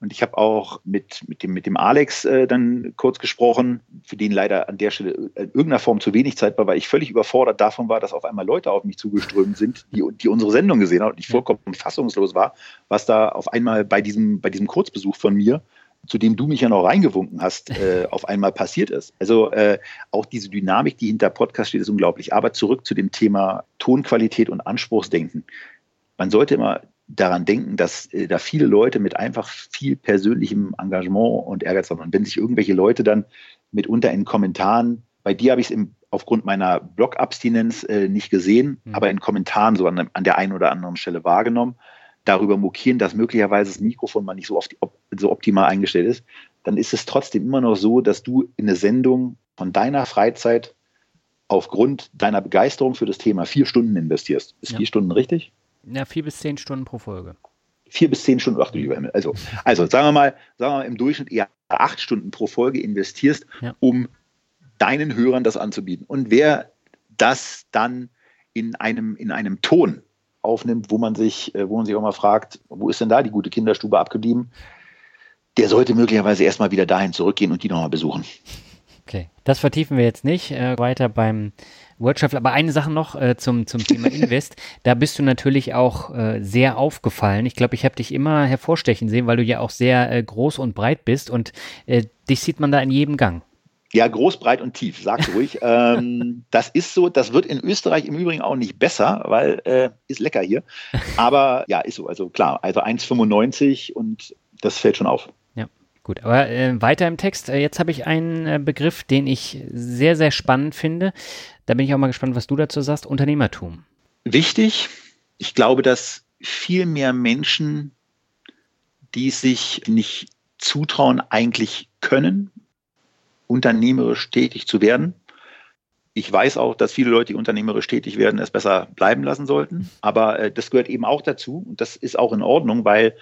und ich habe auch mit, mit, dem, mit dem Alex äh, dann kurz gesprochen, für den leider an der Stelle in irgendeiner Form zu wenig Zeit war, weil ich völlig überfordert davon war, dass auf einmal Leute auf mich zugeströmt sind, die, die unsere Sendung gesehen haben und ich vollkommen fassungslos war, was da auf einmal bei diesem, bei diesem Kurzbesuch von mir zu dem du mich ja noch reingewunken hast, äh, auf einmal passiert ist. Also äh, auch diese Dynamik, die hinter Podcast steht, ist unglaublich. Aber zurück zu dem Thema Tonqualität und Anspruchsdenken. Man sollte immer daran denken, dass äh, da viele Leute mit einfach viel persönlichem Engagement und Ehrgeiz haben. Und wenn sich irgendwelche Leute dann mitunter in Kommentaren, bei dir habe ich es aufgrund meiner Blog-Abstinenz äh, nicht gesehen, mhm. aber in Kommentaren so an, an, der einen oder anderen Stelle wahrgenommen, darüber mokieren, dass möglicherweise das Mikrofon mal nicht so, oft, op, so optimal eingestellt ist, dann ist es trotzdem immer noch so, dass du in eine Sendung von deiner Freizeit aufgrund deiner Begeisterung für das Thema vier Stunden investierst. Ist ja. vier Stunden richtig? Ja, vier bis zehn Stunden pro Folge. Vier bis zehn Stunden, ach du lieber Himmel. Also, also sagen wir mal, sagen wir mal im Durchschnitt eher acht Stunden pro Folge investierst, ja. um deinen Hörern das anzubieten. Und wer das dann in einem, in einem Ton aufnimmt, wo man sich, äh, wo man sich auch mal fragt, wo ist denn da die gute Kinderstube abgeblieben? Der sollte möglicherweise erstmal wieder dahin zurückgehen und die nochmal besuchen. Okay, das vertiefen wir jetzt nicht. Äh, weiter beim World Aber eine Sache noch äh, zum, zum Thema Invest. da bist du natürlich auch äh, sehr aufgefallen. Ich glaube, ich habe dich immer hervorstechen sehen, weil du ja auch sehr äh, groß und breit bist und äh, dich sieht man da in jedem Gang. Ja, groß, breit und tief, sagst ruhig. ähm, das ist so, das wird in Österreich im Übrigen auch nicht besser, weil äh, ist lecker hier. Aber ja, ist so. Also klar, also 1,95 und das fällt schon auf. Gut, aber äh, weiter im Text. Äh, jetzt habe ich einen äh, Begriff, den ich sehr, sehr spannend finde. Da bin ich auch mal gespannt, was du dazu sagst. Unternehmertum. Wichtig. Ich glaube, dass viel mehr Menschen, die sich nicht zutrauen, eigentlich können, unternehmerisch tätig zu werden. Ich weiß auch, dass viele Leute, die unternehmerisch tätig werden, es besser bleiben lassen sollten. Aber äh, das gehört eben auch dazu und das ist auch in Ordnung, weil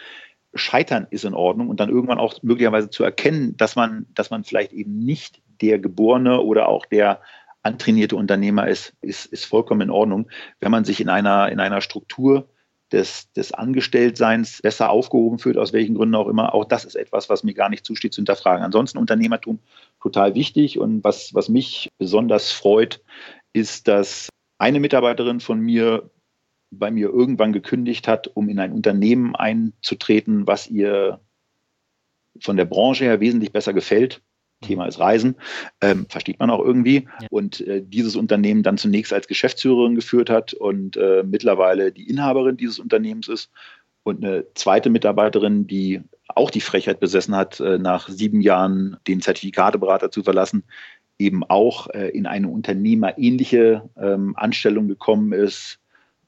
Scheitern ist in Ordnung und dann irgendwann auch möglicherweise zu erkennen, dass man, dass man vielleicht eben nicht der geborene oder auch der antrainierte Unternehmer ist, ist, ist vollkommen in Ordnung. Wenn man sich in einer, in einer Struktur des, des Angestelltseins besser aufgehoben fühlt, aus welchen Gründen auch immer, auch das ist etwas, was mir gar nicht zusteht zu hinterfragen. Ansonsten Unternehmertum total wichtig und was, was mich besonders freut, ist, dass eine Mitarbeiterin von mir bei mir irgendwann gekündigt hat, um in ein Unternehmen einzutreten, was ihr von der Branche her wesentlich besser gefällt Thema ist Reisen, ähm, versteht man auch irgendwie. Ja. Und äh, dieses Unternehmen dann zunächst als Geschäftsführerin geführt hat und äh, mittlerweile die Inhaberin dieses Unternehmens ist. Und eine zweite Mitarbeiterin, die auch die Frechheit besessen hat, äh, nach sieben Jahren den Zertifikateberater zu verlassen, eben auch äh, in eine unternehmerähnliche ähm, Anstellung gekommen ist,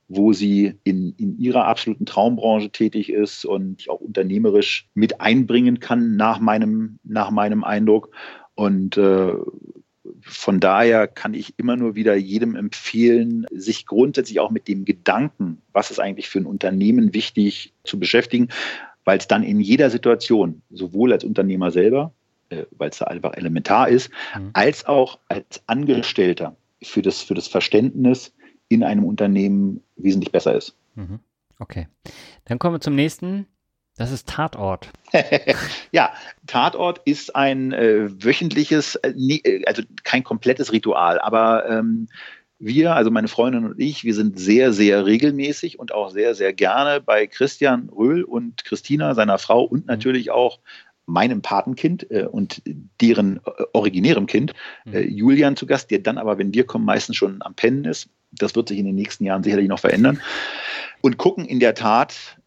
wo sie in, in ihrer absoluten Traumbranche tätig ist und auch unternehmerisch mit einbringen kann, nach meinem, nach meinem Eindruck. Und äh, von daher kann ich immer nur wieder jedem empfehlen, sich grundsätzlich auch mit dem Gedanken, was ist eigentlich für ein Unternehmen wichtig, zu beschäftigen, weil es dann in jeder Situation, sowohl als Unternehmer selber, äh, weil es da einfach elementar ist, mhm. als auch als Angestellter für das, für das Verständnis in einem Unternehmen wesentlich besser ist. Mhm. Okay. Dann kommen wir zum nächsten. Das ist Tatort. ja, Tatort ist ein äh, wöchentliches, äh, äh, also kein komplettes Ritual, aber ähm, wir, also meine Freundin und ich, wir sind sehr, sehr regelmäßig und auch sehr, sehr gerne bei Christian Röhl und Christina, seiner Frau und mhm. natürlich auch meinem Patenkind äh, und deren äh, originärem Kind, äh, mhm. Julian, zu Gast, der dann aber, wenn wir kommen, meistens schon am Pennen ist. Das wird sich in den nächsten Jahren sicherlich noch verändern. Und gucken in der Tat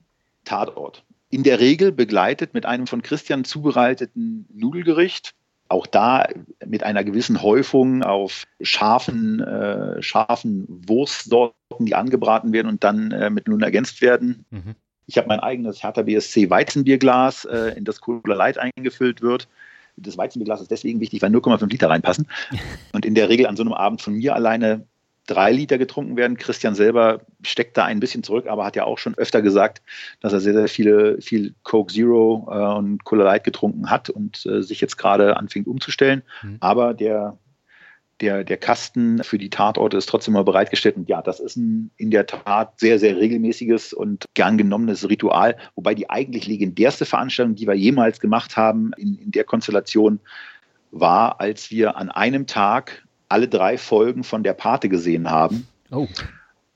Tatort. In der Regel begleitet mit einem von Christian zubereiteten Nudelgericht. Auch da mit einer gewissen Häufung auf scharfen, äh, scharfen Wurstsorten, die angebraten werden und dann äh, mit Nudeln ergänzt werden. Mhm. Ich habe mein eigenes Hertha BSC Weizenbierglas, äh, in das Cola Light eingefüllt wird. Das Weizenbierglas ist deswegen wichtig, weil 0,5 Liter reinpassen. Und in der Regel an so einem Abend von mir alleine drei Liter getrunken werden. Christian selber steckt da ein bisschen zurück, aber hat ja auch schon öfter gesagt, dass er sehr, sehr viele, viel Coke Zero äh, und Cola Light getrunken hat und äh, sich jetzt gerade anfängt umzustellen. Mhm. Aber der der, der Kasten für die Tatorte ist trotzdem mal bereitgestellt. Und ja, das ist ein in der Tat sehr, sehr regelmäßiges und gern genommenes Ritual. Wobei die eigentlich legendärste Veranstaltung, die wir jemals gemacht haben in, in der Konstellation, war, als wir an einem Tag alle drei Folgen von der Pate gesehen haben. Oh.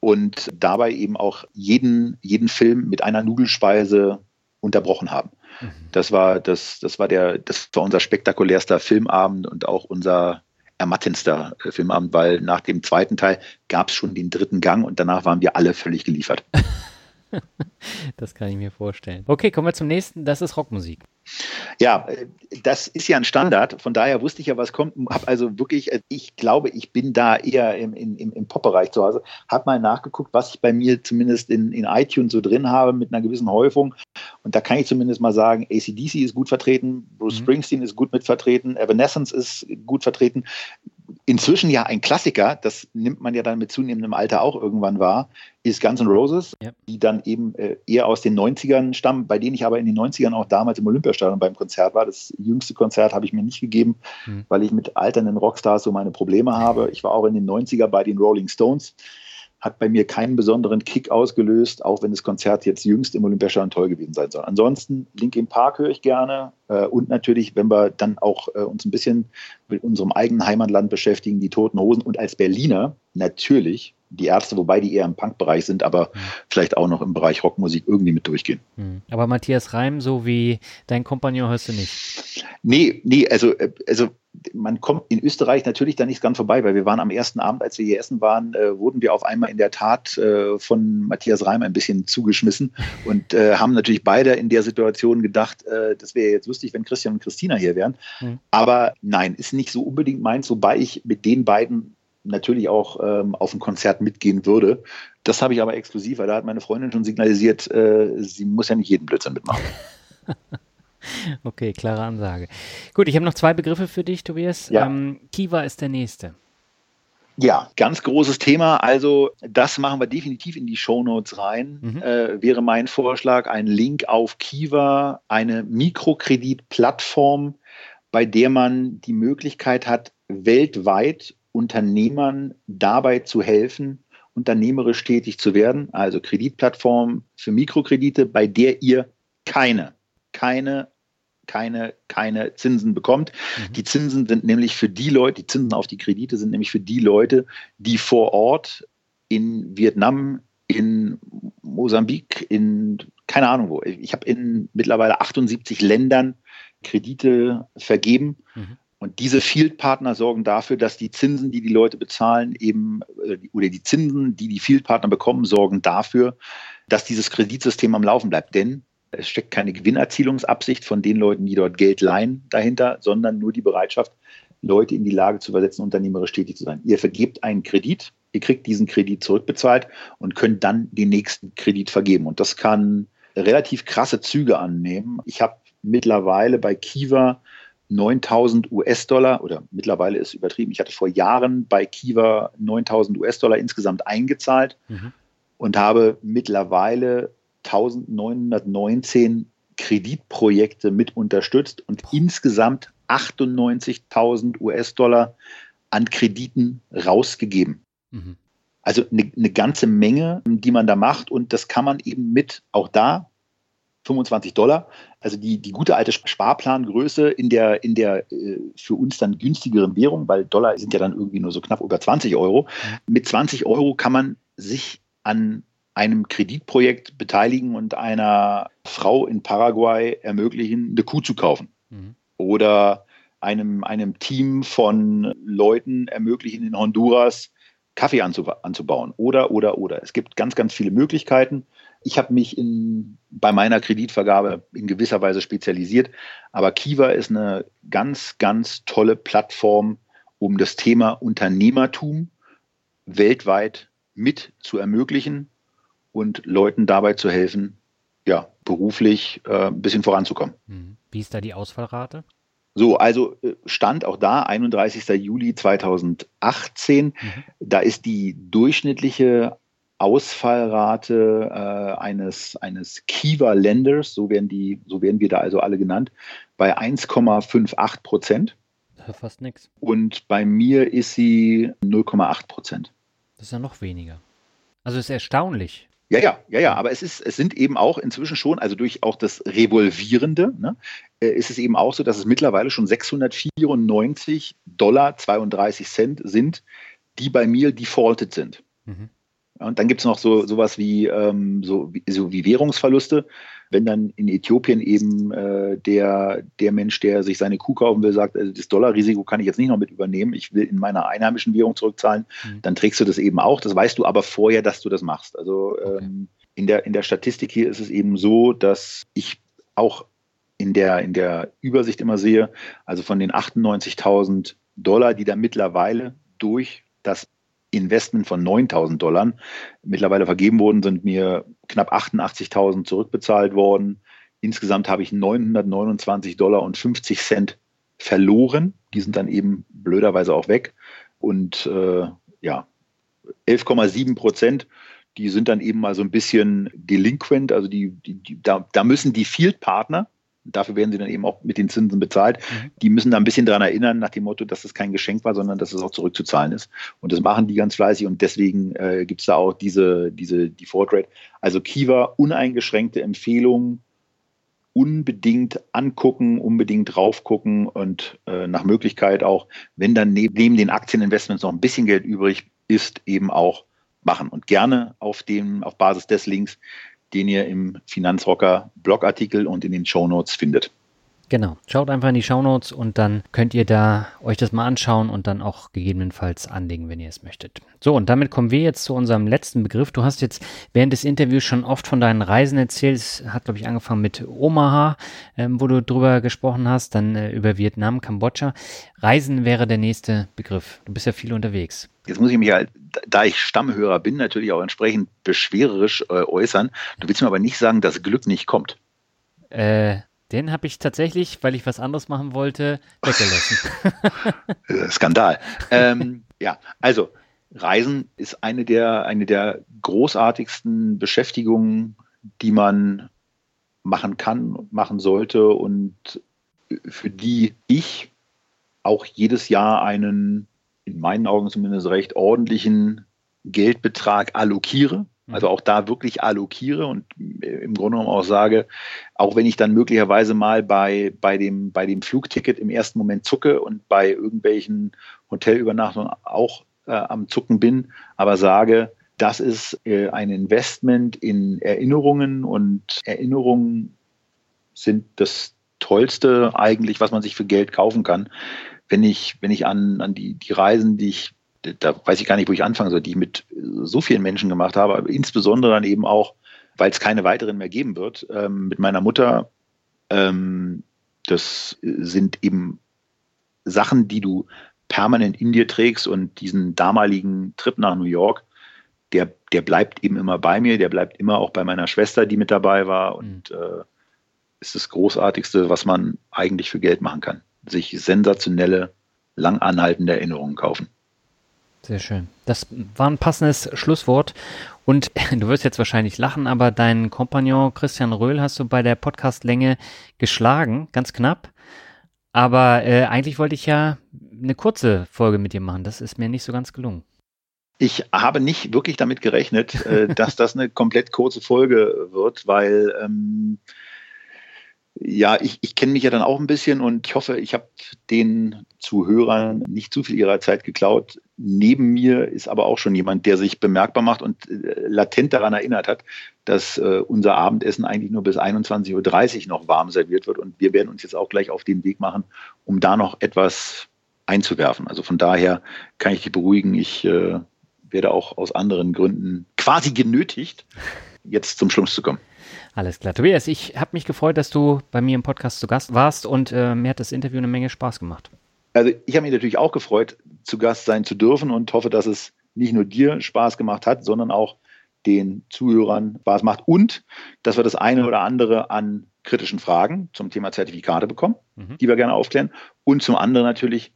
Und dabei eben auch jeden, jeden Film mit einer Nudelspeise unterbrochen haben. Mhm. Das war, das, das, war der, das war unser spektakulärster Filmabend und auch unser ermattendster äh, Filmabend, weil nach dem zweiten Teil gab es schon den dritten Gang und danach waren wir alle völlig geliefert. das kann ich mir vorstellen. Okay, kommen wir zum nächsten. Das ist Rockmusik. Ja, das ist ja ein Standard. Von daher wusste ich ja, was kommt. Hab also wirklich, äh, ich glaube, ich bin da eher im, im, im Pop-Bereich zu Hause. Hab mal nachgeguckt, was ich bei mir zumindest in, in iTunes so drin habe mit einer gewissen Häufung. Und da kann ich zumindest mal sagen, ACDC ist gut vertreten, Bruce mhm. Springsteen ist gut mit vertreten, Evanescence ist gut vertreten inzwischen ja ein Klassiker, das nimmt man ja dann mit zunehmendem Alter auch irgendwann wahr, ist Guns N' Roses, ja. die dann eben äh, eher aus den 90ern stammen, bei denen ich aber in den 90ern auch damals im Olympiastadion beim Konzert war. Das jüngste Konzert habe ich mir nicht gegeben, mhm. weil ich mit alternden Rockstars so meine Probleme habe. Ich war auch in den 90er bei den Rolling Stones hat bei mir keinen besonderen Kick ausgelöst, auch wenn das Konzert jetzt jüngst im Olympiastadion toll gewesen sein soll. Ansonsten Linkin Park höre ich gerne und natürlich, wenn wir dann auch äh, uns ein bisschen mit unserem eigenen Heimatland beschäftigen, die Toten Hosen und als Berliner natürlich die Ärzte, wobei die eher im Punk-Bereich sind, aber mhm. vielleicht auch noch im Bereich Rockmusik irgendwie mit durchgehen. Mhm. Aber Matthias Reim, so wie dein Kompagnon, hörst du nicht? Nee, nee, also, äh, also man kommt in Österreich natürlich da nicht ganz vorbei, weil wir waren am ersten Abend, als wir hier essen waren, äh, wurden wir auf einmal in der Tat äh, von Matthias Reim ein bisschen zugeschmissen und äh, haben natürlich beide in der Situation gedacht, äh, das wäre jetzt lustig, wenn Christian und Christina hier wären. Mhm. Aber nein, ist nicht so unbedingt meins, wobei ich mit den beiden natürlich auch ähm, auf ein Konzert mitgehen würde. Das habe ich aber exklusiv, weil da hat meine Freundin schon signalisiert, äh, sie muss ja nicht jeden Blödsinn mitmachen. okay, klare Ansage. Gut, ich habe noch zwei Begriffe für dich, Tobias. Ja. Ähm, Kiva ist der nächste. Ja, ganz großes Thema. Also das machen wir definitiv in die Show Notes rein. Mhm. Äh, wäre mein Vorschlag ein Link auf Kiva, eine Mikrokreditplattform, bei der man die Möglichkeit hat, weltweit Unternehmern dabei zu helfen, unternehmerisch tätig zu werden. Also Kreditplattform für Mikrokredite, bei der ihr keine, keine, keine, keine Zinsen bekommt. Mhm. Die Zinsen sind nämlich für die Leute, die Zinsen auf die Kredite sind nämlich für die Leute, die vor Ort in Vietnam, in Mosambik, in keine Ahnung wo. Ich habe in mittlerweile 78 Ländern Kredite vergeben. Mhm. Und diese Field-Partner sorgen dafür, dass die Zinsen, die die Leute bezahlen, eben, äh, oder die Zinsen, die die Field-Partner bekommen, sorgen dafür, dass dieses Kreditsystem am Laufen bleibt. Denn es steckt keine Gewinnerzielungsabsicht von den Leuten, die dort Geld leihen, dahinter, sondern nur die Bereitschaft, Leute in die Lage zu versetzen, unternehmerisch tätig zu sein. Ihr vergebt einen Kredit, ihr kriegt diesen Kredit zurückbezahlt und könnt dann den nächsten Kredit vergeben. Und das kann relativ krasse Züge annehmen. Ich habe mittlerweile bei Kiva 9000 US-Dollar oder mittlerweile ist übertrieben. Ich hatte vor Jahren bei Kiva 9000 US-Dollar insgesamt eingezahlt mhm. und habe mittlerweile 1919 Kreditprojekte mit unterstützt und insgesamt 98.000 US-Dollar an Krediten rausgegeben. Mhm. Also eine, eine ganze Menge, die man da macht und das kann man eben mit auch da 25 Dollar. Also die, die gute alte Sparplangröße in der, in der äh, für uns dann günstigeren Währung, weil Dollar sind ja dann irgendwie nur so knapp über 20 Euro. Mhm. Mit 20 Euro kann man sich an einem Kreditprojekt beteiligen und einer Frau in Paraguay ermöglichen, eine Kuh zu kaufen. Mhm. Oder einem, einem Team von Leuten ermöglichen, in Honduras Kaffee anzubauen. Oder, oder, oder. Es gibt ganz, ganz viele Möglichkeiten. Ich habe mich in, bei meiner Kreditvergabe in gewisser Weise spezialisiert. Aber Kiva ist eine ganz, ganz tolle Plattform, um das Thema Unternehmertum weltweit mit zu ermöglichen und Leuten dabei zu helfen, ja, beruflich äh, ein bisschen voranzukommen. Mhm. Wie ist da die Ausfallrate? So, also äh, stand auch da 31. Juli 2018. Mhm. Da ist die durchschnittliche Ausfallrate äh, eines, eines Kiva-Lenders, so werden die, so werden wir da also alle genannt, bei 1,58 Prozent. Fast nichts. Und bei mir ist sie 0,8 Prozent. Das ist ja noch weniger. Also ist erstaunlich. Ja, ja, ja, ja, aber es ist, es sind eben auch inzwischen schon, also durch auch das Revolvierende, ne, äh, ist es eben auch so, dass es mittlerweile schon 694 Dollar 32 Cent sind, die bei mir defaulted sind. Mhm. Und dann gibt es noch so sowas wie, ähm, so, wie, so wie Währungsverluste. Wenn dann in Äthiopien eben äh, der, der Mensch, der sich seine Kuh kaufen will, sagt, also das Dollarrisiko kann ich jetzt nicht noch mit übernehmen, ich will in meiner einheimischen Währung zurückzahlen, mhm. dann trägst du das eben auch. Das weißt du aber vorher, dass du das machst. Also okay. ähm, in, der, in der Statistik hier ist es eben so, dass ich auch in der, in der Übersicht immer sehe, also von den 98.000 Dollar, die da mittlerweile durch das Investment von 9000 Dollar mittlerweile vergeben wurden, sind mir knapp 88.000 zurückbezahlt worden. Insgesamt habe ich 929 Dollar und 50 Cent verloren. Die sind dann eben blöderweise auch weg. Und äh, ja, 11,7 Prozent, die sind dann eben mal so ein bisschen delinquent. Also die, die, die da, da müssen die Field-Partner, dafür werden sie dann eben auch mit den Zinsen bezahlt. Mhm. Die müssen da ein bisschen daran erinnern, nach dem Motto, dass es kein Geschenk war, sondern dass es auch zurückzuzahlen ist. Und das machen die ganz fleißig und deswegen äh, gibt es da auch diese, diese Default Rate. Also Kiva, uneingeschränkte Empfehlung, unbedingt angucken, unbedingt drauf gucken und äh, nach Möglichkeit auch, wenn dann neben, neben den Aktieninvestments noch ein bisschen Geld übrig ist, eben auch machen und gerne auf dem, auf Basis des Links den ihr im Finanzrocker Blogartikel und in den Show Notes findet. Genau, schaut einfach in die Show Notes und dann könnt ihr da euch das mal anschauen und dann auch gegebenenfalls anlegen, wenn ihr es möchtet. So, und damit kommen wir jetzt zu unserem letzten Begriff. Du hast jetzt während des Interviews schon oft von deinen Reisen erzählt. Es hat, glaube ich, angefangen mit Omaha, ähm, wo du drüber gesprochen hast, dann äh, über Vietnam, Kambodscha. Reisen wäre der nächste Begriff. Du bist ja viel unterwegs. Jetzt muss ich mich halt, da ich Stammhörer bin, natürlich auch entsprechend beschwererisch äh, äußern. Du willst mir aber nicht sagen, dass Glück nicht kommt. Äh, den habe ich tatsächlich, weil ich was anderes machen wollte, weggelassen. Skandal. ähm, ja, also Reisen ist eine der, eine der großartigsten Beschäftigungen, die man machen kann, machen sollte und für die ich auch jedes Jahr einen, in meinen Augen zumindest recht ordentlichen Geldbetrag allokiere. Mhm. Also auch da wirklich allokiere und im Grunde genommen auch sage, auch wenn ich dann möglicherweise mal bei, bei, dem, bei dem Flugticket im ersten Moment zucke und bei irgendwelchen Hotelübernachtungen auch äh, am Zucken bin, aber sage, das ist äh, ein Investment in Erinnerungen und Erinnerungen sind das Tollste eigentlich, was man sich für Geld kaufen kann. wenn ich, wenn ich an, an die, die Reisen, die ich, da weiß ich gar nicht, wo ich anfangen soll, die ich mit so vielen Menschen gemacht habe, aber insbesondere dann eben auch, weil es keine weiteren mehr geben wird, ähm, mit meiner Mutter, ähm, das sind eben Sachen, die du permanent in dir trägst und diesen damaligen Trip nach New York, der, der bleibt eben immer bei mir, der bleibt immer auch bei meiner Schwester, die mit dabei war und mhm. äh, ist das Großartigste, was man eigentlich für Geld machen kann. Sich sensationelle, lang anhaltende Erinnerungen kaufen. Sehr schön. Das war ein passendes Schlusswort. Und du wirst jetzt wahrscheinlich lachen, aber deinen Kompagnon Christian Röhl hast du bei der Podcastlänge geschlagen, ganz knapp. Aber äh, eigentlich wollte ich ja eine kurze Folge mit dir machen. Das ist mir nicht so ganz gelungen. Ich habe nicht wirklich damit gerechnet, äh, dass das eine komplett kurze Folge wird, weil ähm, ja, ich, ich kenne mich ja dann auch ein bisschen und ich hoffe, ich habe den Zuhörern nicht zu viel ihrer Zeit geklaut. Neben mir ist aber auch schon jemand, der sich bemerkbar macht und äh, latent daran erinnert hat, dass äh, unser Abendessen eigentlich nur bis 21.30 Uhr noch warm serviert wird. Und wir werden uns jetzt auch gleich auf den Weg machen, um da noch etwas einzuwerfen. Also von daher kann ich dich beruhigen. Ich äh, werde auch aus anderen Gründen quasi genötigt, jetzt zum Schluss zu kommen. Alles klar. Tobias, ich habe mich gefreut, dass du bei mir im Podcast zu Gast warst und mir hat das Interview eine Menge Spaß gemacht. Also ich habe mich natürlich auch gefreut, zu Gast sein zu dürfen und hoffe, dass es nicht nur dir Spaß gemacht hat, sondern auch den Zuhörern Spaß macht und dass wir das eine oder andere an kritischen Fragen zum Thema Zertifikate bekommen, mhm. die wir gerne aufklären und zum anderen natürlich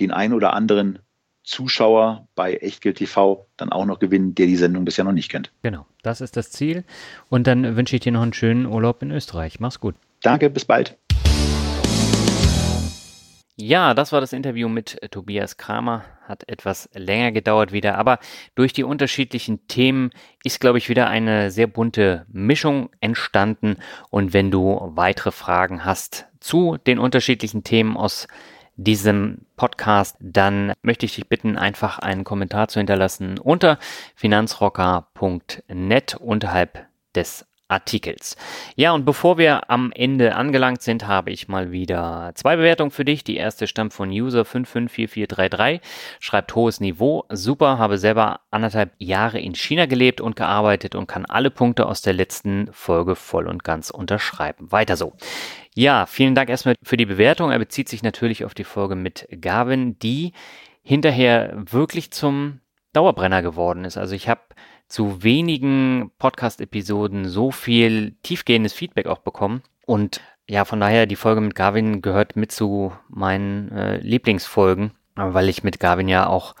den einen oder anderen Zuschauer bei Echtgeld TV dann auch noch gewinnen, der die Sendung bisher noch nicht kennt. Genau, das ist das Ziel. Und dann wünsche ich dir noch einen schönen Urlaub in Österreich. Mach's gut. Danke, bis bald. Ja, das war das Interview mit Tobias Kramer. Hat etwas länger gedauert wieder, aber durch die unterschiedlichen Themen ist, glaube ich, wieder eine sehr bunte Mischung entstanden. Und wenn du weitere Fragen hast zu den unterschiedlichen Themen aus diesem Podcast, dann möchte ich dich bitten, einfach einen Kommentar zu hinterlassen unter finanzrocker.net unterhalb des Artikels. Ja, und bevor wir am Ende angelangt sind, habe ich mal wieder zwei Bewertungen für dich. Die erste stammt von User 554433, schreibt hohes Niveau, super, habe selber anderthalb Jahre in China gelebt und gearbeitet und kann alle Punkte aus der letzten Folge voll und ganz unterschreiben. Weiter so. Ja, vielen Dank erstmal für die Bewertung. Er bezieht sich natürlich auf die Folge mit Gavin, die hinterher wirklich zum Dauerbrenner geworden ist. Also ich habe zu wenigen Podcast-Episoden so viel tiefgehendes Feedback auch bekommen. Und ja, von daher, die Folge mit Gavin gehört mit zu meinen äh, Lieblingsfolgen, weil ich mit Gavin ja auch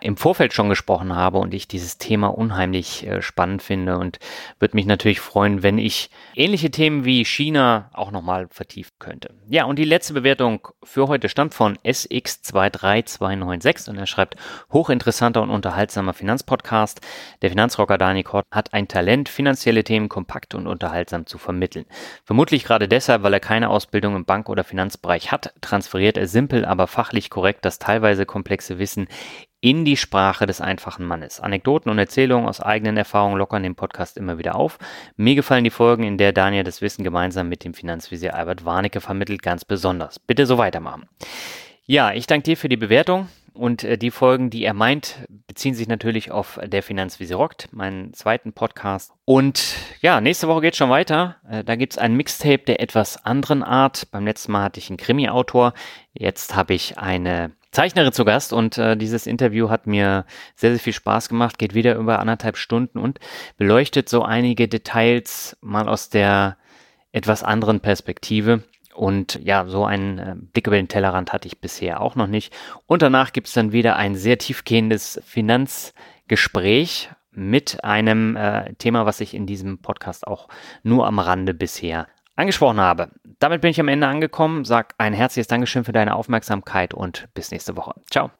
im Vorfeld schon gesprochen habe und ich dieses Thema unheimlich äh, spannend finde und würde mich natürlich freuen, wenn ich ähnliche Themen wie China auch nochmal vertiefen könnte. Ja, und die letzte Bewertung für heute stammt von SX23296 und er schreibt, hochinteressanter und unterhaltsamer Finanzpodcast. Der Finanzrocker Dani Kort hat ein Talent, finanzielle Themen kompakt und unterhaltsam zu vermitteln. Vermutlich gerade deshalb, weil er keine Ausbildung im Bank- oder Finanzbereich hat, transferiert er simpel, aber fachlich korrekt das teilweise komplexe Wissen in die Sprache des einfachen Mannes. Anekdoten und Erzählungen aus eigenen Erfahrungen lockern den Podcast immer wieder auf. Mir gefallen die Folgen, in der Daniel das Wissen gemeinsam mit dem Finanzvisier Albert Warnecke vermittelt, ganz besonders. Bitte so weitermachen. Ja, ich danke dir für die Bewertung und äh, die Folgen, die er meint, beziehen sich natürlich auf der Finanzvisier rockt, meinen zweiten Podcast. Und ja, nächste Woche geht schon weiter. Äh, da gibt's ein Mixtape der etwas anderen Art. Beim letzten Mal hatte ich einen Krimi-Autor. Jetzt habe ich eine Zeichnerin zu Gast und äh, dieses Interview hat mir sehr, sehr viel Spaß gemacht, geht wieder über anderthalb Stunden und beleuchtet so einige Details mal aus der etwas anderen Perspektive. Und ja, so einen äh, Blick über den Tellerrand hatte ich bisher auch noch nicht. Und danach gibt's dann wieder ein sehr tiefgehendes Finanzgespräch mit einem äh, Thema, was ich in diesem Podcast auch nur am Rande bisher angesprochen habe. Damit bin ich am Ende angekommen. Sag ein herzliches Dankeschön für deine Aufmerksamkeit und bis nächste Woche. Ciao.